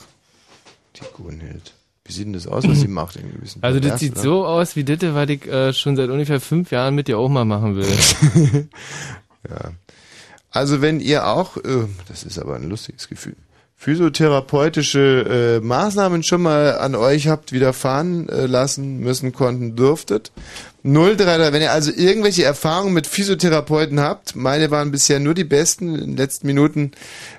Die Gunhild. Wie sieht denn das aus, was sie macht? In gewissen Also das sieht oder? so aus wie Ditte, was ich äh, schon seit ungefähr fünf Jahren mit dir auch mal machen will. Ja. Also wenn ihr auch, äh, das ist aber ein lustiges Gefühl, physiotherapeutische äh, Maßnahmen schon mal an euch habt widerfahren äh, lassen müssen, konnten, dürftet. 033, wenn ihr also irgendwelche Erfahrungen mit Physiotherapeuten habt, meine waren bisher nur die besten, in den letzten Minuten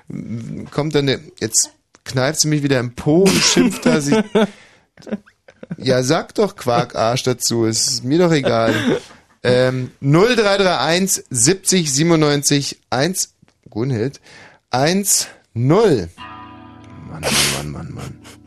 mm, kommt dann, eine, jetzt kneift sie mich wieder im Po und schimpft da, sie, ja sag doch Quarkarsch dazu, es ist mir doch egal. Ähm, 0331 70 97 1 Gunhild 1 0. Mann, Mann, Mann, Mann.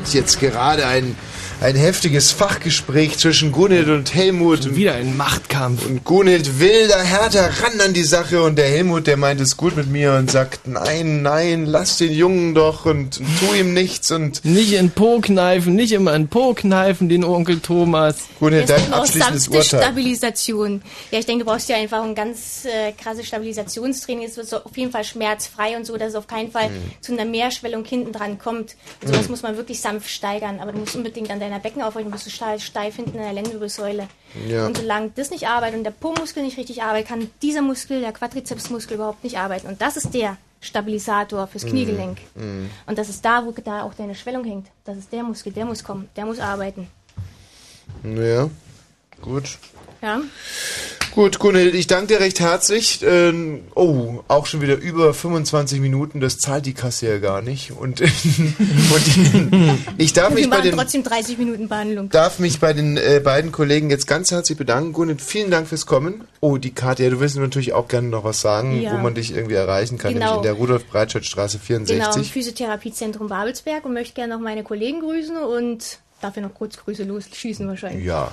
Brandet jetzt gerade ein ein heftiges Fachgespräch zwischen Gunhild und Helmut. Und wieder ein Machtkampf. Und Gunhild will da härter ran an die Sache und der Helmut, der meint es gut mit mir und sagt, nein, nein, lass den Jungen doch und, tu ihm nichts und... Nicht in Po kneifen, nicht immer in Po kneifen, den Onkel Thomas. Gunhild, Jetzt noch abschließendes sanfte Urteil. Stabilisation. Ja, ich denke, du brauchst ja einfach ein ganz äh, krasses Stabilisationstraining. Es wird so auf jeden Fall schmerzfrei und so, dass es auf keinen Fall Mhm. zu einer Mehrschwellung hinten dran kommt. Sowas Mhm. muss man wirklich sanft steigern. Aber du musst unbedingt an deiner Beckenaufrichtung, bist du steif, steif hinten in der Lendenwirbelsäule. Ja. Und solange das nicht arbeitet und der Po-Muskel nicht richtig arbeitet, kann dieser Muskel, der Quadrizepsmuskel, überhaupt nicht arbeiten. Und das ist der Stabilisator fürs Kniegelenk. Mhm. Und das ist da, wo da auch deine Schwellung hängt. Das ist der Muskel, der muss kommen, der muss arbeiten. Ja, gut. Ja? Gut, Gunhild, ich danke dir recht herzlich. Ähm, oh, auch schon wieder über 25 Minuten, das zahlt die Kasse ja gar nicht. Und, und ich darf mich bei den trotzdem 30 Minuten Behandlung. darf mich bei den äh, beiden Kollegen jetzt ganz herzlich bedanken. Gunhild, vielen Dank fürs Kommen. Oh, die Katja, du willst natürlich auch gerne noch was sagen, Ja. wo man dich irgendwie erreichen kann, Genau. nämlich in der Rudolf-Breitscheid-Straße Genau, im 64. Physiotherapiezentrum Babelsberg und möchte gerne noch meine Kollegen grüßen und darf ja noch kurz Grüße losschießen wahrscheinlich. Ja,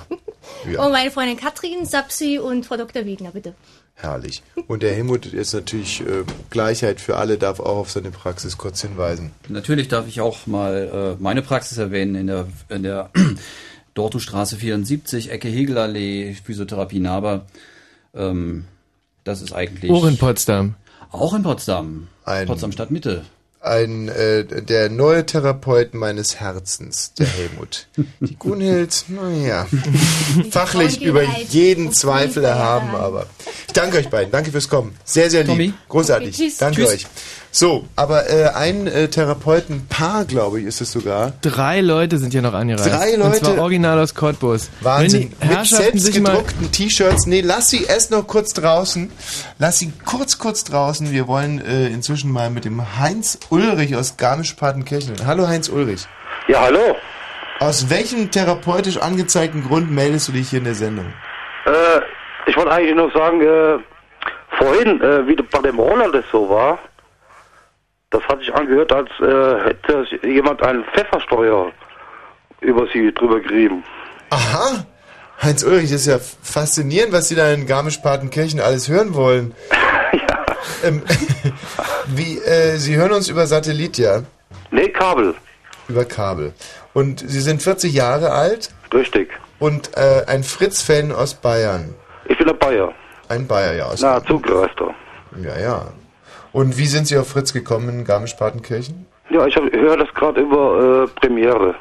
Und ja, meine Freundin Katrin, Sapsi und Frau Dr. Wegner, bitte. herrlich. Und der Helmut ist natürlich äh, Gleichheit für alle, darf auch auf seine Praxis kurz hinweisen. Natürlich darf ich auch mal äh, meine Praxis erwähnen in der, in der Dortustraße 74, Ecke Hegelallee, Physiotherapie Naber. Ähm, das ist eigentlich. Auch in Potsdam. Auch in Potsdam. Ein- Potsdam Stadtmitte. Ein, äh, der neue Therapeut meines Herzens, der Helmut. Die Gunhild, naja, fachlich über jeden Zweifel erhaben, aber ich danke euch beiden. Danke fürs Kommen. Sehr, sehr lieb. Tommy. Großartig. Danke euch. So, aber äh, ein äh, Therapeutenpaar, glaube ich, ist es sogar. Drei Leute sind hier noch angereist. Drei Und Leute? zwar original aus Cottbus. Wahnsinn. Mit selbstgedruckten T-Shirts. Nee, lass sie erst noch kurz draußen. Lass sie kurz, kurz draußen. Wir wollen äh, inzwischen mal mit dem Heinz Ulrich aus Garmisch-Partenkirchen. Hallo Heinz Ulrich. Ja, hallo. Aus welchem therapeutisch angezeigten Grund meldest du dich hier in der Sendung? Äh, ich wollte eigentlich nur sagen, äh, vorhin, äh, wie bei dem Roller das so war, das hat sich angehört, als äh, hätte jemand einen Pfeffersteuer über sie drüber gerieben. Aha. Heinz Ulrich, das ist ja faszinierend, was Sie da in Garmisch-Partenkirchen alles hören wollen. Ähm, wie, äh, Sie hören uns über Satellit, ja? Nee, Kabel. Über Kabel. Und Sie sind 40 Jahre alt? Richtig. Und äh, ein Fritz-Fan aus Bayern. Ich bin ein Bayer. Ein Bayer, ja. Aus Na, Zugreister. Ja, ja. Und wie sind Sie auf Fritz gekommen in Garmisch-Partenkirchen? Ja, ich höre das gerade über äh, Premiere.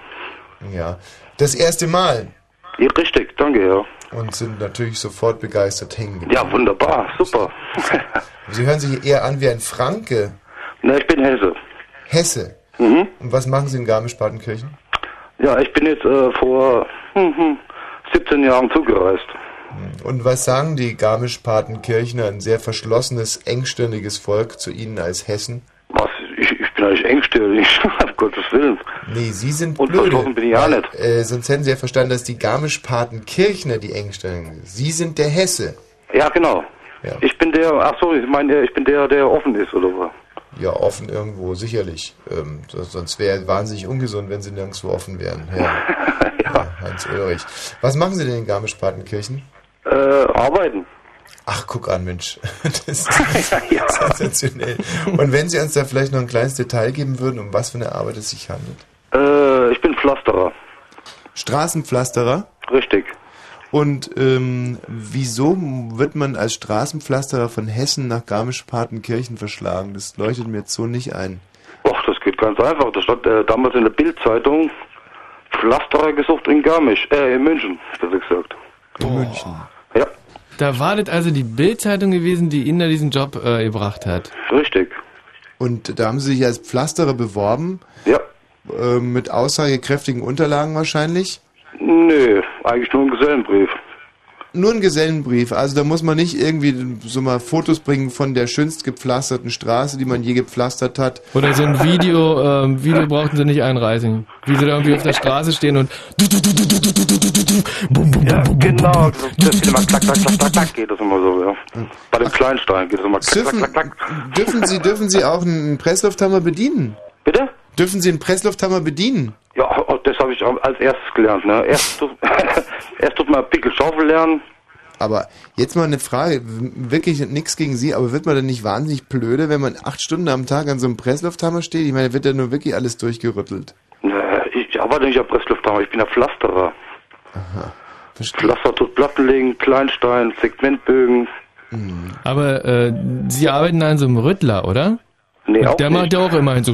Ja. Das erste Mal. Ja, richtig, danke, ja. Und sind natürlich sofort begeistert hängen geblieben. Ja, wunderbar, super. Sie hören sich eher an wie ein Franke. Na, ich bin Hesse. Hesse. Mhm. Und was machen Sie in Garmisch-Partenkirchen? Ja, ich bin jetzt äh, vor hm, hm, 17 Jahren zugereist. Und was sagen die Garmisch-Partenkirchner, ein sehr verschlossenes, engstirniges Volk, zu Ihnen als Hessen? Was? Ich, ich bin eigentlich engstirnig, um Gottes Willen. Nee, Sie sind Und blöde. verschlossen bin ich ja nicht. Äh, sonst hätten Sie ja verstanden, dass die Garmisch-Partenkirchner die engstirnigen sind. Sie sind der Hesse. Ja, genau. Ja. Ich bin der, ach so, ich meine, ich bin der, der offen ist, oder was? Ja, offen irgendwo, sicherlich. Ähm, so- sonst wäre wahnsinnig ungesund, wenn Sie nirgendwo offen wären. Ja. ja. Heinz Ulrich. Was machen Sie denn in Garmisch-Partenkirchen? Äh, arbeiten. Ach, guck an, Mensch. Das ist sensationell. Und wenn Sie uns da vielleicht noch ein kleines Detail geben würden, um was für eine Arbeit es sich handelt? Äh, ich bin Pflasterer. Straßenpflasterer? Richtig. Und ähm, wieso wird man als Straßenpflasterer von Hessen nach Garmisch-Partenkirchen verschlagen? Das leuchtet mir jetzt so nicht ein. Och, das geht ganz einfach. Da stand äh, damals in der Bildzeitung Pflasterer gesucht in Garmisch, äh, in München, besser gesagt. In München. Ja, Da war das also die Bildzeitung gewesen, die Ihnen da diesen Job äh, gebracht hat. richtig. Und da haben Sie sich als Pflasterer beworben? Ja. Äh, mit aussagekräftigen Unterlagen wahrscheinlich? Nö, eigentlich nur ein Gesellenbrief. Nur ein Gesellenbrief. Also da muss man nicht irgendwie so mal Fotos bringen von der schönst gepflasterten Straße, die man je gepflastert hat. Oder so ein Video, ähm, Video brauchten sie nicht einreichen. Wie sie da irgendwie auf der Straße stehen und Ja, genau. Das geht immer klack, klack, klack, klack, klack, geht das immer so, ja. Bei dem Kleinstein geht das immer klack, Dürfen, klack, klack, klack. dürfen Sie, dürfen Sie auch einen Presslufthammer bedienen? Bitte? Dürfen Sie einen Presslufthammer bedienen? Ja, oh, das habe ich als erstes gelernt. Ne? Erst, tut, erst tut man Pickelschaufel lernen. Aber jetzt mal eine Frage, wirklich nichts gegen Sie, aber wird man denn nicht wahnsinnig blöde, wenn man acht Stunden am Tag an so einem Presslufthammer steht? Ich meine, wird da nur wirklich alles durchgerüttelt. Ne, Ich arbeite nicht am Presslufthammer, ich bin der Pflasterer. Pflaster tut Platten legen, Kleinstein, Segmentbögen. Aber äh, Sie arbeiten an so einem Rüttler, oder? Nee, Und auch der nicht. macht ja auch immerhin so.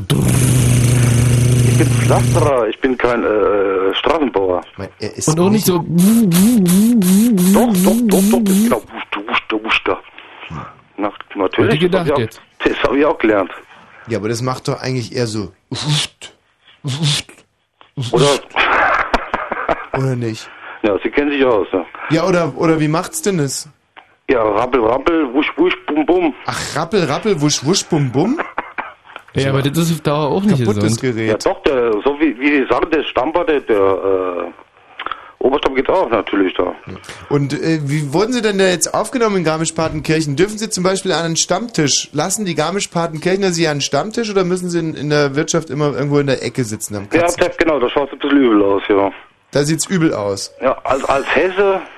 Ich bin Pflasterer, ich bin kein äh, Straßenbauer. Und auch nicht so. Doch, doch, doch, doch, das ist genau Wuster, Wuster. Na, natürlich. Hätte gedacht das ich auch- jetzt. Das habe ich auch gelernt. Ja, aber das macht doch eigentlich eher so. Oder? Oder nicht? Ja, Sie kennen sich aus. Ja, Ja, oder, oder wie macht's denn das? ja rappel, rappel, wusch, wusch, bum, bum. Ach, rappel, rappel, wusch, wusch, bum, bum? Ja, aber das ist auf Dauer auch nicht Kaputtes gesund. Gerät. Ja, doch, der, so wie, wie Sie sagen, der Stamper, der, der äh, Oberstammer geht auch natürlich da. Und äh, wie wurden Sie denn da jetzt aufgenommen in Garmisch-Partenkirchen? Dürfen Sie zum Beispiel an einen Stammtisch? Lassen die Garmisch-Partenkirchner Sie an einen Stammtisch oder müssen Sie in, in der Wirtschaft immer irgendwo in der Ecke sitzen am Ja, Katzen? ja, genau, da schaut es ein bisschen übel aus, ja. Da sieht's übel aus. Ja, als, als Hesse.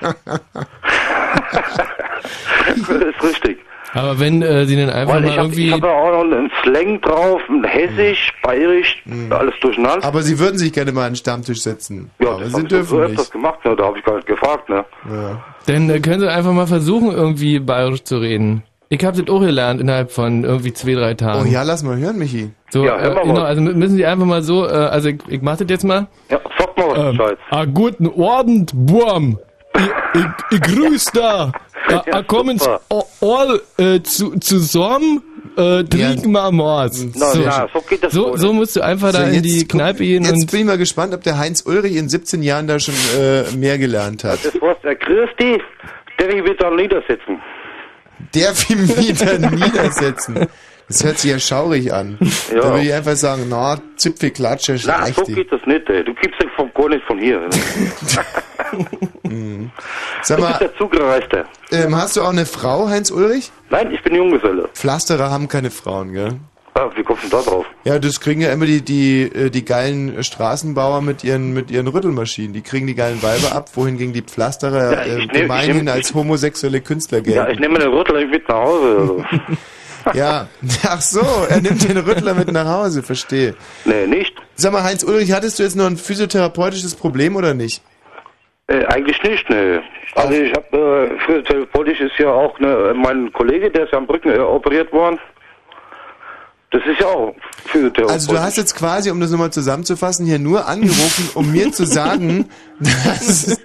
das ist richtig. Aber wenn äh, Sie dann einfach Weil mal ich habe irgendwie. hab ja auch noch einen Slang drauf, ein Hessisch, Bayerisch, alles durcheinander. Aber Sie würden sich gerne mal an einen Stammtisch setzen. Ja, Aber das Sie hab ich so dürfen nicht. gemacht, ne? da habe ich gar nicht gefragt. Ne? Ja. Dann äh, können Sie einfach mal versuchen, irgendwie bayerisch zu reden. Ich habe das auch gelernt innerhalb von irgendwie zwei, drei Tagen. Oh ja, lass mal hören, Michi. So, Ja, hör mal äh, genau, also mü- müssen Sie einfach mal so, äh, also ich, ich mach das jetzt mal. Ja, sag mal was ähm, Bescheid. A guten Abend, Burm. Ich, ich, ich grüß da. A, a kommen all äh, zu, zusammen, äh, trinken wir Mors. Na, ja, so geht das so, so musst du einfach da So, in jetzt die Kneipe gehen Jetzt und bin ich mal gespannt, ob der Heinz Ulrich in 17 Jahren da schon äh, mehr gelernt hat. Das war's, der Christi, der ich wieder niedersetzen. Der will wieder niedersetzen. Das hört sich ja schaurig an. Ja. Da würde ich einfach sagen, na, Zipfelklatsche, Na, so geht das nicht, ey. Du gibst ja von, gar nicht von hier. Ne? Sag du mal, bist der Zugereiste. ähm, hast du auch eine Frau, Heinz Ulrich? Nein, ich bin Junggeselle. Pflasterer haben keine Frauen, gell? Ah, wie kommst du da drauf? Ja, das kriegen ja immer die, die, äh, die geilen Straßenbauer mit ihren, mit ihren Rüttelmaschinen. Die kriegen die geilen Weiber ab, wohingegen die Pflasterer Ja, äh, gemeinhin als homosexuelle Künstler Ja, ich gelten. nehme den Rüttler mit nach Hause. Also. Ja, ach so, er nimmt den Rüttler mit nach Hause, verstehe. Nee, nicht. Sag mal, Heinz Ulrich, hattest du jetzt noch ein physiotherapeutisches Problem oder nicht? Äh, eigentlich nicht, ne. Also ich habe, äh, physiotherapeutisch ist ja auch ne, mein Kollege, der ist ja am Rücken äh, operiert worden. Das ist ja auch physiotherapeutisch. Also du hast jetzt quasi, um das nochmal zusammenzufassen, hier nur angerufen, um mir zu sagen, dass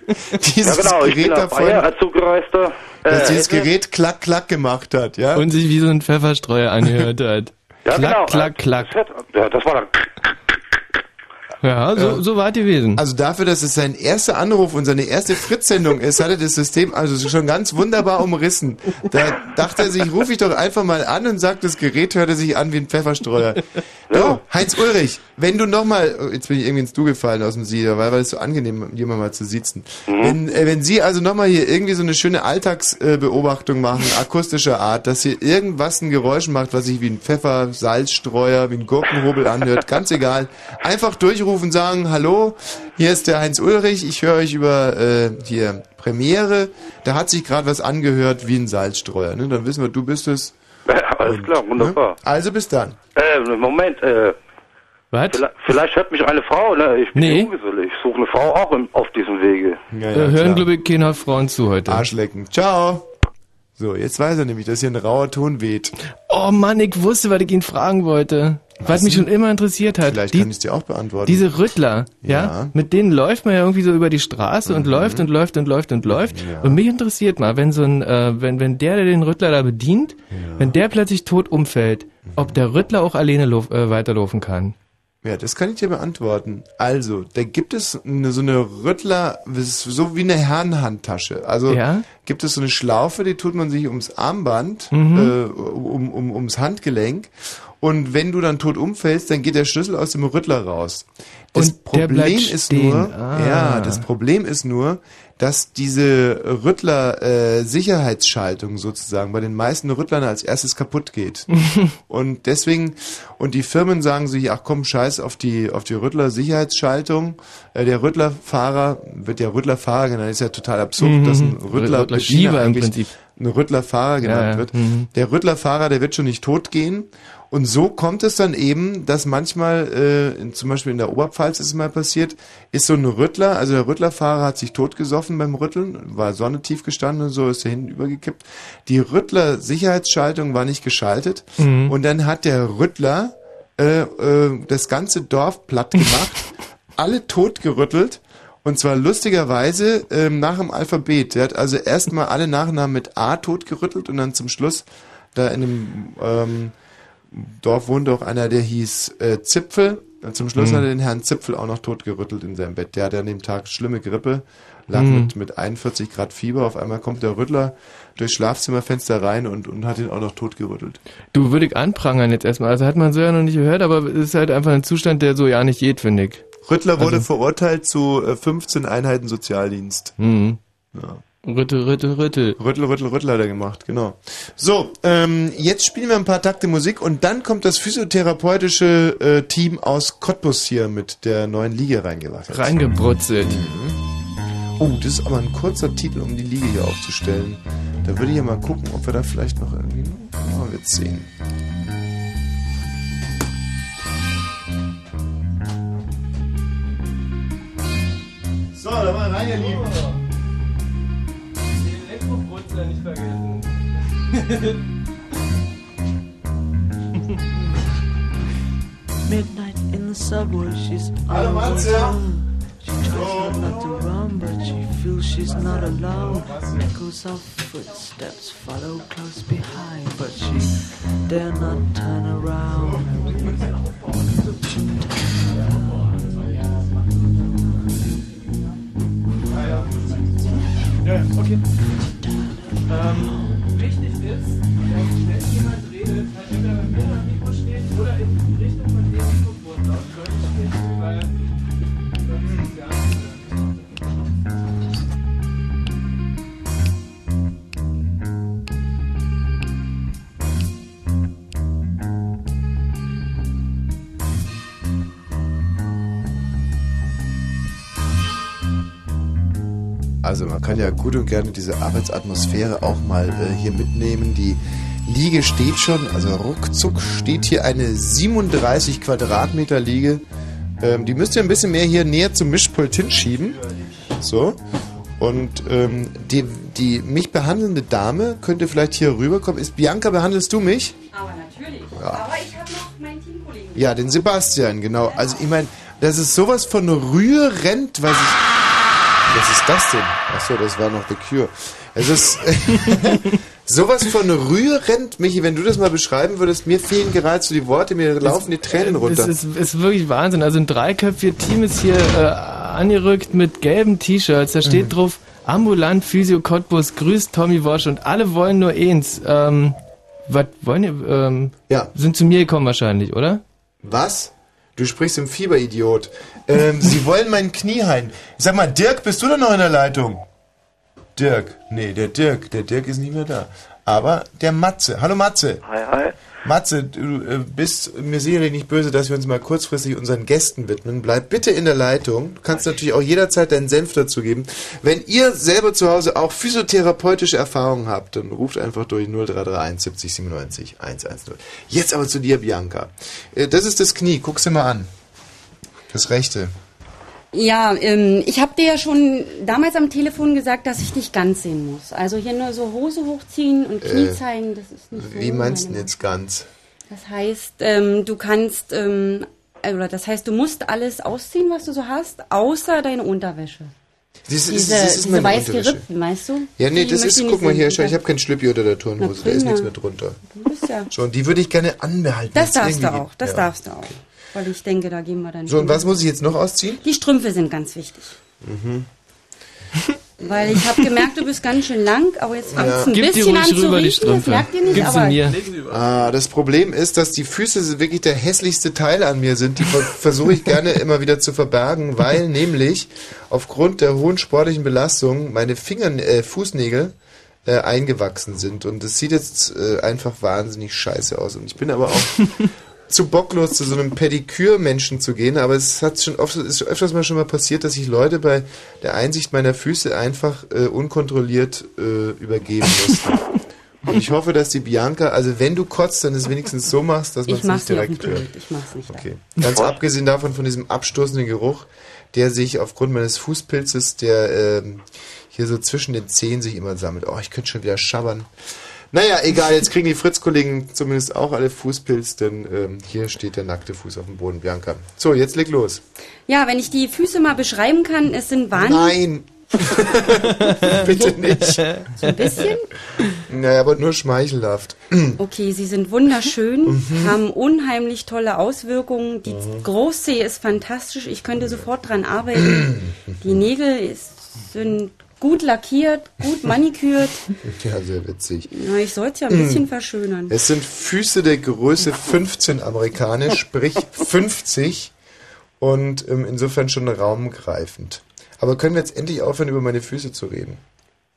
dieses ja genau, ich bin Gerät davon, Bayer als Zugereister. Dass äh, dieses Hesse. Gerät klack klack gemacht hat, ja? und sich wie so ein Pfefferstreuer angehört hat. Ja, klack, genau. klack, klack. Das, hat, ja, das war dann. Ja, so, so war es gewesen. Also dafür, dass es sein erster Anruf und seine erste Fritz-Sendung ist, hat er das System also schon ganz wunderbar umrissen. Da dachte er sich, rufe ich doch einfach mal an und sagt, das Gerät hörte sich an wie ein Pfefferstreuer. Du, Heinz Ulrich, wenn du nochmal, jetzt bin ich irgendwie ins Du gefallen aus dem Sie, weil, weil es so angenehm, jemand mal zu sitzen. Wenn, äh, wenn Sie also nochmal hier irgendwie so eine schöne Alltagsbeobachtung machen, akustischer Art, dass hier irgendwas ein Geräusch macht, was sich wie ein Pfeffer, Salzstreuer, wie ein Gurkenhobel anhört, ganz egal, einfach durchrufen, sagen, hallo, hier ist der Heinz Ulrich, ich höre euch über äh, hier Premiere, da hat sich gerade was angehört wie ein Salzstreuer, ne? dann wissen wir, du bist es. Alles klar, wunderbar. Also bis dann. Äh, Moment, äh. Was? Vielleicht, vielleicht hört mich eine Frau, ne? Ich bin Nee. Ich suche eine Frau auch im, auf diesem Wege. Ja, äh, hören, glaube ich, keine Frauen zu heute. Arschlecken. Ciao. So, jetzt weiß er nämlich, dass hier ein rauer Ton weht. Oh Mann, ich wusste, was ich ihn fragen wollte. Was mich schon immer interessiert hat. Vielleicht Die- kann ich es dir auch beantworten. Diese Rüttler, ja, Ja. mit denen läuft man ja irgendwie so über die Straße und läuft und läuft und läuft und läuft. Und mich interessiert mal, wenn so ein, äh, wenn, wenn der, der den Rüttler da bedient, wenn der plötzlich tot umfällt, ob der Rüttler auch alleine äh, weiterlaufen kann. Ja, das kann ich dir beantworten. Also, da gibt es eine, so eine Rüttler, so wie eine Herrenhandtasche. Also Ja? gibt es so eine Schlaufe, die tut man sich ums Armband, Mhm. äh, um, um, ums Handgelenk. Und wenn du dann tot umfällst, dann geht der Schlüssel aus dem Rüttler raus. Das Und Problem ist nur, Ah. ja, das Problem ist nur, dass diese Rüttler äh, Sicherheitsschaltung sozusagen bei den meisten Rüttlern als erstes kaputt geht. und deswegen und die Firmen sagen sich, ach komm, scheiß auf die auf die Rüttler Sicherheitsschaltung. Äh, der Rüttlerfahrer wird ja Rüttlerfahrer genannt, ist ja total absurd, Mhm. dass ein Rüttler Rüttler Schieber im Prinzip. ein Rüttlerfahrer genannt Ja, ja. wird. Mhm. Der Rüttlerfahrer, der wird schon nicht tot gehen. Und so kommt es dann eben, dass manchmal, äh, in, zum Beispiel in der Oberpfalz ist es mal passiert, ist so ein Rüttler, also der Rüttlerfahrer hat sich totgesoffen beim Rütteln, war Sonne tief gestanden und so, ist er hinten übergekippt. Die Rüttler-Sicherheitsschaltung war nicht geschaltet Mhm. und dann hat der Rüttler äh, äh, das ganze Dorf platt gemacht, alle totgerüttelt und zwar lustigerweise ähm, nach dem Alphabet. Der hat also erstmal alle Nachnamen mit A totgerüttelt und dann zum Schluss da in dem ähm, Dorf wohnte auch einer, der hieß äh, Zipfel. Und zum Schluss Mhm. hat er den Herrn Zipfel auch noch totgerüttelt in seinem Bett. Der hatte an dem Tag schlimme Grippe, lag Mhm. mit, mit 41 Grad Fieber. Auf einmal kommt der Rüttler durchs Schlafzimmerfenster rein und, und hat ihn auch noch totgerüttelt. Du würde ich anprangern jetzt erstmal. Also hat man so ja noch nicht gehört, aber es ist halt einfach ein Zustand, der so ja nicht geht, finde ich. Rüttler wurde Also- verurteilt zu äh, 15 Einheiten Sozialdienst. Mhm. Ja. Rüttel, Rüttel, Rüttel. Rüttel, Rüttel, Rüttel hat er gemacht, genau. So, ähm, jetzt spielen wir ein paar Takte Musik und dann kommt das physiotherapeutische äh, Team aus Cottbus hier mit der neuen Liege reingewackelt. Reingebrutzelt. Oh, das ist aber ein kurzer Titel, um die Liege hier aufzustellen. Da würde ich ja mal gucken, ob wir da vielleicht noch irgendwie... Oh, wir sehen. So, da mal rein, ihr Lieben. Midnight in the subway, she's Hallo, all Matze. alone. She tries not to run, but she feels she's not alone. Echoes of footsteps follow close behind, but she dare not turn around. Ja, okay. Ähm, Also man kann ja gut und gerne diese Arbeitsatmosphäre auch mal äh, hier mitnehmen. Die Liege steht schon, also ruckzuck steht hier eine 37 Quadratmeter Liege. Ähm, die müsst ihr ein bisschen mehr hier näher zum Mischpult hinschieben. So. Und ähm, die, die mich behandelnde Dame könnte vielleicht hier rüberkommen. Ist Bianca, behandelst du mich? Aber natürlich. Ja. Aber ich habe noch meinen Teamkollegen. Ja, den Sebastian, genau. Also ich meine, das ist sowas von rührend, was ich... Was ist das denn? Achso, das war noch The Cure. Es ist sowas von rührend, Michi, wenn du das mal beschreiben würdest, mir fehlen gerade so die Worte, mir laufen die Tränen runter. Es ist, ist wirklich Wahnsinn. Also ein dreiköpfiges Team ist hier äh, angerückt mit gelben T-Shirts. Da steht Mhm. drauf, ambulant Physio Cottbus, grüßt Tommy Walsh und alle wollen nur eins. Ähm, was wollen ihr? Ähm, ja. Sind zu mir gekommen wahrscheinlich, oder? Was? Du sprichst im Fieberidiot. Ähm, sie wollen mein Knie heilen. Sag mal, Dirk, bist du da noch in der Leitung? Dirk. Nee, der Dirk. Der Dirk ist nicht mehr da. Aber der Matze. Hallo Matze. Hi, hi. Matze, du äh, bist mir sicherlich nicht böse, dass wir uns mal kurzfristig unseren Gästen widmen. Bleib bitte in der Leitung. Du kannst natürlich auch jederzeit deinen Senf dazu geben. Wenn ihr selber zu Hause auch physiotherapeutische Erfahrungen habt, dann ruft einfach durch 0331 70 97 110. Jetzt aber zu dir, Bianca. Äh, das ist das Knie. Guck's dir mal an. Das rechte. Ja, ähm, ich habe dir ja schon damals am Telefon gesagt, dass ich dich ganz sehen muss. Also hier nur so Hose hochziehen und Knie Äh, zeigen, das ist nicht so. Wie meinst du jetzt ganz? Das heißt, ähm, du kannst, ähm, oder das heißt, du musst alles ausziehen, was du so hast, außer deine Unterwäsche. Das ist, diese das ist diese weiß gerippten, weißt du? Ja, nee, Die das ist, guck mal hier, schau, ich habe kein Schlüppi unter der Turnhose, da ist nichts mehr drunter. Du bist ja. Schon, die würde ich gerne anbehalten. Das darfst du auch, das Ja. darfst du auch. Weil ich denke, da gehen wir dann So, und was muss ich jetzt noch ausziehen? Die Strümpfe sind ganz wichtig. Mhm. Weil ich habe gemerkt, du bist ganz schön lang, aber jetzt fängt es Ja. ein Gib die bisschen ruhig an zu riechen. Das Strümpfe. merkt ihr nicht, Gib sie aber mir. Ah, das Problem ist, dass die Füße wirklich der hässlichste Teil an mir sind. Die ver versuche ich gerne immer wieder zu verbergen, weil nämlich aufgrund der hohen sportlichen Belastung meine Finger, äh, Fußnägel äh, eingewachsen sind. Und das sieht jetzt äh, einfach wahnsinnig scheiße aus. Und ich bin aber auch zu bocklos, zu so einem Pedikür-Menschen zu gehen, aber es hat schon oft, ist öfters mal schon mal passiert, dass ich Leute bei der Einsicht meiner Füße einfach äh, unkontrolliert äh, übergeben musste. Und ich hoffe, dass die Bianca, also wenn du kotzt, dann es wenigstens so machst, dass man es nicht direkt hört. Ich mach's nicht. Okay. Ganz abgesehen davon von diesem abstoßenden Geruch, der sich aufgrund meines Fußpilzes, der ähm, hier so zwischen den Zehen sich immer sammelt. Oh, ich könnte schon wieder schabbern. Naja, egal, jetzt kriegen die Fritz-Kollegen zumindest auch alle Fußpilz, denn ähm, hier steht der nackte Fuß auf dem Boden, Bianca. So, jetzt leg los. Ja, wenn ich die Füße mal beschreiben kann, es sind wahnsinnig... Nein! Bitte nicht. So ein bisschen? Naja, aber nur schmeichelhaft. Okay, sie sind wunderschön, Mhm. haben unheimlich tolle Auswirkungen. Die Mhm. Großzehe ist fantastisch. Ich könnte sofort dran arbeiten. Die Nägel ist, sind gut lackiert, gut manikürt. Ja, sehr witzig. Na, ich sollte es ja ein bisschen verschönern. Es sind Füße der Größe 15 amerikanisch, sprich 50 und ähm, insofern schon raumgreifend. Aber können wir jetzt endlich aufhören, über meine Füße zu reden?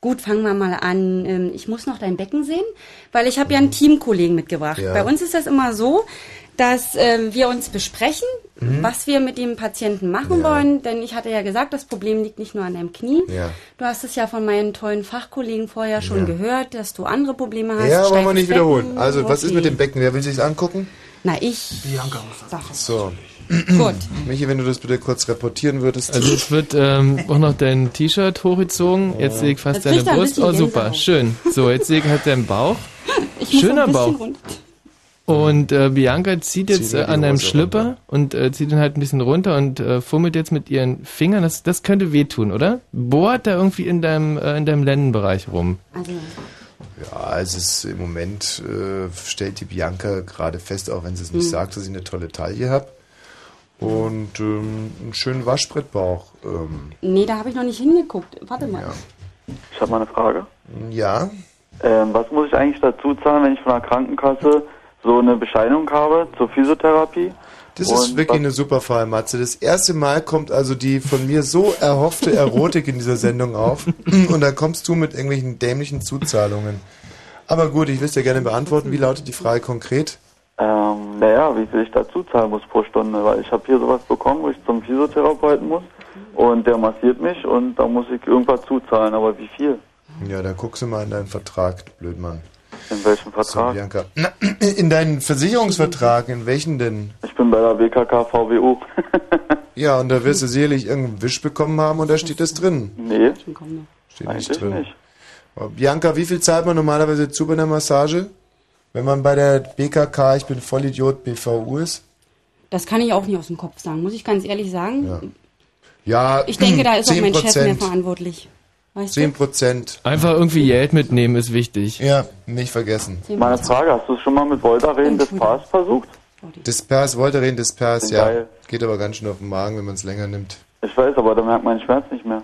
Gut, fangen wir mal an. Ähm, Ich muss noch dein Becken sehen, weil ich habe ja einen Teamkollegen mitgebracht. Ja. Bei uns ist das immer so, dass ähm, wir uns besprechen, Mhm. was wir mit dem Patienten machen wollen. Denn ich hatte ja gesagt, das Problem liegt nicht nur an deinem Knie. Ja. Du hast es ja von meinen tollen Fachkollegen vorher schon Ja. gehört, dass du andere Probleme hast. Ja, wollen wir nicht wiederholen. Also, was ist Okay. mit dem Becken? Wer will sich's angucken? Na, ich. Sag es. So. Gut. Michi, wenn du das bitte kurz reportieren würdest. Also es wird ähm, auch noch dein T-Shirt hochgezogen. Jetzt sehe ich fast Jetzt deine Brust. Oh, super, schön. So, jetzt sehe ich halt deinen Bauch. Ich muss Schöner ein bisschen Bauch. runter. Und äh, Bianca zieht jetzt mir äh, an deinem Hose Schlipper und äh, zieht ihn halt ein bisschen runter und äh, fummelt jetzt mit ihren Fingern. Das, das könnte wehtun, oder? Bohrt da irgendwie in deinem, äh, in deinem Lendenbereich rum. Also, Ja, es ist im Moment, äh, stellt die Bianca gerade fest, auch wenn sie es nicht Hm. sagt, dass ich eine tolle Taille habe. Und ähm, einen schönen Waschbrettbauch. Ähm, nee, da habe ich noch nicht hingeguckt. Warte mal. Ich habe mal eine Frage. ja, Ähm, was muss ich eigentlich dazu zahlen, wenn ich von der Krankenkasse so eine Bescheinigung habe zur Physiotherapie? das ist wirklich eine super Fall, Matze. Das erste Mal kommt also die von mir so erhoffte Erotik in dieser Sendung auf. Und da kommst du mit irgendwelchen dämlichen Zuzahlungen. Aber gut, ich will es dir gerne beantworten. Wie lautet die Frage konkret? Ähm, naja, wie viel ich dazu zahlen muss pro Stunde, weil ich habe hier sowas bekommen, wo ich zum Physiotherapeuten muss und der massiert mich und da muss ich irgendwas zuzahlen, aber wie viel? Ja, da guckst du mal in deinen Vertrag, Blödmann. In welchem So, Vertrag? Bianca. Na, In deinen Versicherungsvertrag, in welchen denn? Ich bin bei der BKK VWU. Ja, und da wirst du sicherlich irgendeinen Wisch bekommen haben und da steht das drin. nee, Steht eigentlich nicht drin. nicht. Aber Bianca, wie viel zahlt man normalerweise zu bei einer Massage? Wenn man bei der BKK, ich bin Vollidiot, BVU ist? Das kann ich auch nicht aus dem Kopf sagen, muss ich ganz ehrlich sagen. Ja. Ja, Ich denke, da ist auch mein Chef mehr 10%. verantwortlich. Weißt 10 Prozent. Einfach irgendwie Geld mitnehmen ist wichtig. Ja, nicht vergessen. Meine Frage, hast du es schon mal mit Voltaren des Paars versucht? Dispers, Voltaren Dispers, ja. Geil. Geht aber ganz schön auf den Magen, wenn man es länger nimmt. Ich weiß, aber da merkt man den Schmerz nicht mehr.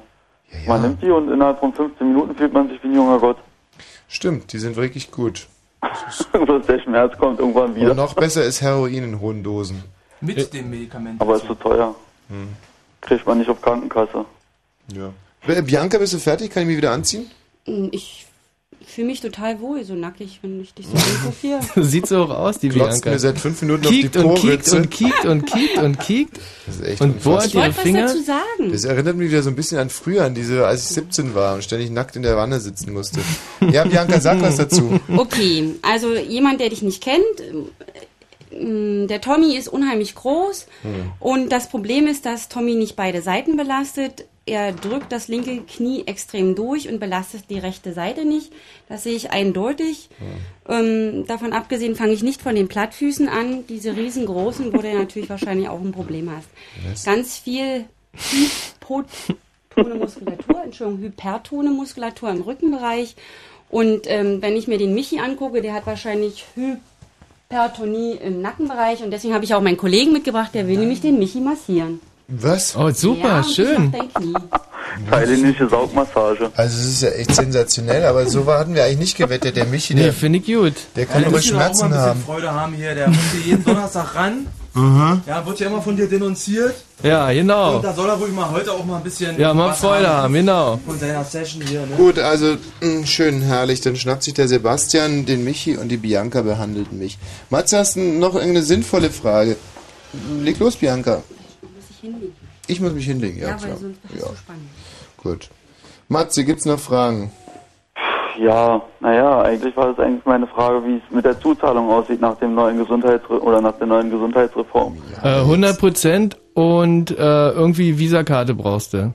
Man nimmt die und innerhalb von 15 Minuten fühlt man sich wie ein junger Gott. Stimmt, die sind wirklich gut. Bloß der Schmerz kommt irgendwann wieder. Und noch besser ist Heroin in hohen Dosen. Mit dem Medikament. Aber ist zu teuer. Hm. Kriegt man nicht auf Krankenkasse. Ja. Bianca, bist du fertig? Kann ich mich wieder anziehen? du? Ich fühle mich total wohl, so nackig, wenn ich dich so angucke hier. Sieht so auch aus, die Glotzt Bianca. mir seit fünf Minuten auf kiekt die und kiekt und kiekt und kiekt und kiekt. Das ist echt Und bohrt Ich ihre wollte was Finger. dazu sagen. Das erinnert mich wieder so ein bisschen an früher, an diese, als ich 17 war und ständig nackt in der Wanne sitzen musste. Ja, Bianca, sag was dazu. Okay, also jemand, der dich nicht kennt, ähm, der Tommy ist unheimlich groß Hm. und das Problem ist, dass Tommy nicht beide Seiten belastet. Er drückt das linke Knie extrem durch und belastet die rechte Seite nicht. Das sehe ich eindeutig. Ähm, davon abgesehen fange ich nicht von den Plattfüßen an, diese riesengroßen, wo du natürlich wahrscheinlich auch ein Problem hast. Was? Ganz viel hypotone Muskulatur, Entschuldigung, hypertone Muskulatur im Rückenbereich. Und ähm, wenn ich mir den Michi angucke, der hat wahrscheinlich Hypertonie im Nackenbereich. Und deswegen habe ich auch meinen Kollegen mitgebracht, der will nämlich den Michi massieren. Was? Oh, super, ja, schön. Thailändische Saugmassage. Also es ist ja echt sensationell, aber so war- hatten wir eigentlich nicht gewettet. Der Michi, der, Nee, finde ich gut. der kann Ja, muss ja auch mal Schmerzen ein haben. Freude haben hier. Der muss hier jeden Donnerstag ran. Mhm. Ja, wird ja immer von dir denunziert. Ja, genau. Und da soll er ruhig mal heute auch mal ein bisschen. Ja, mal Freude haben, genau. Von seiner Session hier, ne? Gut, also mh, schön herrlich. Dann schnappt sich der Sebastian den Michi und die Bianca behandelten mich. Matze, hast du noch irgendeine sinnvolle Frage? Leg los, Bianca. Ich muss mich hinlegen, ja, Ja, klar. weil sonst wird es Ja, zu spannend. gut. Matze, gibt's noch Fragen? Ja, naja, eigentlich war das eigentlich meine Frage, wie es mit der Zuzahlung aussieht nach dem neuen Gesundheitsre oder nach der neuen Gesundheitsreform. Äh, 100 Prozent und äh, irgendwie Visakarte brauchst du.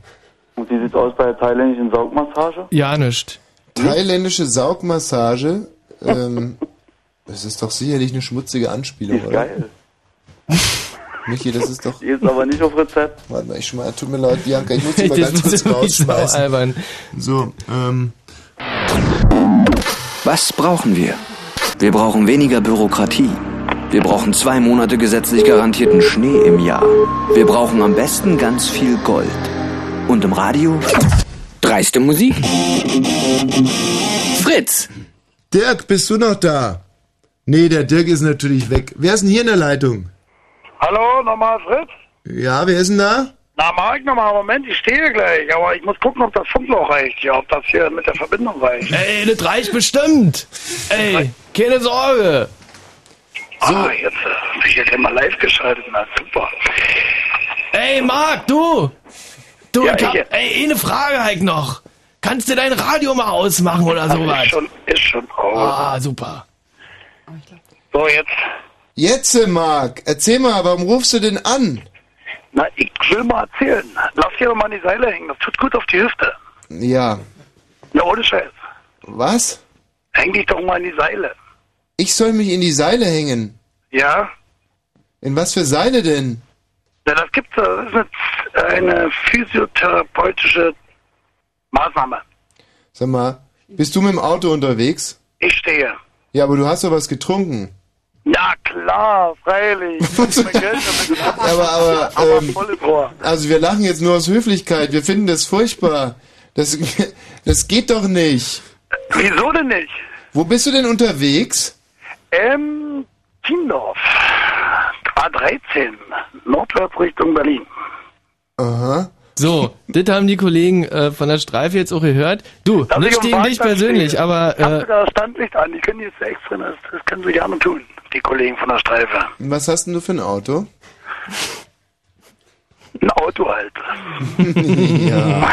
Und wie sieht's aus bei der thailändischen Saugmassage? Ja, nicht. Thailändische Saugmassage. Ähm, das ist doch sicherlich eine schmutzige Anspielung, Die ist oder? geil. Michi, das ist doch. Die ist aber nicht auf Rezept. Warte mal, ich mal, tut mir leid, Bianca, ich muss dich mal Das ganz kurz rausschmeißen. albern. So, ähm. Was brauchen wir? Wir brauchen weniger Bürokratie. Wir brauchen zwei Monate gesetzlich garantierten Schnee im Jahr. Wir brauchen am besten ganz viel Gold. Und im Radio? Dreiste Musik. Fritz! Dirk, bist du noch da? Nee, der Dirk ist natürlich weg. Wer ist denn hier in der Leitung? Hallo, nochmal Fritz? Ja, wer ist denn da? Na, Marc, nochmal, Moment, ich stehe gleich, aber ich muss gucken, ob das Funkloch reicht hier, ob das hier mit der Verbindung reicht. Ey, das reicht bestimmt. Ey, keine Sorge. Ah, jetzt äh, bin ich jetzt immer live geschaltet, na super. Ey, Marc, du. Du, Ja, ich hab, ich- ey, eine Frage halt noch. Kannst du dein Radio mal ausmachen oder sowas? Ist schon, ist schon aus. Ah, super. So, jetzt. Jetzt, äh, Marc, erzähl mal, warum rufst du denn an? Na, ich will mal erzählen. Lass hier doch mal an die Seile hängen, das tut gut auf die Hüfte. Ja. Ja, ohne Scheiß. Was? Häng dich doch mal an die Seile. Ich soll mich in die Seile hängen. Ja? In was für Seile denn? Ja, das gibt das ist eine, eine physiotherapeutische Maßnahme. Sag mal, bist du mit dem Auto unterwegs? Ich stehe. Ja, aber du hast doch was getrunken. Ja, klar, freilich. Ich Geld. Aber, aber, aber ähm. Also wir lachen jetzt nur aus Höflichkeit. Wir finden das furchtbar. Das, das geht doch nicht. Wieso denn nicht? Wo bist du denn unterwegs? Ähm, Tiendorf. A13. Nordwärts Richtung Berlin. Aha. So, das haben die Kollegen äh, von der Streife jetzt auch gehört. Du, Darf nicht ich gegen dich persönlich, stehen? aber Ich hab äh, sogar das Standlicht an. Die können jetzt extra, das, das können sie gerne tun. Die Kollegen von der Streife. Was hast denn du für ein Auto? Ein Auto halt. ja.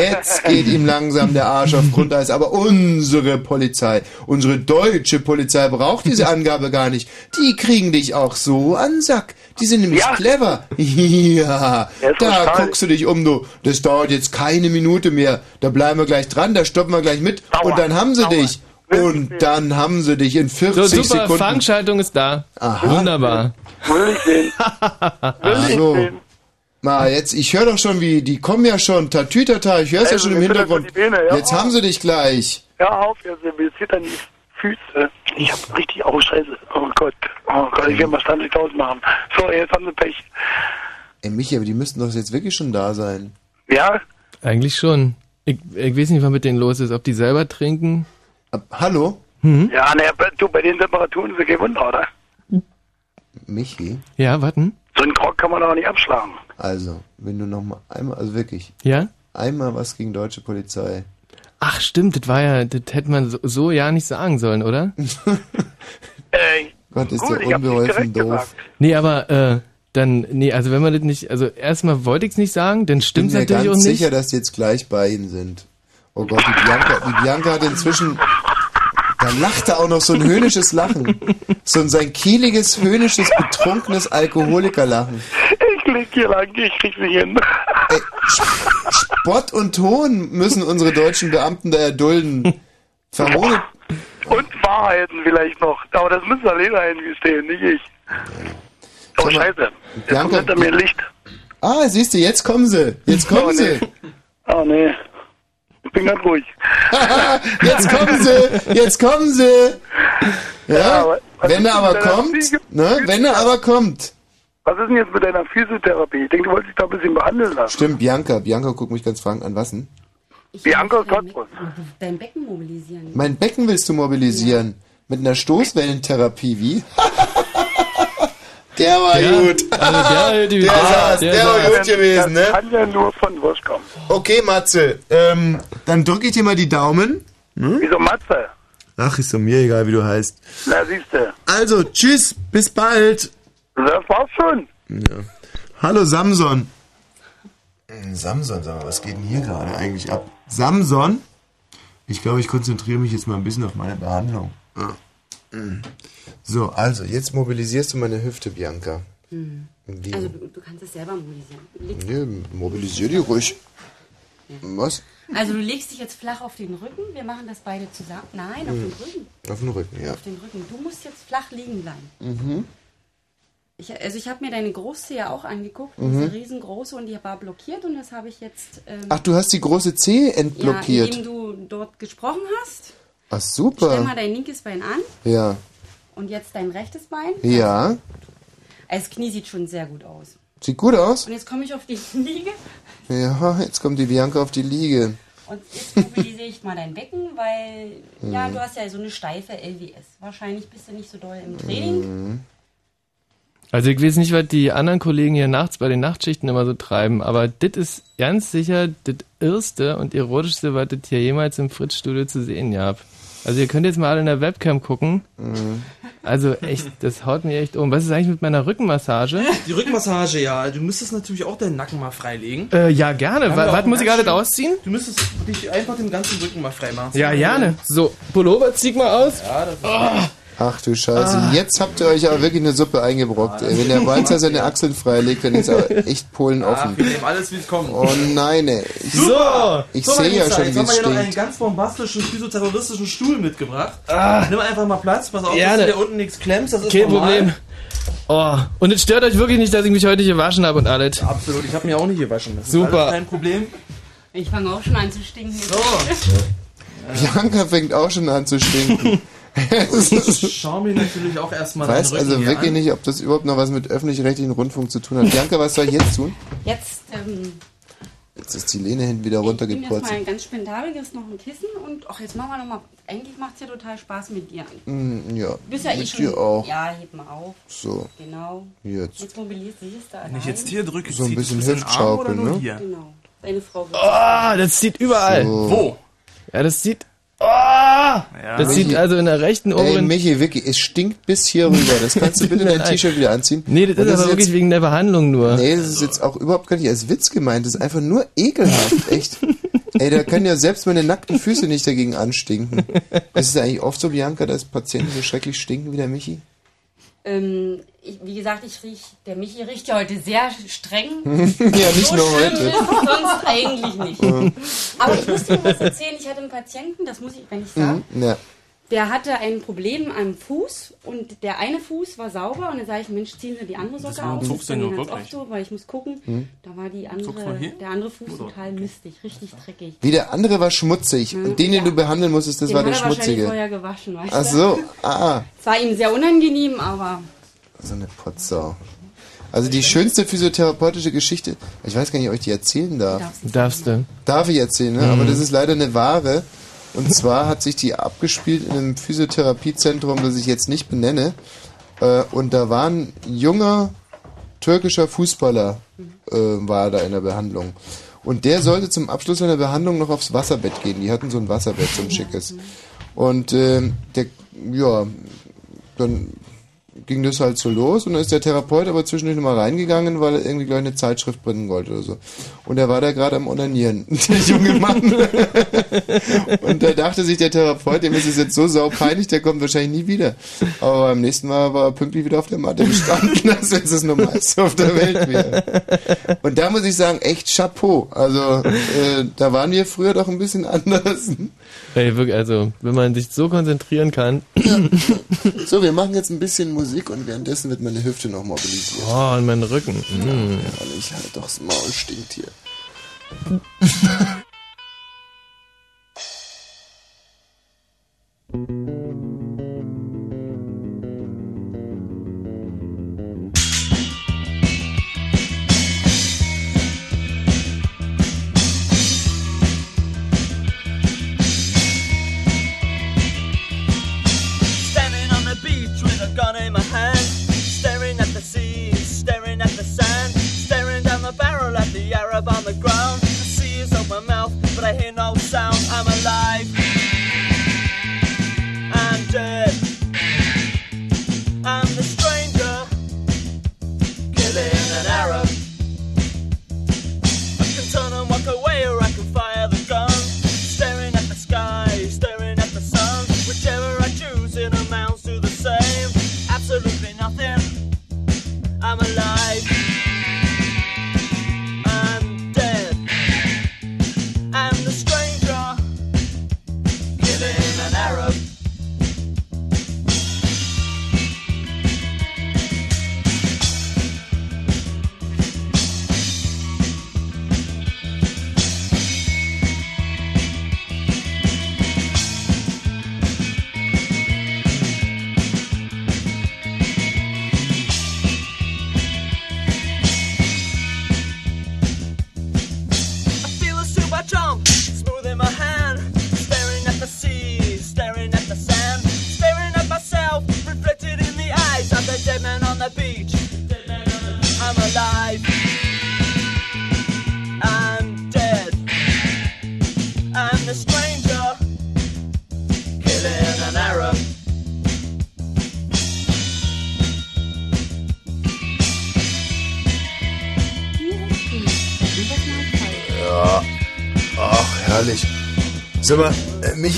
Jetzt geht ihm langsam der Arsch auf Grundeis. Aber unsere Polizei, unsere deutsche Polizei braucht diese Angabe gar nicht. Die kriegen dich auch so an Sack. Die sind nämlich clever. Ja. Ja, ist Da total. guckst du dich um, du. Das dauert jetzt keine Minute mehr. Da bleiben wir gleich dran, da stoppen wir gleich mit. Und dann haben sie dich. Und dann haben sie dich in 40 so super, Sekunden. Fangschaltung ist da. Aha. Wunderbar. Will ich sehen. Ach so. Ma, jetzt, ich höre doch schon, wie, die kommen ja schon, tatütata, ich höre es ja Also, schon im Hintergrund. Beine, ja. Jetzt haben sie dich gleich. Hör auf, jetzt mir zittern die Füße. Ich hab richtig auch Scheiße. Oh Gott. Oh Gott, ich will mal Standlicht ausmachen. So, jetzt haben sie Pech. Ey, Michi, aber die müssten doch jetzt wirklich schon da sein. Ja? Eigentlich schon. Ich, ich weiß nicht, was mit denen los ist. Ob die selber trinken? Hallo? Hm? Ja, ne, du, bei den Temperaturen ist ja kein Wunder, oder? Michi? Ja, warten. So einen Grog kann man doch nicht abschlagen. Also, wenn du noch mal einmal, also wirklich, Ja? einmal was gegen deutsche Polizei. Ach, stimmt, das war ja, das hätte man so, so ja nicht sagen sollen, oder? Ey, Gott, ist gut, der ich unbeholfen doof. gesagt. Nee, aber äh, dann, nee, also wenn man das nicht, also erstmal wollte ich es nicht sagen, dann Ich bin stimmt mir natürlich ganz auch nicht. sicher, dass die jetzt gleich bei Ihnen sind. Oh Gott, die Bianca, die Bianca hat inzwischen, da lacht er auch noch so ein höhnisches Lachen. So ein sein kieliges, höhnisches, betrunkenes Alkoholikerlachen. Ich leg hier lang, ich krieg's nicht hin. Spott und Ton müssen unsere deutschen Beamten da erdulden. Verhohne. Und Wahrheiten vielleicht noch. Aber das müssen alle eingestehen, nicht ich. Oh, scheiße. Jetzt kommt hinter mir Licht. Ah, siehst du, jetzt kommen sie. Jetzt kommen Oh, nee. sie. Oh, nee. Ich bin ganz ruhig. Jetzt kommen sie. Jetzt kommen sie. Ja, Ja, aber wenn ist er aber kommt, ne, wenn er aber kommt. Was ist denn jetzt mit deiner Physiotherapie? Ich denke, du wolltest dich da ein bisschen behandeln lassen. Stimmt, Bianca. Bianca guckt mich ganz fragend an. Was denn? Bianca Cottbus. Dein Becken mobilisieren. Mein Becken willst du mobilisieren. Mit einer Stoßwellentherapie, wie? der war Der- gut. also der- die- der, der- saß, der der, war saß. gut gewesen, ne? Kann ja nur von Wurscht kommen. Okay, Matze. Ähm, dann drücke ich dir mal die Daumen. Hm? Wieso Matze? Ach, ist doch mir egal, wie du heißt. Na, siehste. Also, tschüss, bis bald. Das war's schon. Ja. Hallo, Samson. Hm, Samson, sag mal, was geht denn hier gerade eigentlich ab? Samson? Ich glaube, ich konzentriere mich jetzt mal ein bisschen auf meine Behandlung. Ja. Hm. So, also, jetzt mobilisierst du meine Hüfte, Bianca. Hm. Wie? Also du, du kannst es selber mobilisieren. Nee, mobilisier die ruhig. Was? also du legst dich jetzt flach auf den Rücken. Wir machen das beide zusammen. Nein, auf Hm. den Rücken. Auf den Rücken, ja. Auf den Rücken. Du musst jetzt flach liegen bleiben. Mhm. Ich, also ich habe mir deine Großzehe auch angeguckt, Mhm. diese riesengroße und die war blockiert und das habe ich jetzt. Ähm, Ach, du hast die große Zehe Ja, entblockiert. indem du dort gesprochen hast. Ach, Stell mal super. dein linkes Bein an Ja. und jetzt dein rechtes Bein. Ja. Also das Knie sieht schon sehr gut aus. Sieht gut aus. Und jetzt komme ich auf die Liege Ja, jetzt kommt die Bianca auf die Liege. und jetzt mobilisiere ich mal dein Becken, weil ja, Mhm. du hast ja so eine steife LWS. Wahrscheinlich bist du nicht so doll im Training. Mhm. Also ich weiß nicht, was die anderen Kollegen hier nachts bei den Nachtschichten immer so treiben, aber das ist ganz sicher das erste und erotischste, was es hier jemals im Fritz-Studio zu sehen gab. Also ihr könnt jetzt mal alle in der Webcam gucken. Mhm. Also echt, das haut mir echt um. Was ist eigentlich mit meiner Rückenmassage? Die Rückmassage, ja. Du müsstest natürlich auch deinen Nacken mal freilegen. Äh, ja, gerne. Was muss ich schön- ausziehen? Du müsstest dich einfach den ganzen Rücken mal frei machen. Ja, gerne. So, Pullover zieh mal aus. Ja, das ist Ah. Ach du Scheiße, Ah. jetzt habt ihr euch aber wirklich eine Suppe eingebrockt. ey. Wenn der Walzer seine Achseln freilegt, dann ist aber echt Polen Ah, offen. wir nehmen alles, wie es kommt. Oh nein, ey. Ich, Super! ich So, sehe ja schon, jetzt wie haben es wir hier noch einen stinkt. ganz bombastischen physioterroristischen Stuhl mitgebracht. Ah. Nimm einfach mal Platz, pass auf, Gerne. dass du dir unten nichts klemmst, das ist Kein normal. Problem. Oh, und es stört euch wirklich nicht, dass ich mich heute gewaschen habe und alles. Absolut, ich habe mir auch nicht gewaschen. Das ist Super. kein Problem. Ich fange auch schon an zu stinken. Bianca fängt auch schon an zu stinken. Ich schaue mir natürlich auch erstmal weiß deinen Rücken also wirklich an. nicht, ob das überhaupt noch was mit öffentlich-rechtlichen Rundfunk zu tun hat. Bianca, was soll ich jetzt tun? Jetzt ähm, Jetzt ist die Lehne hinten wieder ich nehme jetzt mal runtergepurzt. ein ganz spendabeliges noch ein Kissen und ach, jetzt machen wir nochmal. Eigentlich macht es ja total Spaß mit dir. Hm, ja, bist ja eh mit schon. dir auch. Ja, heb mal auf. So, Genau. jetzt. Jetzt mobilisierst du da Wenn ich jetzt hier drücke, So ein bisschen Hüftschaukeln, ne? hier? Genau. Deine Frau wird. Oh, das zieht überall. So. Wo? Ja, das zieht. Oh, Ja. das zieht also in der rechten Ey, oberen. Michi, wirklich, es stinkt bis hier rüber. Das kannst du bitte dein. T-Shirt wieder anziehen. Nee, das Und ist aber wirklich wegen der Behandlung nur. Nee, das ist jetzt auch überhaupt gar nicht als Witz gemeint. Das ist einfach nur ekelhaft, echt. Ey, da können ja selbst meine nackten Füße nicht dagegen anstinken. Ist es eigentlich oft so, Bianca, dass Patienten so schrecklich stinken wie der Michi? Ähm, ich, wie gesagt, ich riech, der Michi riecht ja heute sehr streng. Ja, nicht so nur heute. sonst eigentlich nicht. Aber ich muss dir was erzählen. Ich hatte einen Patienten, das muss ich, wenn ich sage, Mhm, ja. Der hatte ein Problem am Fuß und der eine Fuß war sauber und dann sage ich, Mensch, ziehen Sie die andere Socke aus. Das ist du bei nur mir ganz wirklich? oft so, weil ich muss gucken. Mhm. Da war die andere, der andere Fuß total mistig, richtig dreckig. Wie der andere war schmutzig. Und den, den du behandeln musstest, das Den war der hat er wahrscheinlich schmutzige. vorher gewaschen, weißt Ach so, ah, Es war ihm sehr unangenehm, aber so eine Potsau. Also die schönste physiotherapeutische Geschichte, ich weiß gar nicht, ob ich die erzählen darf. Darfst du. Darf ich erzählen, ne? Mhm. aber das ist leider eine wahre. Und zwar hat sich die abgespielt in einem Physiotherapiezentrum, das ich jetzt nicht benenne. Äh, Und da war ein junger türkischer Fußballer, äh, war da in der Behandlung. Und der sollte zum Abschluss seiner Behandlung noch aufs Wasserbett gehen. Die hatten so ein Wasserbett, so ein schickes. Und ähm, der, ja, dann ging das halt so los und dann ist der Therapeut aber zwischendurch nochmal reingegangen, weil er irgendwie gleich eine Zeitschrift bringen wollte oder so. Und er war da gerade am Onanieren, der junge Mann. und da dachte sich der Therapeut, dem ist es jetzt so saupeinlich, der kommt wahrscheinlich nie wieder. Aber beim nächsten Mal war er pünktlich wieder auf der Matte gestanden, als wenn es das Normalste auf der Welt wäre. Und da muss ich sagen, echt Chapeau. Also äh, da waren wir früher doch ein bisschen anders. Ey, wirklich, also, wenn man sich so konzentrieren kann. So, wir machen jetzt ein bisschen Musik und währenddessen wird meine Hüfte noch mobilisiert. Oh, und mein Rücken. Mm. Ehrlich, halt doch, das Maul stinkt hier. an Arab on the ground.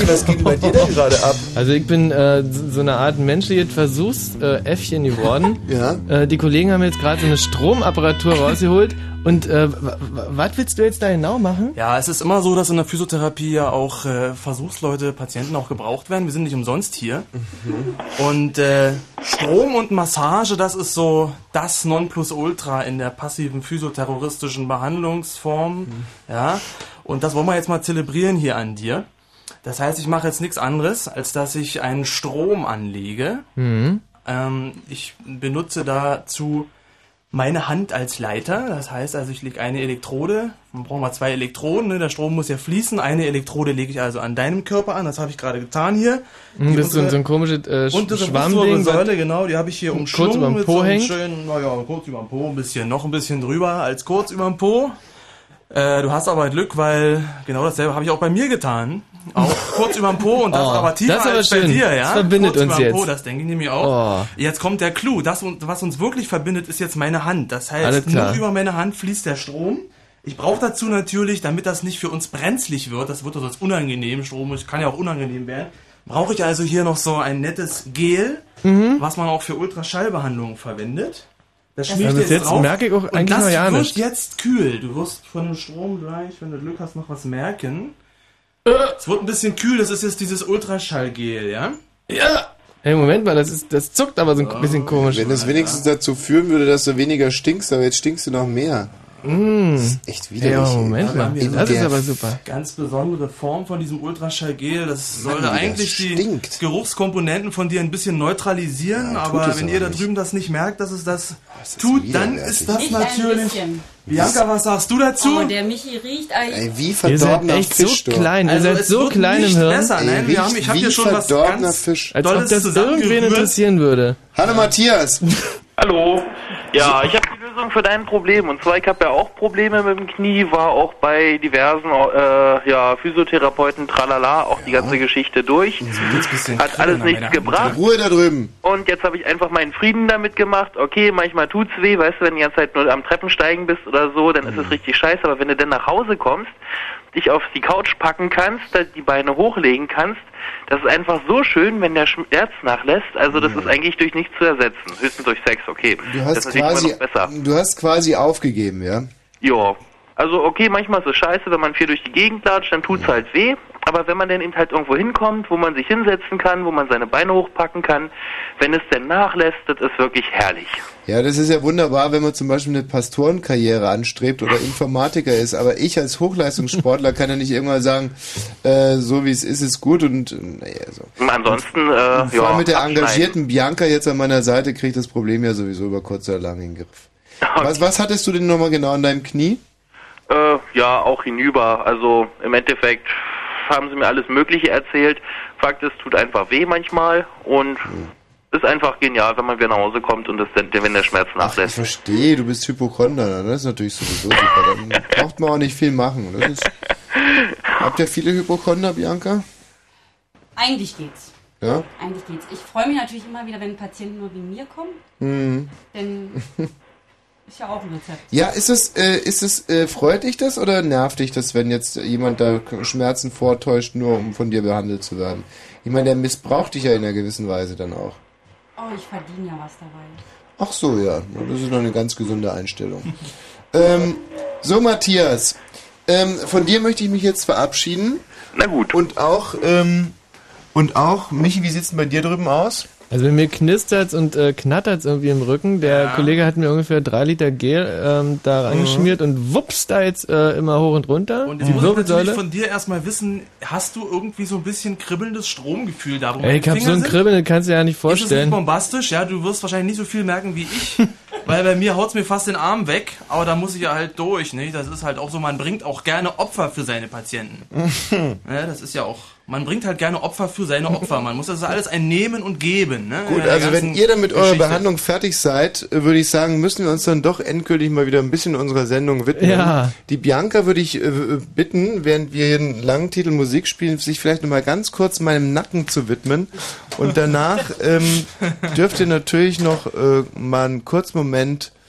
Michi, was geht denn bei dir denn gerade ab? Also ich bin äh, so eine Art menschliches Versuchsäffchen geworden. ja. Äh, die Kollegen haben jetzt gerade so eine Stromapparatur rausgeholt. Und äh, was willst du jetzt da genau machen? Ja, es ist immer so, dass in der Physiotherapie ja auch äh, Versuchsleute, Patienten auch gebraucht werden. Wir sind nicht umsonst hier. Und äh, Strom und Massage, das ist so das Nonplusultra in der passiven physioterroristischen Behandlungsform. Ja, und das wollen wir jetzt mal zelebrieren hier an dir. Das heißt, ich mache jetzt nichts anderes, als dass ich einen Strom anlege. Mhm. Ähm, ich benutze dazu meine Hand als Leiter. Das heißt also, ich lege eine Elektrode. Dann brauchen wir zwei Elektroden. Ne? Der Strom muss ja fließen. Eine Elektrode lege ich also an deinem Körper an. Das habe ich gerade getan hier. Mhm, Die das ist so so ein komisches äh, Schwammding. Säule, genau, die habe ich hier kurz umschlungen. überm mit Po so hängt. Schönen, naja, kurz überm Po, ein bisschen, noch ein bisschen drüber als kurz überm Po. Äh, du hast aber Glück, weil genau dasselbe habe ich auch bei mir getan. Auch kurz überm Po und das Oh, aber tiefer das ist aber als bei schön. dir, ja? Das verbindet kurz uns überm jetzt. Po, das denke ich nämlich auch. Oh. Jetzt kommt der Clou. Das, was uns wirklich verbindet, ist jetzt meine Hand. Das heißt, nur über meine Hand fließt der Strom. Ich brauche dazu natürlich, damit das nicht für uns brenzlig wird, das wird doch sonst unangenehm, Strom das kann ja auch unangenehm werden, brauche ich also hier noch so ein nettes Gel, Mhm. was man auch für Ultraschallbehandlungen verwendet. Das schmiert jetzt jetzt drauf. merke ich auch und eigentlich das noch ja wird nicht. jetzt kühl. Du wirst von dem Strom gleich, wenn du Glück hast, noch was merken. Es wird ein bisschen kühl, das ist jetzt dieses Ultraschallgel, ja? Ja. Hey, Moment mal, das, ist, das zuckt aber so ein bisschen komisch. Wenn das wenigstens dazu führen würde, dass du weniger stinkst, aber jetzt stinkst du noch mehr. Mm. Das ist echt widerlich. Ja, Moment mal, hier das ist eine aber super. Ganz besondere Form von diesem Ultraschallgel. Das Mann, sollte das eigentlich die Geruchskomponenten von dir ein bisschen neutralisieren, Ja, aber wenn aber ihr da drüben das nicht merkt, dass es das ist tut, dann widerwärtig. ist das ein natürlich. Bianca, was sagst du dazu? Oh, der Michi riecht eigentlich. Ey, wie Ihr seid verdorbener echt Fisch, so klein, ihr Also, seid so klein im Hirn. besser. Nein, wir haben, ich habe wie hier schon was verdorbener ganz Fisch. Als ob das irgendwen interessieren würde. Hallo Matthias. Hallo. Ja, ich habe Lösung für dein Problem. Und zwar, ich habe ja auch Probleme mit dem Knie, war auch bei diversen äh, ja, Physiotherapeuten, tralala, auch die ganze Geschichte durch. Hat alles nichts gebracht. Ruhe da drüben. Und jetzt habe ich einfach meinen Frieden damit gemacht. Okay, manchmal tut's weh, weißt du, wenn du die ganze Zeit nur am Treppensteigen bist oder so, dann ist es richtig scheiße. Aber wenn du dann nach Hause kommst, dich auf die Couch packen kannst, da die Beine hochlegen kannst, das ist einfach so schön, wenn der Schmerz nachlässt. Also das ist eigentlich durch nichts zu ersetzen. Höchstens durch Sex, okay. Du hast quasi, du hast quasi aufgegeben, ja? Ja. Also okay, manchmal ist es scheiße, wenn man viel durch die Gegend latscht, dann tut's halt weh. Aber wenn man dann eben halt irgendwo hinkommt, wo man sich hinsetzen kann, wo man seine Beine hochpacken kann, wenn es denn nachlässt, das ist wirklich herrlich. Ja, das ist ja wunderbar, wenn man zum Beispiel eine Pastorenkarriere anstrebt oder Informatiker ist. Aber ich als Hochleistungssportler kann ja nicht irgendwann sagen, äh, so wie es ist, ist gut und äh, naja, so. Ansonsten, äh, Vor allem ja, mit der engagierten Bianca jetzt an meiner Seite kriegt das Problem ja sowieso über kurz oder lang in den Griff. Was, was hattest du denn nochmal genau an deinem Knie? Äh, ja, auch hinüber. Also im Endeffekt haben sie mir alles Mögliche erzählt. Fakt ist, tut einfach weh manchmal und ist einfach genial, wenn man wieder nach Hause kommt und das, dann- wenn der Schmerz Ich nachlässt. verstehe, du bist Hypochonder, das ist natürlich sowieso super. Dann braucht man auch nicht viel machen. Das ist, habt ihr viele Hypochonder, Bianca? Eigentlich geht's. Ja? Eigentlich geht's. Ich freue mich natürlich immer wieder, wenn Patienten nur wie mir kommen. Mhm. Denn ist ja auch ein Rezept. Ja, ist es, äh, ist es, äh, freut dich das oder nervt dich das, wenn jetzt jemand da Schmerzen vortäuscht, nur um von dir behandelt zu werden? Ich meine, der missbraucht dich ja in einer gewissen Weise dann auch. Oh, ich verdiene ja was dabei. Ach so, ja, das ist noch eine ganz gesunde Einstellung. ähm, so, Matthias, ähm, von dir möchte ich mich jetzt verabschieden. Na gut. Und auch ähm, Und auch, Michi, wie sieht's denn bei dir drüben aus? Also bei mir knistert's und äh, knattert's irgendwie im Rücken. Der Ja. Kollege hat mir ungefähr drei Liter Gel ähm, da reingeschmiert und wups da jetzt äh, immer hoch und runter. Und jetzt die muss ich natürlich von dir erstmal wissen, hast du irgendwie so ein bisschen kribbelndes Stromgefühl da, wo Ey, ich meine hab so ein? Kribbeln, das kannst du dir ja nicht Ist es nicht vorstellen. bombastisch? Ja, du wirst wahrscheinlich nicht so viel merken wie ich, weil bei mir haut's mir fast den Arm weg, aber da muss ich ja halt durch, ne? Das ist halt auch so, man bringt auch gerne Opfer für seine Patienten. Ja, das ist ja auch, man bringt halt gerne Opfer für seine Opfer. Man muss das alles ein Nehmen und Geben, ne? Gut, also wenn ihr dann mit eurer Geschichte. Behandlung fertig seid, äh, würde ich sagen, müssen wir uns dann doch endgültig mal wieder ein bisschen unserer Sendung widmen. Ja. Die Bianca würde ich äh, bitten, während wir hier einen langen Titel Musik spielen, sich vielleicht noch mal ganz kurz meinem Nacken zu widmen. Und danach ähm, dürft ihr natürlich noch äh, mal einen kurzen Moment äh,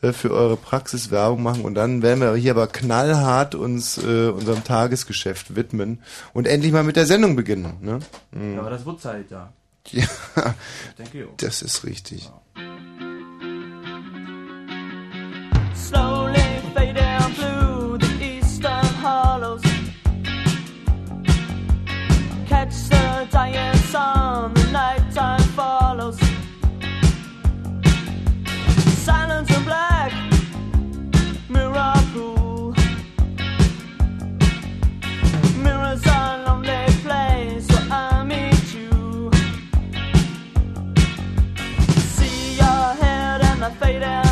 für eure Praxis Werbung machen und dann werden wir hier aber knallhart uns äh, unserem Tagesgeschäft widmen und endlich mal mit der Sendung beginnen. Ne? Mhm. Ja, aber das wird Zeit, ja. Ja, denke ich auch. das ist richtig. slowly fading through the eastern hollows. Catch the dying sun, right out.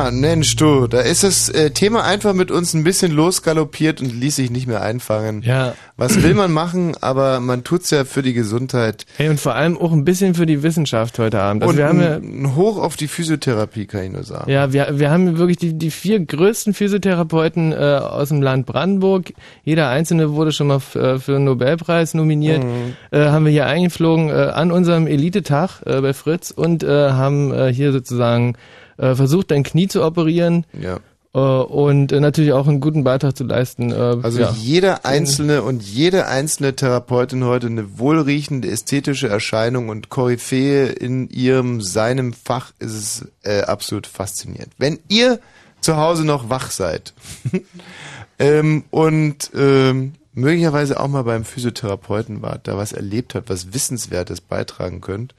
Tja, Mensch, du, da ist das äh, Thema einfach mit uns ein bisschen losgaloppiert und ließ sich nicht mehr einfangen. Ja. Was will man machen, aber man tut's ja für die Gesundheit. Hey, und vor allem auch ein bisschen für die Wissenschaft heute Abend. Also und wir haben ja, ein, Hoch auf die Physiotherapie, kann ich nur sagen. ja, wir, wir haben wirklich die, die vier größten Physiotherapeuten äh, aus dem Land Brandenburg. Jeder einzelne wurde schon mal äh, für einen Nobelpreis nominiert. Mhm. Äh, haben wir hier eingeflogen äh, an unserem Elitetag äh, bei Fritz und äh, haben äh, hier sozusagen äh, versucht, dein Knie zu operieren. Ja. Äh, und äh, natürlich auch einen guten Beitrag zu leisten. Äh, Also ja. jeder einzelne und jede einzelne Therapeutin heute eine wohlriechende ästhetische Erscheinung und Koryphäe in ihrem, seinem Fach ist es äh, absolut faszinierend. Wenn ihr zu Hause noch wach seid ähm, und ähm, möglicherweise auch mal beim Physiotherapeuten wart, da was erlebt habt, was Wissenswertes beitragen könnt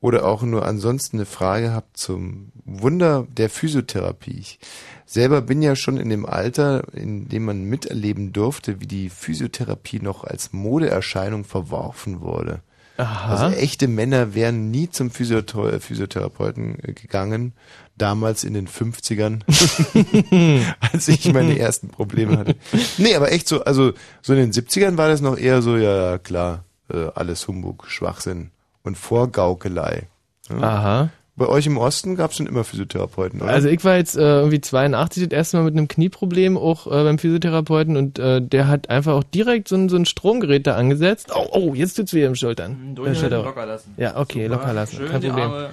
oder auch nur ansonsten eine Frage habt zum Wunder der Physiotherapie. Ich selber bin ja schon in dem Alter, in dem man miterleben durfte, wie die Physiotherapie noch als Modeerscheinung verworfen wurde. Aha. Also echte Männer wären nie zum Physiothera Physiotherapeuten äh, gegangen, damals in den 50ern, als ich meine ersten Probleme hatte. Nee, aber echt so, also so in den 70ern war das noch eher so, ja ja, klar, äh, alles Humbug, Schwachsinn und Vorgaukelei. Ja. Aha. Bei euch im Osten gab es schon immer Physiotherapeuten, oder? Also ich war jetzt äh, irgendwie 82 das erste Mal mit einem Knieproblem auch äh, beim Physiotherapeuten und äh, der hat einfach auch direkt so ein, so ein Stromgerät da angesetzt. Oh, oh, jetzt tut's weh im Schultern. Durchhalten, Äh, Schulter. locker lassen. Ja, okay, Super. locker lassen, Schön kein die Problem. Arme,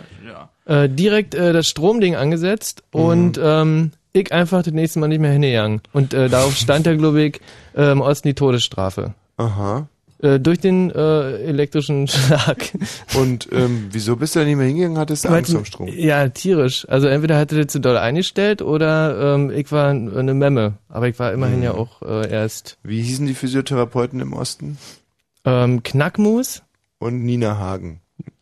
ja. Äh, direkt äh, das Stromding angesetzt Mhm. und ähm, ich einfach das nächste Mal nicht mehr hingegangen. Und äh, darauf stand ja, glaube ich, äh, im Osten die Todesstrafe. Aha. Äh, durch den äh, elektrischen Schlag. Und ähm, wieso bist du da nicht mehr hingegangen? Hattest du Angst am Strom? Ja, tierisch. Also entweder hatte der zu doll eingestellt oder ähm, ich war eine Memme. Aber ich war immerhin Mhm. ja auch äh, erst Wie hießen die Physiotherapeuten im Osten? ähm, Knackmus. Und Nina Hagen.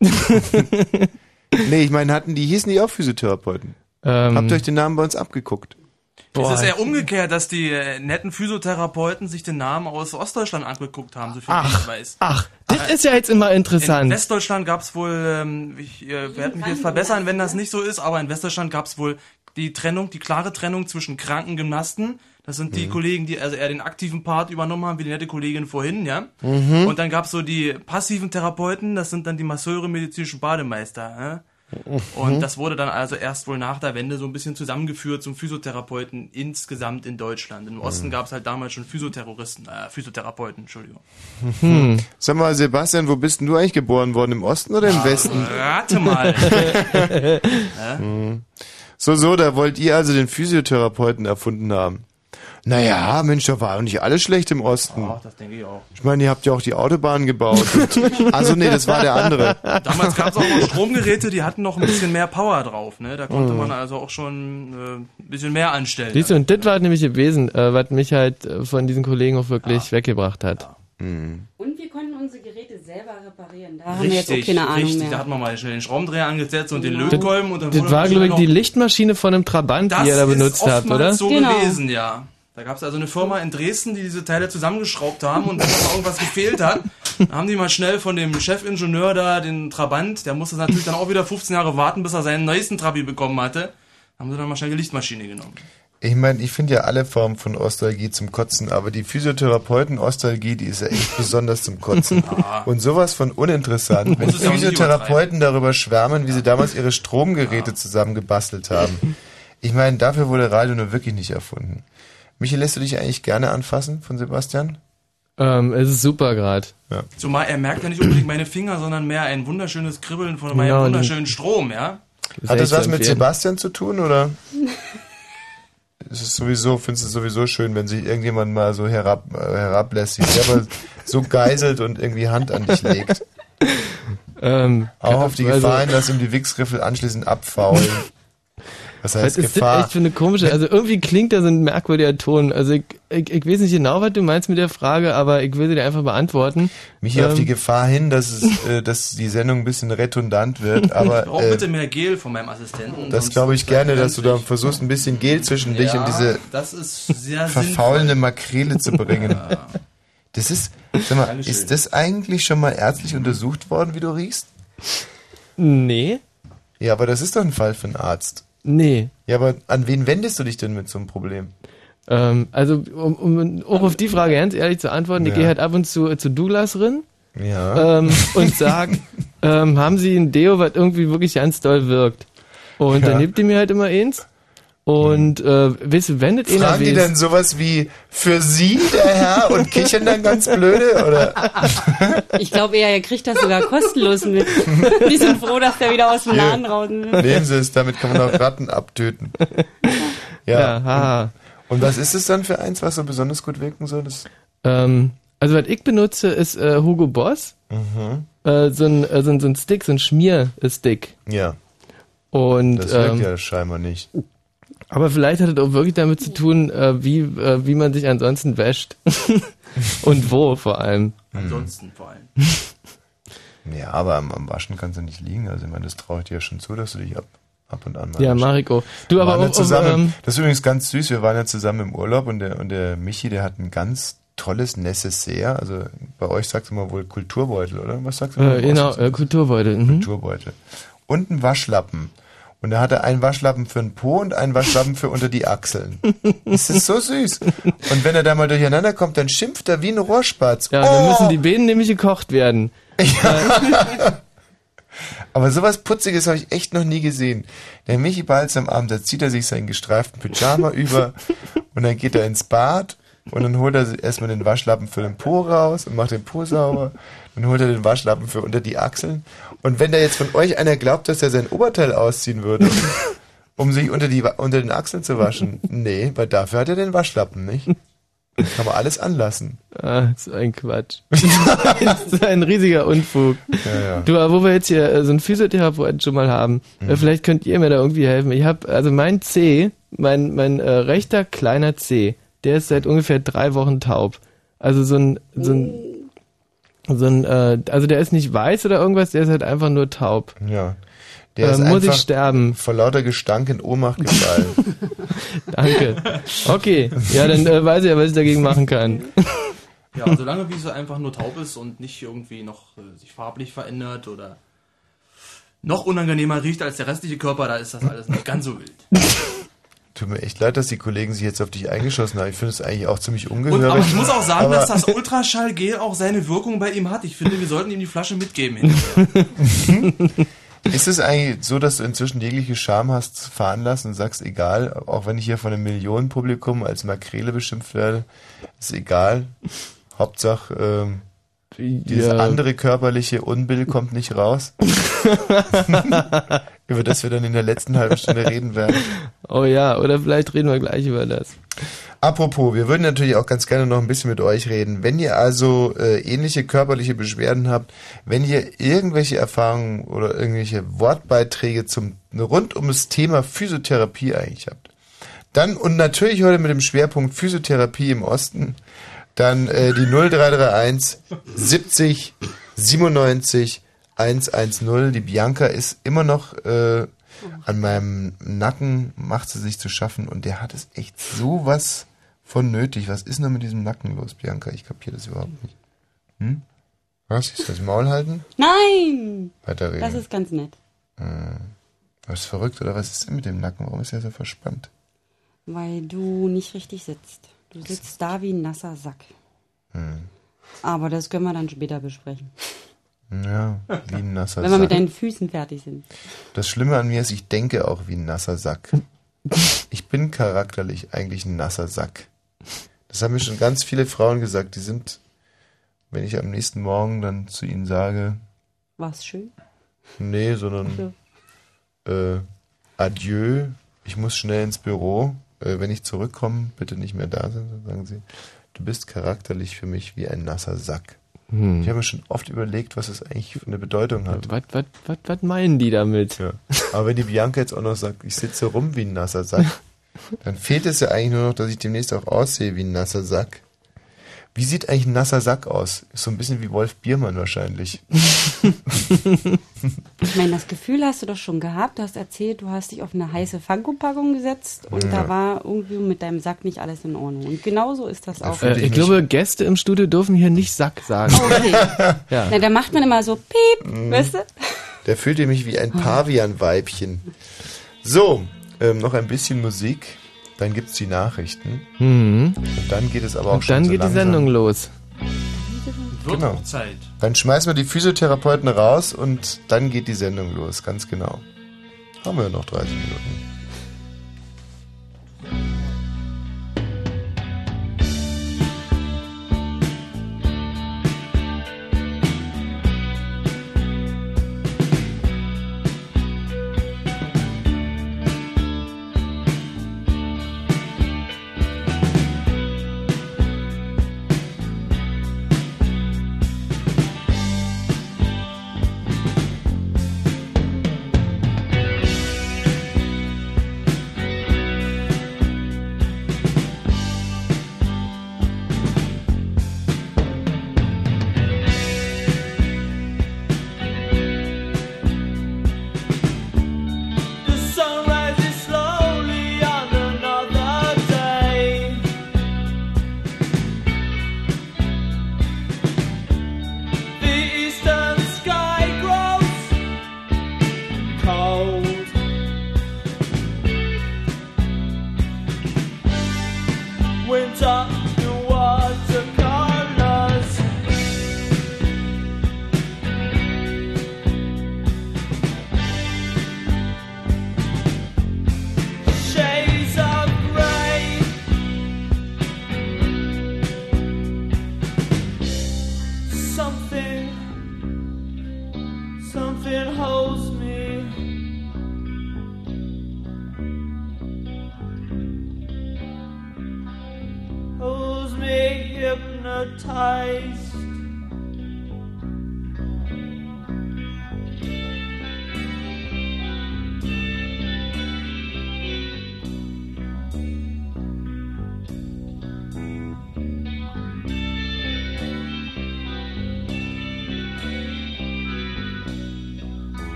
nee, ich meine, hatten die, hießen die auch Physiotherapeuten? Ähm, Habt ihr euch den Namen bei uns abgeguckt? Es ist eher umgekehrt, dass die äh, netten Physiotherapeuten sich den Namen aus Ostdeutschland angeguckt haben, so viel Ach, ich weiß. ach, das ist ja jetzt immer In interessant. Westdeutschland gab es wohl, ähm, ich äh, werde mich jetzt verbessern, wenn das nicht so ist, aber in Westdeutschland gab es wohl die Trennung, die klare Trennung zwischen Krankengymnasten, das sind die Mhm. Kollegen, die also eher den aktiven Part übernommen haben, wie die nette Kollegin vorhin, ja. Mhm. Und dann gab es so die passiven Therapeuten, das sind dann die Masseure, medizinischen Bademeister, ja? Und Mhm. das wurde dann also erst wohl nach der Wende so ein bisschen zusammengeführt zum Physiotherapeuten insgesamt in Deutschland. Im Osten Mhm. gab es halt damals schon Physioterroristen, äh, Physiotherapeuten, Entschuldigung. Hm. Sag mal, Sebastian, wo bist denn du eigentlich geboren worden? Im Osten oder im Westen? Rate mal. Hm. So, so, da wollt ihr also den Physiotherapeuten erfunden haben. Naja, Mensch, da war doch nicht alles schlecht im Osten. Ach, das denke ich auch. Ich meine, ihr habt ja auch die Autobahn gebaut. Also nee, das war der andere. Damals gab es auch noch Stromgeräte, die hatten noch ein bisschen mehr Power drauf. Ne? Da konnte Mhm. man also auch schon äh, ein bisschen mehr anstellen. Siehst du, und das war nämlich gewesen, äh, was mich halt äh, von diesen Kollegen auch wirklich weggebracht hat. Mhm. Und wir konnten unsere Geräte selber reparieren. Da haben wir jetzt auch Richtig, keine Ahnung richtig. Da mehr. hat man mal schnell den Schraubendreher angesetzt und den Genau. Lötkolben und dann Das wurde war, glaube ich, die Lichtmaschine von einem Trabant, die ihr da benutzt ist habt, oder? so Genau. gewesen, ja. Da gab es also eine Firma in Dresden, die diese Teile zusammengeschraubt haben und wenn da mal irgendwas gefehlt hat, dann haben die mal schnell von dem Chefingenieur da den Trabant, der musste natürlich dann auch wieder 15 Jahre warten, bis er seinen neuesten Trabi bekommen hatte, haben sie dann mal schnell die Lichtmaschine genommen. Ich meine, ich finde ja alle Formen von Ostalgie zum Kotzen, aber die Physiotherapeuten-Ostalgie, die ist ja echt besonders zum Kotzen. Und sowas von uninteressant, wenn Physiotherapeuten darüber schwärmen, wie sie damals ihre Stromgeräte zusammengebastelt haben. Ich meine, dafür wurde Radio nur wirklich nicht erfunden. Michael, lässt du dich eigentlich gerne anfassen von Sebastian? Ähm, es ist super gerade. Ja. Zumal er merkt ja nicht unbedingt meine Finger, sondern mehr ein wunderschönes Kribbeln von meinem und- wunderschönen Strom, ja? Hat das was mit. Sebastian zu tun, oder? Es ist sowieso, findest du es sowieso schön, wenn sich irgendjemand mal so herab, äh, herablässt, sich selber so geiselt und irgendwie Hand an dich legt. Ähm, Auch auf die also- Gefahr hin, dass ihm die Wichsriffel anschließend abfaulen. Was heißt Was ist Gefahr? das echt für eine komische, also irgendwie klingt da so ein merkwürdiger Ton. Also ich, ich, ich weiß nicht genau, was du meinst mit der Frage, aber ich will sie dir einfach beantworten. Mich auf Ähm, die Gefahr hin, dass, es, äh, dass die Sendung ein bisschen redundant wird, aber Auch äh, bitte mehr Gel von meinem Assistenten. das glaube ich gerne, dass du da versuchst, ein bisschen Gel zwischen dich Ja, und diese das verfaulende Makrele zu bringen. Das ist, sag mal, ist das eigentlich schon mal ärztlich untersucht worden, wie du riechst? Nee. Ja, aber das ist doch ein Fall für einen Arzt. Nee. Ja, aber an wen wendest du dich denn mit so einem Problem? Ähm, also, um, um auch auf die Frage ganz ehrlich zu antworten, ich Ja. gehe halt ab und zu äh, zu Douglas rin Ja. ähm, und sag, ähm, haben Sie ein Deo, was irgendwie wirklich ganz doll wirkt? Und Ja. dann nimmt die mir halt immer eins. Und äh, weißt du, wendet einer Fragen die denn sowas wie für Sie, der Herr, und kichern dann ganz blöde? Oder? Ich glaube eher, er kriegt das sogar kostenlos mit. Die sind froh, dass der wieder aus dem. Laden raus ist. Nehmen Sie es, damit kann man auch Ratten abtöten. Ja, haha. Und was ist es dann für eins, was so besonders gut wirken soll? Das Ähm, also was ich benutze, ist äh, Hugo Boss. Mhm. Äh, so, ein, äh, so, ein, so ein Stick, so ein Schmierstick. Ja. Und, Das wirkt ähm, ja scheinbar nicht. Aber vielleicht hat es auch wirklich damit zu tun, äh, wie, äh, wie man sich ansonsten wäscht. Und wo vor allem. Ansonsten vor allem. Ja, aber am, am Waschen kannst du nicht liegen. Also ich meine, das traue ich dir ja schon zu, dass du dich ab, ab und an mal Ja. Mariko. Du, aber waren ja auch, zusammen, ähm, Das ist übrigens ganz süß. Wir waren ja zusammen im Urlaub und der, und der Michi, der hat ein ganz tolles Necessaire. Also bei euch sagt man wohl Kulturbeutel, oder? Was sagst du? Äh, genau, äh, Kulturbeutel. Mhm. Kulturbeutel. Und ein Waschlappen. Und er hatte einen Waschlappen für den Po und einen Waschlappen für unter die Achseln. Das ist so süß. Und wenn er da mal durcheinander kommt, dann schimpft er wie ein Rohrspatz. Ja, dann Oh! müssen die Beine nämlich gekocht werden. Aber sowas Putziges habe ich echt noch nie gesehen. Der Michi Balz am Abend, da zieht er sich seinen gestreiften Pyjama über und dann geht er ins Bad und dann holt er erstmal den Waschlappen für den Po raus und macht den Po sauber. Dann holt er den Waschlappen für unter die Achseln. Und wenn da jetzt von euch einer glaubt, dass er sein Oberteil ausziehen würde, um sich unter, die, unter den Achseln zu waschen, nee, weil dafür hat er den Waschlappen, nicht? Kann man alles anlassen. Ah, so ein Quatsch. das ist ein riesiger Unfug. Ja, ja. Du, aber wo wir jetzt hier äh, so einen Physiotherapeuten schon mal haben, äh, vielleicht könnt ihr mir da irgendwie helfen. Ich habe also mein C, mein mein äh, rechter kleiner C, der ist seit ungefähr drei Wochen taub. Also so ein so ein so ein äh, also der ist nicht weiß oder irgendwas, der ist halt einfach nur taub. Ja. Der Äh, ist muss ich sterben? Vor lauter Gestank in Ohnmacht gefallen. Danke. Okay, ja, dann äh, weiß ich ja, was ich dagegen machen kann. Ja, solange wie es einfach nur taub ist und nicht irgendwie noch äh, sich farblich verändert oder noch unangenehmer riecht als der restliche Körper, da ist das alles nicht ganz so wild. Tut mir echt leid, dass die Kollegen sich jetzt auf dich eingeschossen haben. Ich finde es eigentlich auch ziemlich Und, ungehörig. aber ich muss auch sagen, Aber- dass das Ultraschallgel auch seine Wirkung bei ihm hat. Ich finde, wir sollten ihm die Flasche mitgeben. Ist es eigentlich so, dass du inzwischen jegliche Scham hast fahren lassen und sagst, egal, auch wenn ich hier von einem Millionenpublikum als Makrele beschimpft werde, ist egal. Hauptsache, ähm, dieses Ja. andere körperliche Unbill kommt nicht raus. über das wir dann in der letzten halben Stunde reden werden. Oh ja, oder vielleicht reden wir gleich über das. Apropos, wir würden natürlich auch ganz gerne noch ein bisschen mit euch reden. Wenn ihr also äh, ähnliche körperliche Beschwerden habt, wenn ihr irgendwelche Erfahrungen oder irgendwelche Wortbeiträge zum rund um das Thema Physiotherapie eigentlich habt, dann und natürlich heute mit dem Schwerpunkt Physiotherapie im Osten, dann äh, die 0331 70 97 110. Die Bianca ist immer noch äh, an meinem Nacken, macht sie sich zu schaffen und der hat es echt sowas von nötig. Was ist denn mit diesem Nacken los, Bianca? Ich kapiere das überhaupt nicht. Hm? Was? Ist das Maul halten? Nein! Weiterreden. Das ist ganz nett. Hm. Was ist verrückt oder was ist denn mit dem Nacken? Warum ist er so verspannt? Weil du nicht richtig sitzt. Du sitzt da wie ein nasser Sack. Hm. Aber das können wir dann später besprechen. Ja, wie ein nasser Wenn wir mit Sack. deinen Füßen fertig sind. Das Schlimme an mir ist, ich denke auch wie ein nasser Sack. Ich bin charakterlich eigentlich ein nasser Sack. Das haben mir schon ganz viele Frauen gesagt. Die sind, wenn ich am nächsten Morgen dann zu ihnen sage, War's schön? nee, sondern äh, Adieu, ich muss schnell ins Büro. Äh, wenn ich zurückkomme, bitte nicht mehr da sein, dann sagen sie, du bist charakterlich für mich wie ein nasser Sack. Hm. Ich habe mir schon oft überlegt, was das eigentlich für eine Bedeutung hat. Was, was, was, was meinen die damit? Ja. Aber wenn die Bianca jetzt auch noch sagt, ich sitze rum wie ein nasser Sack, dann fehlt es ja eigentlich nur noch, dass ich demnächst auch aussehe wie ein nasser Sack. Wie sieht eigentlich ein nasser Sack aus? Ist so ein bisschen wie Wolf Biermann wahrscheinlich. Ich meine, das Gefühl hast du doch schon gehabt. Du hast erzählt, du hast dich auf eine heiße Funko-Packung gesetzt und Ja. da war irgendwie mit deinem Sack nicht alles in Ordnung. Und genauso ist das auch. Äh, ich glaube, Gäste im Studio dürfen hier nicht Sack sagen. Okay. ja. Na, da macht man immer so piep, Mhm. weißt du? Der fühlte mich wie ein Pavian-Weibchen. So, ähm, noch ein bisschen Musik. Dann gibt's die Nachrichten. Mhm. Und dann geht es aber auch Und schon dann so geht die langsam. Sendung los. Wird Genau. Zeit. Dann schmeißen wir die Physiotherapeuten raus und dann geht die Sendung los, ganz genau. Haben wir ja noch 30 Minuten.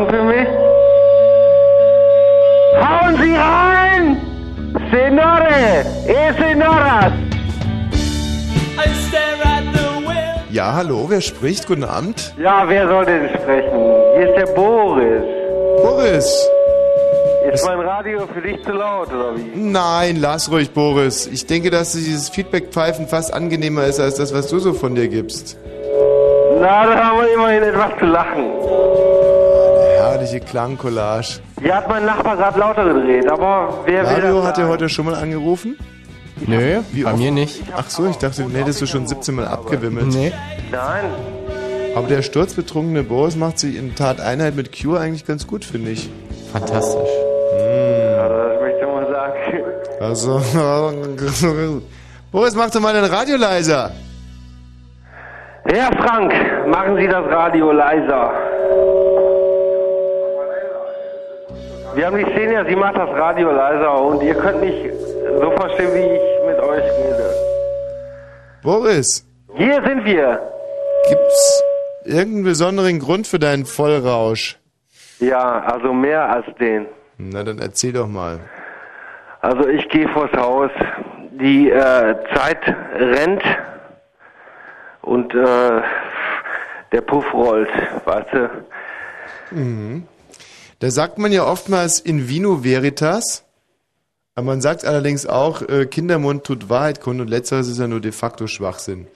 Machen für mich? Hauen Sie rein! Senore! E Senoras! Ja, hallo, wer spricht? Guten Abend. Ja, wer soll denn sprechen? Hier ist der Boris. Boris. Ist mein Radio für dich zu laut, oder wie? Nein, lass ruhig, Boris. Ich denke, dass dieses Feedback-Pfeifen fast angenehmer ist als das, was du so von dir gibst. Na, da haben wir immerhin etwas zu lachen. Herrliche Klangcollage. Hier hat mein Nachbar gerade lauter gedreht, aber wer das hat er sagen? heute schon mal angerufen? Nö, Wie bei oft? mir nicht. Ach so, ich dachte, den hättest du schon 17 Mal abgewimmelt. Nee. Nein. Aber der sturzbetrunkene Boris macht sich in Tateinheit mit Cure eigentlich ganz gut, finde ich. Fantastisch. Ja, das möchte ich mal sagen. Also, Boris, mach doch mal den Radio leiser. Herr Frank, machen Sie das Radio leiser. Wir haben die Szene, sie macht das Radio leiser und ihr könnt mich so verstehen, wie ich mit euch rede. Boris, Hier sind wir. gibt's irgendeinen besonderen Grund für deinen Vollrausch? Ja, also mehr als den. Na, dann erzähl doch mal. Also ich gehe vors Haus. Die äh, Zeit rennt und äh, der Puff rollt, weißt du? Mhm. Da sagt man ja oftmals in vino veritas, aber man sagt allerdings auch, äh, Kindermund tut Wahrheit kund und letzteres ist ja nur de facto Schwachsinn.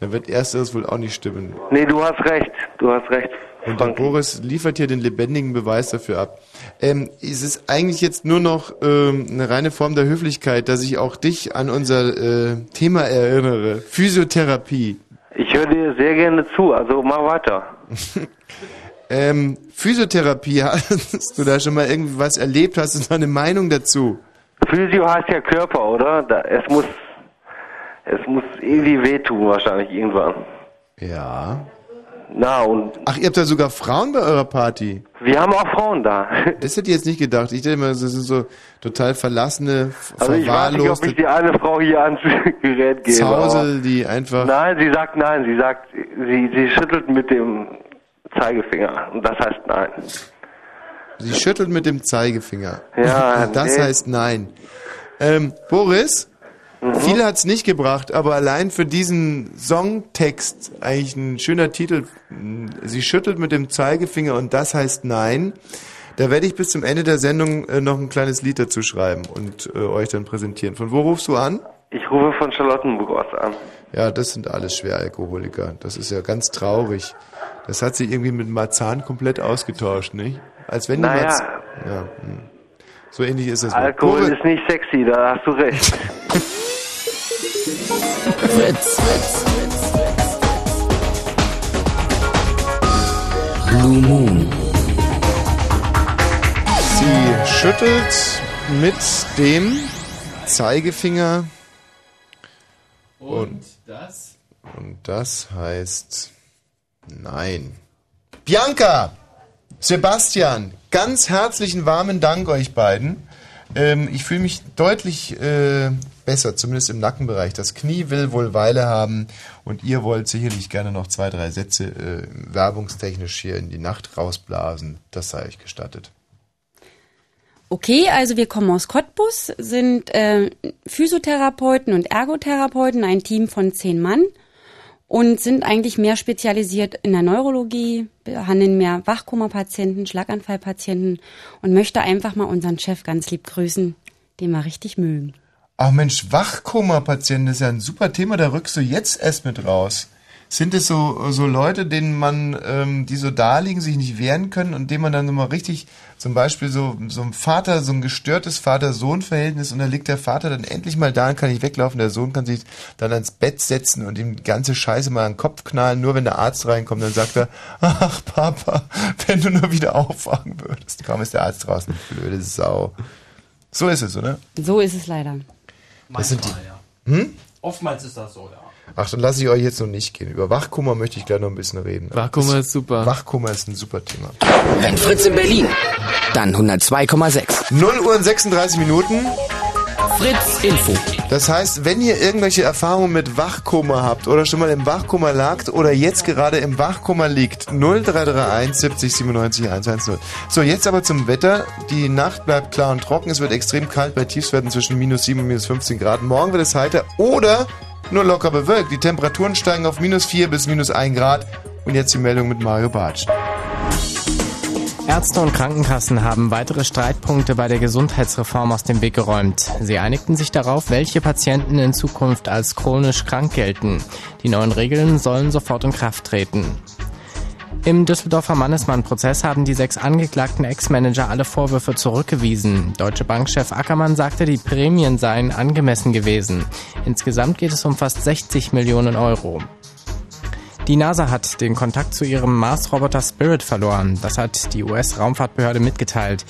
Dann wird ersteres wohl auch nicht stimmen. Nee, du hast recht. Du hast recht. Und der Boris liefert hier den lebendigen Beweis dafür ab. Ähm, es ist eigentlich jetzt nur noch ähm, eine reine Form der Höflichkeit, dass ich auch dich an unser äh, Thema erinnere. Physiotherapie. Ich höre dir sehr gerne zu, also mach weiter. Ähm, Physiotherapie, hast du da schon mal irgendwie was erlebt? Hast du da eine Meinung dazu? Physio heißt ja Körper, oder? Da, es muss es muss irgendwie wehtun wahrscheinlich irgendwann. Ja. Na und Ach, ihr habt da sogar Frauen bei eurer Party? wir haben auch Frauen da. Das hätte ich jetzt nicht gedacht. Ich dachte immer, das sind so total verlassene, Also ich weiß nicht, ob ich die eine Frau hier ans Gerät gebe. aber- Zausel, die einfach... Nein, sie sagt nein. Sie sagt, sie, sie schüttelt mit dem Zeigefinger. Und das heißt nein. Sie schüttelt mit dem Zeigefinger. Ja, das nee. heißt nein. Ähm, Boris, Mhm. viel hat's nicht gebracht, aber allein für diesen Songtext eigentlich ein schöner Titel. Sie schüttelt mit dem Zeigefinger und das heißt nein. Da werde ich bis zum Ende der Sendung äh, noch ein kleines Lied dazu schreiben und äh, euch dann präsentieren. Von wo rufst du an? Ich rufe von Charlottenburg aus an. Ja, das sind alles Schweralkoholiker. Das ist ja ganz traurig. Das hat sich irgendwie mit Marzahn komplett ausgetauscht, nicht? Als wenn die Naja. Marz ja, hm. So ähnlich ist es. Alkohol ist nicht sexy, da hast du recht. Fritz. Blue Moon. Sie schüttelt mit dem Zeigefinger Und das? und das heißt nein. Bianca, Sebastian, ganz herzlichen warmen Dank euch beiden. Ähm, ich fühle mich deutlich äh, besser, zumindest im Nackenbereich. Das Knie will wohl Weile haben und ihr wollt sicherlich gerne noch zwei, drei Sätze äh, werbungstechnisch hier in die Nacht rausblasen. Das sei euch gestattet. Okay, also wir kommen aus Cottbus, sind äh, Physiotherapeuten und Ergotherapeuten, ein Team von zehn Mann und sind eigentlich mehr spezialisiert in der Neurologie, behandeln mehr Wachkoma-Patienten, Schlaganfallpatienten und möchte einfach mal unseren Chef ganz lieb grüßen, den wir richtig mögen. Ach Mensch, Wachkoma-Patienten ist ja ein super Thema, da rückst du jetzt erst mit raus. Sind es so, so Leute, denen man, ähm, die so da liegen, sich nicht wehren können und denen man dann immer richtig, zum Beispiel so, so ein Vater, so ein gestörtes Vater-Sohn-Verhältnis und dann liegt der Vater dann endlich mal da und kann nicht weglaufen, der Sohn kann sich dann ans Bett setzen und ihm die ganze Scheiße mal an den Kopf knallen, nur wenn der Arzt reinkommt, dann sagt er, ach Papa, wenn du nur wieder aufwachen würdest. Kaum ist der Arzt draußen, blöde Sau. So ist es, oder? So ist es leider. Das sind die. Manchmal, Hm? Oftmals ist das so, ja. Ach, dann lasse ich euch jetzt noch nicht gehen. Über Wachkummer möchte ich gleich noch ein bisschen reden. Wachkummer ist super. Wachkummer ist ein super Thema. Wenn Fritz in Berlin, dann 102,6. 0 Uhr und 36 Minuten. Fritz Info. Das heißt, wenn ihr irgendwelche Erfahrungen mit Wachkummer habt oder schon mal im Wachkummer lagt oder jetzt gerade im Wachkummer liegt, 0331 70 97 110. So, jetzt aber zum Wetter. Die Nacht bleibt klar und trocken. Es wird extrem kalt bei Tiefstwerten zwischen minus 7 und minus 15 Grad. Morgen wird es heiter oder nur locker bewölkt. Die Temperaturen steigen auf minus 4 bis minus 1 Grad. Und jetzt die Meldung mit Mario Bartsch. Ärzte und Krankenkassen haben weitere Streitpunkte bei der Gesundheitsreform aus dem Weg geräumt. Sie einigten sich darauf, welche Patienten in Zukunft als chronisch krank gelten. Die neuen Regeln sollen sofort in Kraft treten. Im Düsseldorfer Mannesmann-Prozess haben die sechs angeklagten Ex-Manager alle Vorwürfe zurückgewiesen. Deutsche Bankchef Ackermann sagte, die Prämien seien angemessen gewesen. Insgesamt geht es um fast 60 Millionen Euro. Die NASA hat den Kontakt zu ihrem Mars-Roboter Spirit verloren. Das hat die US-Raumfahrtbehörde mitgeteilt.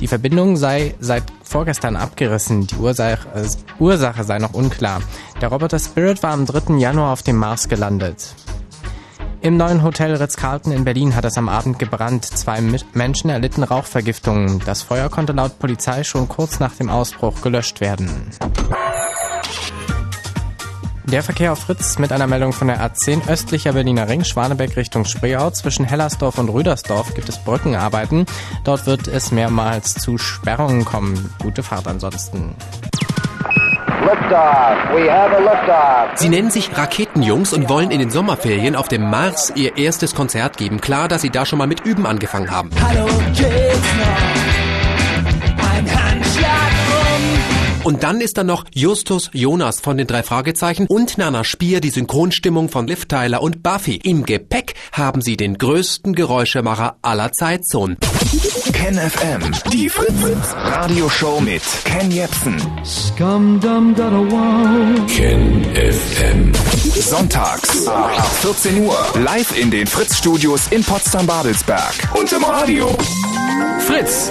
Die Verbindung sei seit vorgestern abgerissen. Die Ursache, äh, Ursache sei noch unklar. Der Roboter Spirit war am 3. Januar auf dem Mars gelandet. Im neuen Hotel Ritz-Carlton in Berlin hat es am Abend gebrannt. Zwei Menschen erlitten Rauchvergiftungen. Das Feuer konnte laut Polizei schon kurz nach dem Ausbruch gelöscht werden. Der Verkehr auf Fritz mit einer Meldung von der A10 östlicher Berliner Ring, Schwanebeck Richtung Spreeau. Zwischen Hellersdorf und Rüdersdorf gibt es Brückenarbeiten. Dort wird es mehrmals zu Sperrungen kommen. Gute Fahrt ansonsten. Sie nennen sich Raketenjungs und wollen in den Sommerferien auf dem Mars ihr erstes Konzert geben. Klar, dass sie da schon mal mit Üben angefangen haben. Hallo geht's noch. Ein Handschlag um. Und dann ist da noch Justus Jonas von den drei Fragezeichen und Nana Spier, die Synchronstimmung von Liv Tyler und Buffy. Im Gepäck haben sie den größten Geräuschemacher aller Zeitzonen. Ken FM, die Fritz Radioshow mit Ken Jepsen. Scum dum da wow. Ken FM. Sonntags ab 14 Uhr live in den Fritz Studios in Potsdam-Babelsberg und im Radio. Fritz.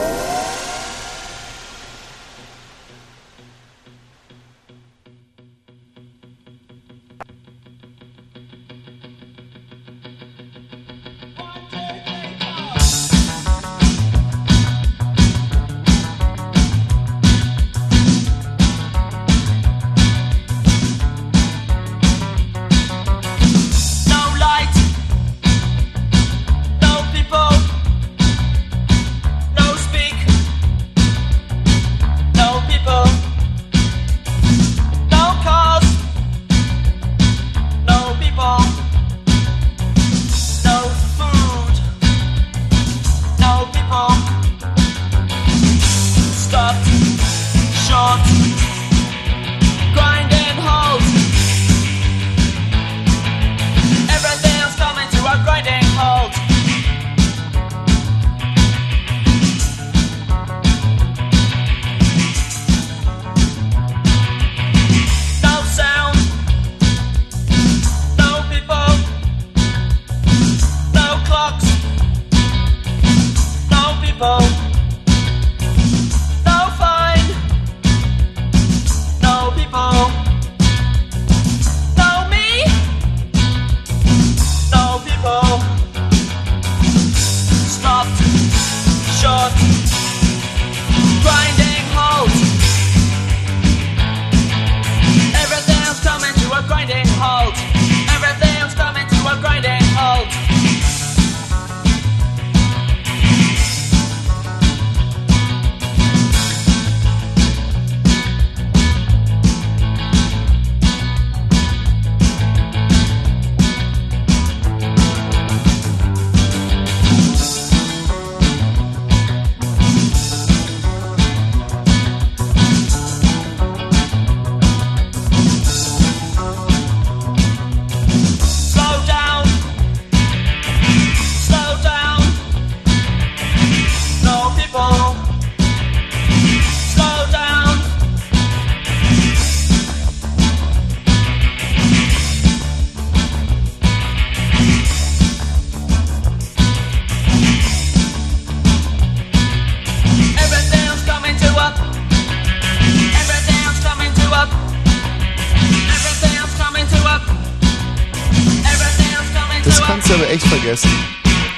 Vergessen.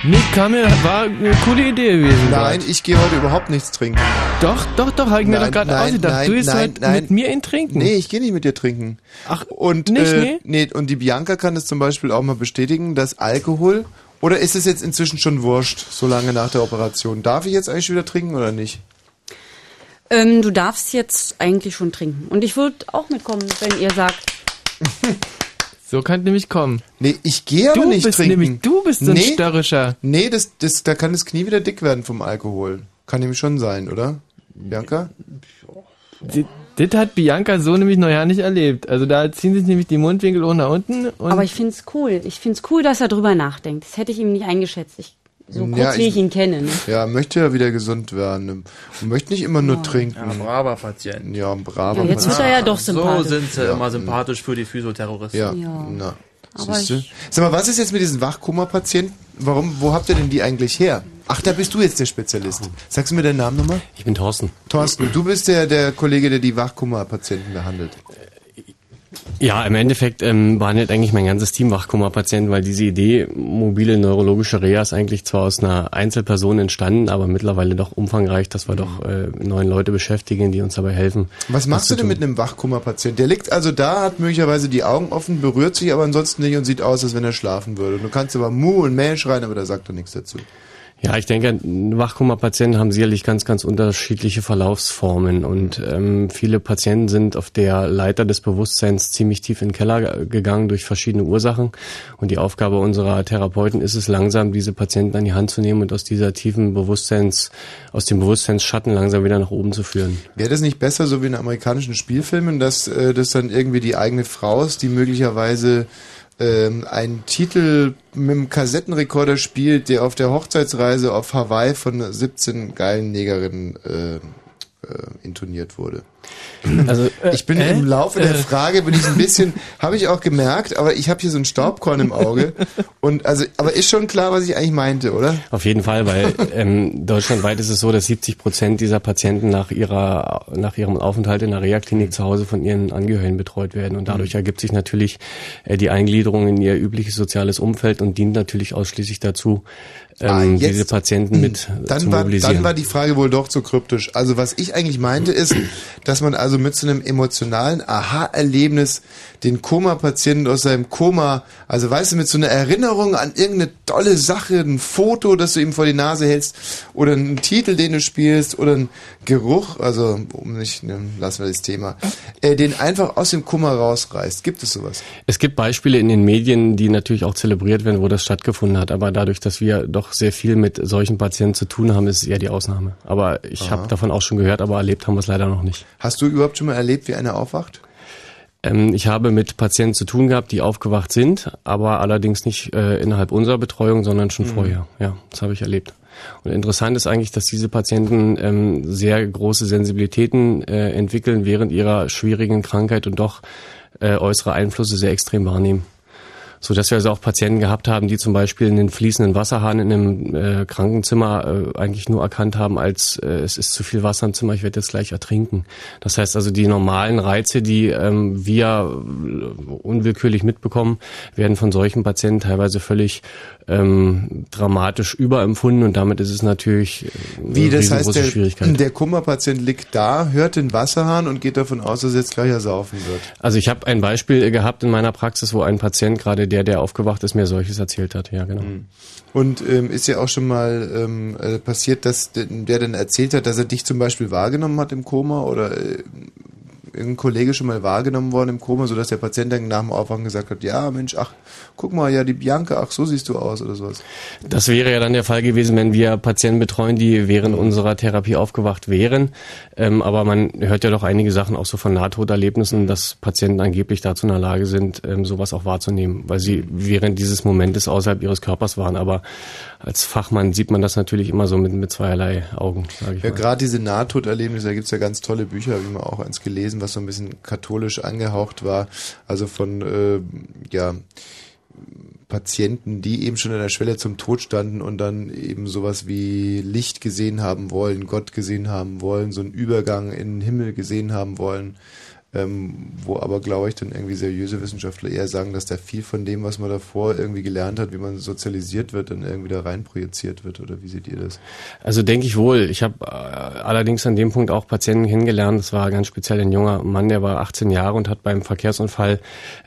Nee, kam mir, war eine coole Idee gewesen. Nein, ich gehe heute überhaupt nichts trinken. Doch, doch, doch, habe ich mir Nein, doch gerade nein, ausgedacht. nein, du gehst heute nein. mit mir in trinken. Nee, ich gehe nicht mit dir trinken. Ach, und, nicht, äh, nee? Und die Bianca kann das zum Beispiel auch mal bestätigen, dass Alkohol, oder ist es jetzt inzwischen schon wurscht, so lange nach der Operation? Darf ich jetzt eigentlich wieder trinken oder nicht? Ähm, du darfst jetzt eigentlich schon trinken. Und ich würde auch mitkommen, wenn ihr sagt. So kann nämlich kommen. Nee, ich gehe aber Du nicht bist trinken. nämlich- du bist so ein Störrischer. Nee, das, das, da kann das Knie wieder dick werden vom Alkohol. Kann nämlich schon sein, oder? Bianca? Das, das hat Bianca so nämlich noch ja nicht erlebt. Also da ziehen sich nämlich die Mundwinkel hoch nach unten. Und Aber ich find's cool. Ich find's cool, dass er drüber nachdenkt. Das hätte ich ihm nicht eingeschätzt. Ich, so kurz Ja, wie ich- ihn kenne. Ne? Ja, möchte ja wieder gesund werden. Und möchte nicht immer nur trinken. Ja, braver Patient. Ja, ein braver Ja, jetzt wird er ja doch So sympathisch. sind sie Ja. immer sympathisch für die Physiotherroristen. Ja, Ja. na. Aber Siehste? Sag mal, was ist jetzt mit diesen Wachkoma-Patienten? Warum, wo habt ihr denn die eigentlich her? Ach, da bist du jetzt der Spezialist. Sagst du mir deinen Namen nochmal? Ich bin Thorsten. Thorsten, du bist der, der Kollege, der die Wachkoma-Patienten behandelt. Ja, im Endeffekt ähm, behandelt eigentlich mein ganzes Team Wachkoma-Patienten, weil diese Idee, mobile neurologische Reha, ist eigentlich zwar aus einer Einzelperson entstanden, aber mittlerweile doch umfangreich, dass wir doch äh, neun Leute beschäftigen, die uns dabei helfen. Was machst du denn tun. mit einem Wachkoma-Patienten? Der liegt also da, hat möglicherweise die Augen offen, berührt sich aber ansonsten nicht und sieht aus, als wenn er schlafen würde. Und du kannst aber Mu und Mäh schreien, aber der sagt doch nichts dazu. Ja, ich denke, Wachkoma-Patienten haben sicherlich ganz, ganz unterschiedliche Verlaufsformen und ähm, viele Patienten sind auf der Leiter des Bewusstseins ziemlich tief in den Keller ge- gegangen durch verschiedene Ursachen und die Aufgabe unserer Therapeuten ist es langsam, diese Patienten an die Hand zu nehmen und aus dieser tiefen Bewusstseins, aus dem Bewusstseinsschatten langsam wieder nach oben zu führen. Wäre das nicht besser, so wie in amerikanischen Spielfilmen, dass äh, das dann irgendwie die eigene Frau ist, die möglicherweise ähm, einen Titel mit dem Kassettenrekorder spielt, der auf der Hochzeitsreise auf Hawaii von 17 geilen Negerinnen äh, äh, intoniert wurde? Also ich bin äh, im Laufe der äh. Frage bin ich ein bisschen, habe ich auch gemerkt, aber ich habe hier so ein Staubkorn im Auge und also, aber ist schon klar, was ich eigentlich meinte, oder? Auf jeden Fall, weil ähm, deutschlandweit ist es so, dass 70 Prozent dieser Patienten nach ihrer nach ihrem Aufenthalt in der Reha-Klinik zu Hause von ihren Angehörigen betreut werden und dadurch Mhm. ergibt sich natürlich äh, die Eingliederung in ihr übliches soziales Umfeld und dient natürlich ausschließlich dazu, ähm, Ah, jetzt- diese Patienten mit zu dann war, mobilisieren. dann war die Frage wohl doch zu kryptisch. Also was ich eigentlich meinte ist, dass man also mit so einem emotionalen Aha-Erlebnis den Koma-Patienten aus seinem Koma, also weißt du, mit so einer Erinnerung an irgendeine tolle Sache, ein Foto, das du ihm vor die Nase hältst, oder einen Titel, den du spielst, oder einen Geruch, also um nicht, ne, lassen wir das Thema, äh, den einfach aus dem Koma rausreißt. Gibt es sowas? Es gibt Beispiele in den Medien, die natürlich auch zelebriert werden, wo das stattgefunden hat. Aber dadurch, dass wir doch sehr viel mit solchen Patienten zu tun haben, ist es eher die Ausnahme. Aber ich habe davon auch schon gehört, aber erlebt haben wir es leider noch nicht. Hast du überhaupt schon mal erlebt, wie einer aufwacht? Ähm, ich habe mit Patienten zu tun gehabt, die aufgewacht sind, aber allerdings nicht äh, innerhalb unserer Betreuung, sondern schon Mhm. vorher. Ja, das habe ich erlebt. Und interessant ist eigentlich, dass diese Patienten ähm, sehr große Sensibilitäten äh, entwickeln während ihrer schwierigen Krankheit und doch äh, äußere Einflüsse sehr extrem wahrnehmen. So dass wir also auch Patienten gehabt haben, die zum Beispiel einen fließenden Wasserhahn in einem äh, Krankenzimmer äh, eigentlich nur erkannt haben als äh, es ist zu viel Wasser im Zimmer, ich werde jetzt gleich ertrinken. Das heißt also die normalen Reize, die ähm, wir äh, unwillkürlich mitbekommen, werden von solchen Patienten teilweise völlig ähm, dramatisch überempfunden und damit ist es natürlich äh, eine Wie, das heißt, der, der Kummerpatient liegt da, hört den Wasserhahn und geht davon aus, dass er jetzt gleich ersaufen wird. Also ich habe ein Beispiel gehabt in meiner Praxis, wo ein Patient, gerade der, der aufgewacht ist, mir solches erzählt hat. Ja, genau. Und ähm, ist ja auch schon mal ähm, äh, passiert, dass der, der dann erzählt hat, dass er dich zum Beispiel wahrgenommen hat im Koma oder äh, irgendein Kollege schon mal wahrgenommen worden im Koma, sodass der Patient dann nach dem Aufwachen gesagt hat, ja Mensch, ach, guck mal, ja die Bianca, ach so siehst du aus oder sowas. Das wäre ja dann der Fall gewesen, wenn wir Patienten betreuen, die während unserer Therapie aufgewacht wären. Ähm, aber man hört ja doch einige Sachen auch so von Nahtoderlebnissen, dass Patienten angeblich dazu in der Lage sind, ähm, sowas auch wahrzunehmen, weil sie während dieses Momentes außerhalb ihres Körpers waren. Aber als Fachmann sieht man das natürlich immer so mit, mit zweierlei Augen, sage ich Ja, gerade diese Nahtoderlebnisse, da gibt's ja ganz tolle Bücher, habe ich mal auch eins gelesen, was so ein bisschen katholisch angehaucht war. Also von, äh, ja, Patienten, die eben schon an der Schwelle zum Tod standen und dann eben sowas wie Licht gesehen haben wollen, Gott gesehen haben wollen, so einen Übergang in den Himmel gesehen haben wollen. Ähm, wo aber, glaube ich, dann irgendwie seriöse Wissenschaftler eher sagen, dass da viel von dem, was man davor irgendwie gelernt hat, wie man sozialisiert wird, dann irgendwie da rein projiziert wird. Oder wie seht ihr das? Also denke ich wohl. Ich habe äh, allerdings an dem Punkt auch Patienten kennengelernt. Das war ganz speziell ein junger Mann, der war 18 Jahre und hat beim Verkehrsunfall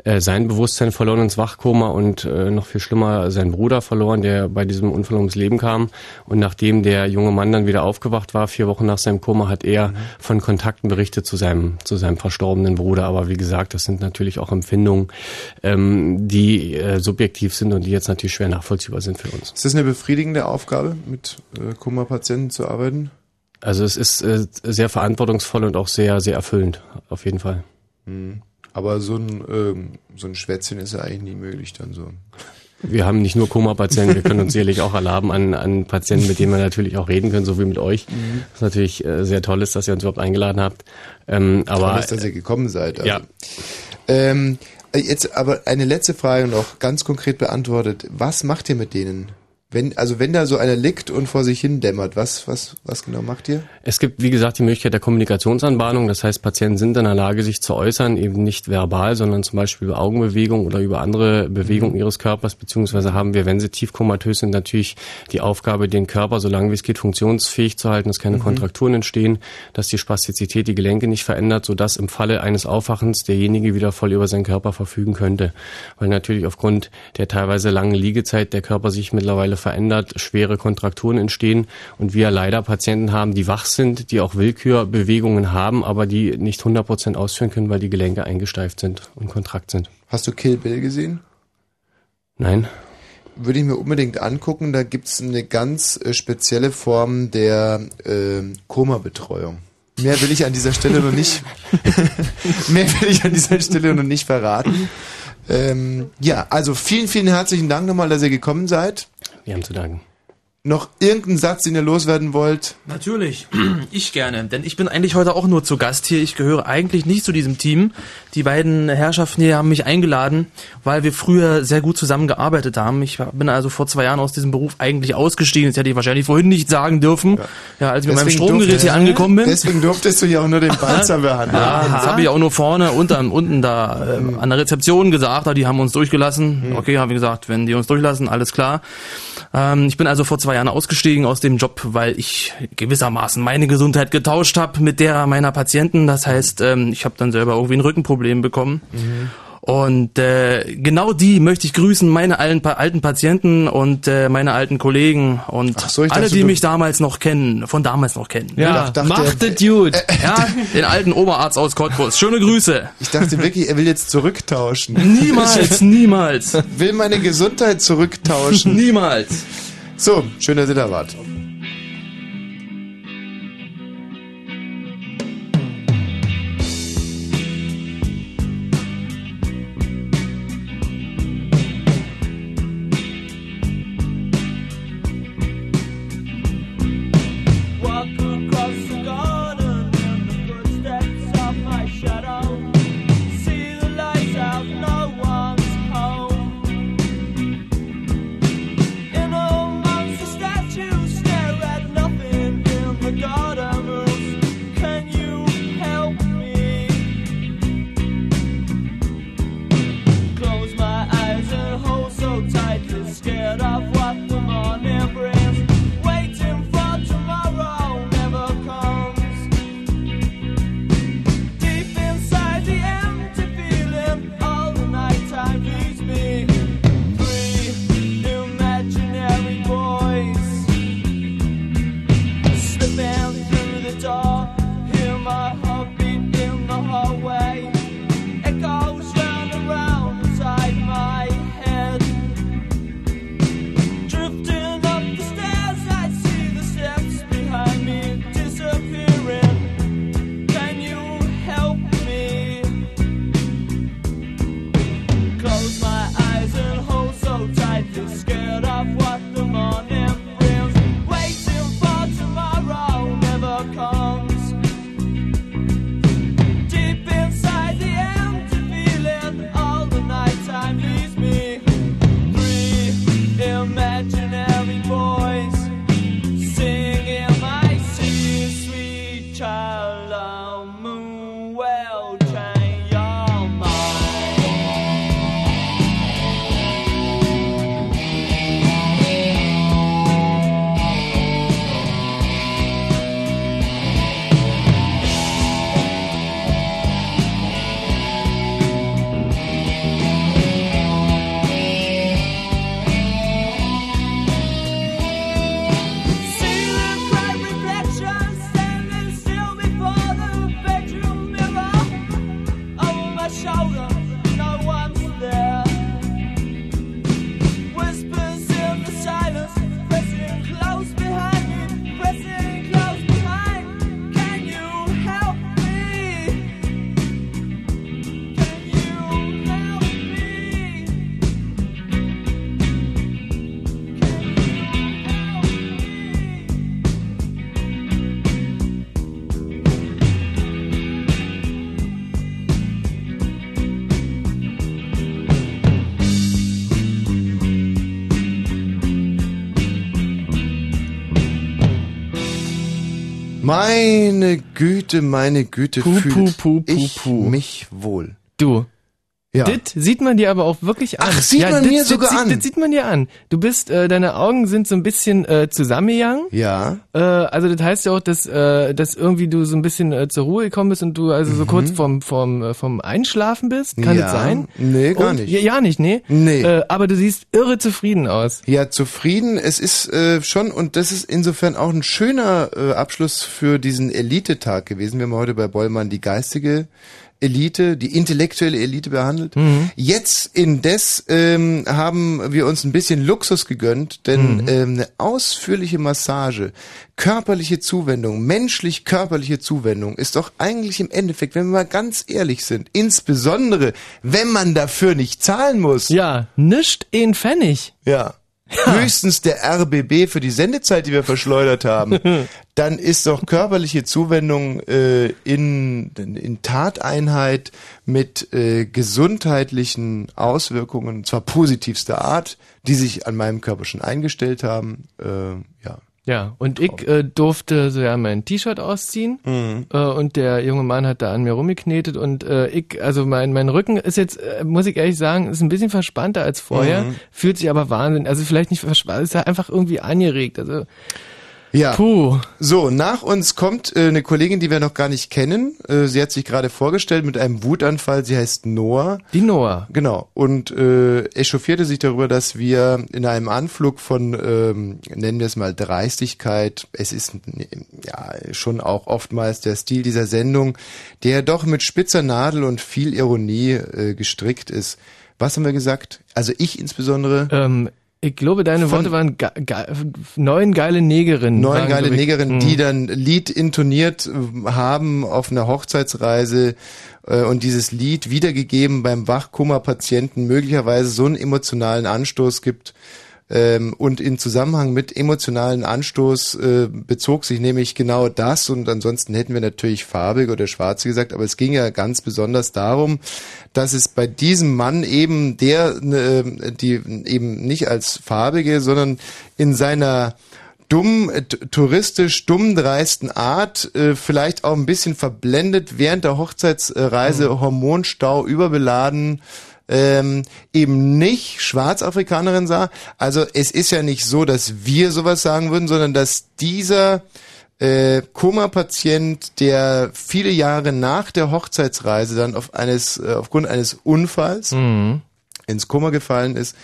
äh, sein Bewusstsein verloren ins Wachkoma und äh, noch viel schlimmer seinen Bruder verloren, der bei diesem Unfall ums Leben kam. Und nachdem der junge Mann dann wieder aufgewacht war, vier Wochen nach seinem Koma, hat er von Kontakten berichtet zu seinem zu seinem verstorbenen Bruder. Aber wie gesagt, das sind natürlich auch Empfindungen, ähm, die äh, subjektiv sind und die jetzt natürlich schwer nachvollziehbar sind für uns. Ist das eine befriedigende Aufgabe, mit äh, Koma-Patienten zu arbeiten? Also es ist äh, sehr verantwortungsvoll und auch sehr, sehr erfüllend, auf jeden Fall. Hm. Aber so ein, ähm, so ein Schwätzchen ist ja eigentlich nie möglich dann so. Wir haben nicht nur Koma-Patienten, wir können uns sicherlich auch erlaben an, an Patienten, mit denen wir natürlich auch reden können, so wie mit euch. Mhm. Was natürlich äh, sehr toll ist, dass ihr uns überhaupt eingeladen habt. Ähm, aber Toll ist, dass ihr gekommen seid. Also. Ja. Ähm, jetzt aber eine letzte Frage noch, ganz konkret beantwortet. Was macht ihr mit denen? Wenn, also wenn da so einer liegt und vor sich hin dämmert, was, was, was genau macht ihr? Es gibt, wie gesagt, die Möglichkeit der Kommunikationsanbahnung. Das heißt, Patienten sind in der Lage, sich zu äußern, eben nicht verbal, sondern zum Beispiel über Augenbewegung oder über andere Bewegungen ihres Körpers, beziehungsweise haben wir, wenn sie tiefkomatös sind, natürlich die Aufgabe, den Körper, solange wie es geht, funktionsfähig zu halten, dass keine Mhm. Kontrakturen entstehen, dass die Spastizität die Gelenke nicht verändert, sodass im Falle eines Aufwachens derjenige wieder voll über seinen Körper verfügen könnte. Weil natürlich aufgrund der teilweise langen Liegezeit der Körper sich mittlerweile verändert, schwere Kontrakturen entstehen und wir leider Patienten haben, die wach sind, die auch Willkürbewegungen haben, aber die nicht 100% ausführen können, weil die Gelenke eingesteift sind und kontrakt sind. Hast du Kill Bill gesehen? Nein. Würde ich mir unbedingt angucken. Da gibt's eine ganz äh, spezielle Form der äh, Koma-Betreuung. Mehr will ich an dieser Stelle noch nicht. mehr will ich an dieser Stelle noch nicht verraten. Ähm, ja, also vielen, vielen herzlichen Dank nochmal, dass ihr gekommen seid. Wir haben zu danken. Noch irgendeinen Satz, den ihr loswerden wollt? Natürlich, ich gerne, denn ich bin eigentlich heute auch nur zu Gast hier. Ich gehöre eigentlich nicht zu diesem Team. Die beiden Herrschaften hier haben mich eingeladen, weil wir früher sehr gut zusammengearbeitet haben. Ich bin also vor zwei Jahren aus diesem Beruf eigentlich ausgestiegen. Das hätte ich wahrscheinlich vorhin nicht sagen dürfen, ja, als ich mit meinem Deswegen Stromgerät durfte- hier angekommen bin. Deswegen durftest du ja auch nur den Balzer behandeln. Ja, das habe ich auch nur vorne unten, unten da ähm, an der Rezeption gesagt, die haben uns durchgelassen. Okay, haben wir gesagt, wenn die uns durchlassen, alles klar. Ähm, ich bin also vor zwei Jahren ausgestiegen aus dem Job, weil ich gewissermaßen meine Gesundheit getauscht habe mit der meiner Patienten. Das heißt, ähm, ich habe dann selber irgendwie ein Rückenproblem bekommen. Und äh, genau die möchte ich grüßen, meine alten, pa- alten Patienten und äh, meine alten Kollegen und so, alle, dachte, die mich damals noch kennen, von damals noch kennen. Ja, dachte- macht es gut. Ja, den alten Oberarzt aus Cottbus. Schöne Grüße. Ich dachte wirklich, er will jetzt zurücktauschen. Niemals, niemals. Will meine Gesundheit zurücktauschen. Niemals. So, schön, dass ihr da wart. Meine Güte, meine Güte, Puh, fühl puh, puh, puh, ich puh. mich wohl. Du. Ja. Dit sieht man dir aber auch wirklich an. Ach, sieht man dit, mir dit, sogar sieht, an. Das sieht man dir an. Du bist, äh, deine Augen sind so ein bisschen äh, zusammengegangen. Ja. Äh, also das heißt ja auch, dass, äh, dass irgendwie du so ein bisschen äh, zur Ruhe gekommen bist und du also so kurz vorm, vorm, äh, vom Einschlafen bist. Kann Mhm. Ja. das sein? Nee, gar und, nicht. Ja, ja nicht, nee. Nee. Äh, aber du siehst irre zufrieden aus. Ja, zufrieden. Es ist äh, schon, und das ist insofern auch ein schöner äh, Abschluss für diesen Elitetag gewesen. Wir haben heute bei Bollmann die geistige Elite, die intellektuelle Elite behandelt. Mhm. Jetzt indes ähm, haben wir uns ein bisschen Luxus gegönnt, denn Mhm. ähm, eine ausführliche Massage, körperliche Zuwendung, menschlich körperliche Zuwendung ist doch eigentlich im Endeffekt, wenn wir mal ganz ehrlich sind, insbesondere wenn man dafür nicht zahlen muss. Ja, nischt in Pfennig. Ja. Höchstens der RBB für die Sendezeit, die wir verschleudert haben. Dann ist doch körperliche Zuwendung äh, in, in Tateinheit mit äh, gesundheitlichen Auswirkungen, zwar positivster Art, die sich an meinem Körper schon eingestellt haben. Äh, ja. Ja, und ich äh, durfte so ja mein T-Shirt ausziehen Mhm. äh, und der junge Mann hat da an mir rumgeknetet und äh, ich, also mein mein Rücken ist jetzt, äh, muss ich ehrlich sagen, ist ein bisschen verspannter als vorher, Mhm. fühlt sich aber Wahnsinn, also vielleicht nicht verspannt, ist ja einfach irgendwie angeregt, also Ja. Puh. So, nach uns kommt äh, eine Kollegin, die wir noch gar nicht kennen. Äh, sie hat sich gerade vorgestellt mit einem Wutanfall. Sie heißt Noah. Die Noah. Genau. Und äh, echauffierte sich darüber, dass wir in einem Anflug von, ähm, nennen wir es mal Dreistigkeit, es ist ja schon auch oftmals der Stil dieser Sendung, der doch mit spitzer Nadel und viel Ironie äh, gestrickt ist. Was haben wir gesagt? Also ich insbesondere. Ähm, ich glaube, deine Worte waren ge ge neun geile Negerinnen. neun waren, geile. Negerinnen, Mhm. die dann Lied intoniert äh, haben auf einer Hochzeitsreise äh, und dieses Lied wiedergegeben beim Wachkoma-Patienten möglicherweise so einen emotionalen Anstoß gibt. Ähm, und in Zusammenhang mit emotionalen Anstoß äh, bezog sich nämlich genau das. Und ansonsten hätten wir natürlich farbig oder schwarze gesagt, aber es ging ja ganz besonders darum, dass es bei diesem Mann eben der, äh, die eben nicht als farbige, sondern in seiner dumm, äh, touristisch dumm dreisten Art, äh, vielleicht auch ein bisschen verblendet während der Hochzeitsreise, Hormonstau überbeladen, ähm, eben nicht Schwarzafrikanerin sah. Also es ist ja nicht so, dass wir sowas sagen würden, sondern dass dieser äh, Koma-Patient, der viele Jahre nach der Hochzeitsreise dann auf eines, äh, aufgrund eines Unfalls Mhm. ins Koma gefallen ist,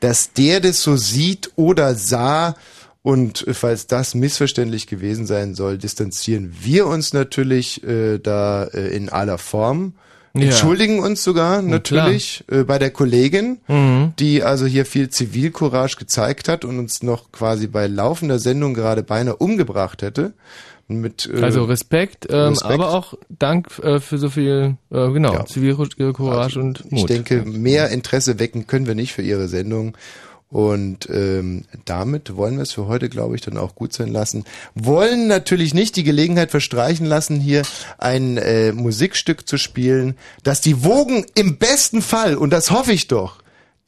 dass der das so sieht oder sah und falls das missverständlich gewesen sein soll, distanzieren wir uns natürlich äh, da äh, in aller Form. Ja. Entschuldigen uns sogar Na natürlich äh, bei der Kollegin, Mhm. die also hier viel Zivilcourage gezeigt hat und uns noch quasi bei laufender Sendung gerade beinahe umgebracht hätte. Mit, äh, Also Respekt, ähm, Respekt. aber auch Dank äh, für so viel, äh, genau, Zivilcourage und Mut. Ich denke, mehr Interesse wecken können wir nicht für Ihre Sendung. Und ähm, damit wollen wir es für heute, glaube ich, dann auch gut sein lassen. Wollen natürlich nicht die Gelegenheit verstreichen lassen, hier ein äh, Musikstück zu spielen, das die Wogen im besten Fall, und das hoffe ich doch,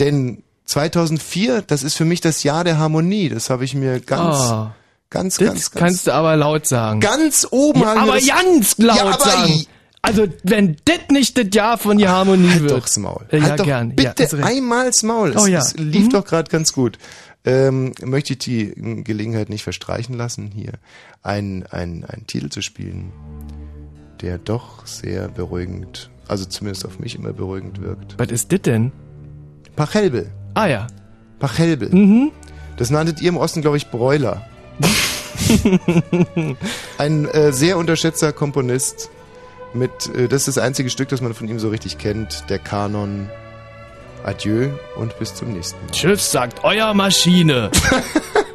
denn 2004, das ist für mich das Jahr der Harmonie. Das habe ich mir ganz, Ah. ganz, Das ganz, ganz, kannst du aber laut sagen. ganz oben ja, haben wir aber das- ganz laut Ja, aber sagen. Also, wenn das nicht das Jahr von die Harmonie Halt wird. doch's Maul. Äh, ja, halt doch gern. ja, bitte recht. einmal's Maul. Es, Oh ja. es lief Mhm. doch gerade ganz gut. Ähm, möchte ich die Gelegenheit nicht verstreichen lassen, hier einen ein, ein Titel zu spielen, der doch sehr beruhigend, also zumindest auf mich immer beruhigend wirkt. Was ist das denn? Pachelbel. Ah ja. Pachelbel. Mhm. Das nanntet ihr im Osten, glaube ich, Bräuler. Ein äh, sehr unterschätzter Komponist mit, äh, das ist das einzige Stück, das man von ihm so richtig kennt, der Kanon. Adieu und bis zum nächsten Mal. Tschüss, sagt euer Maschine.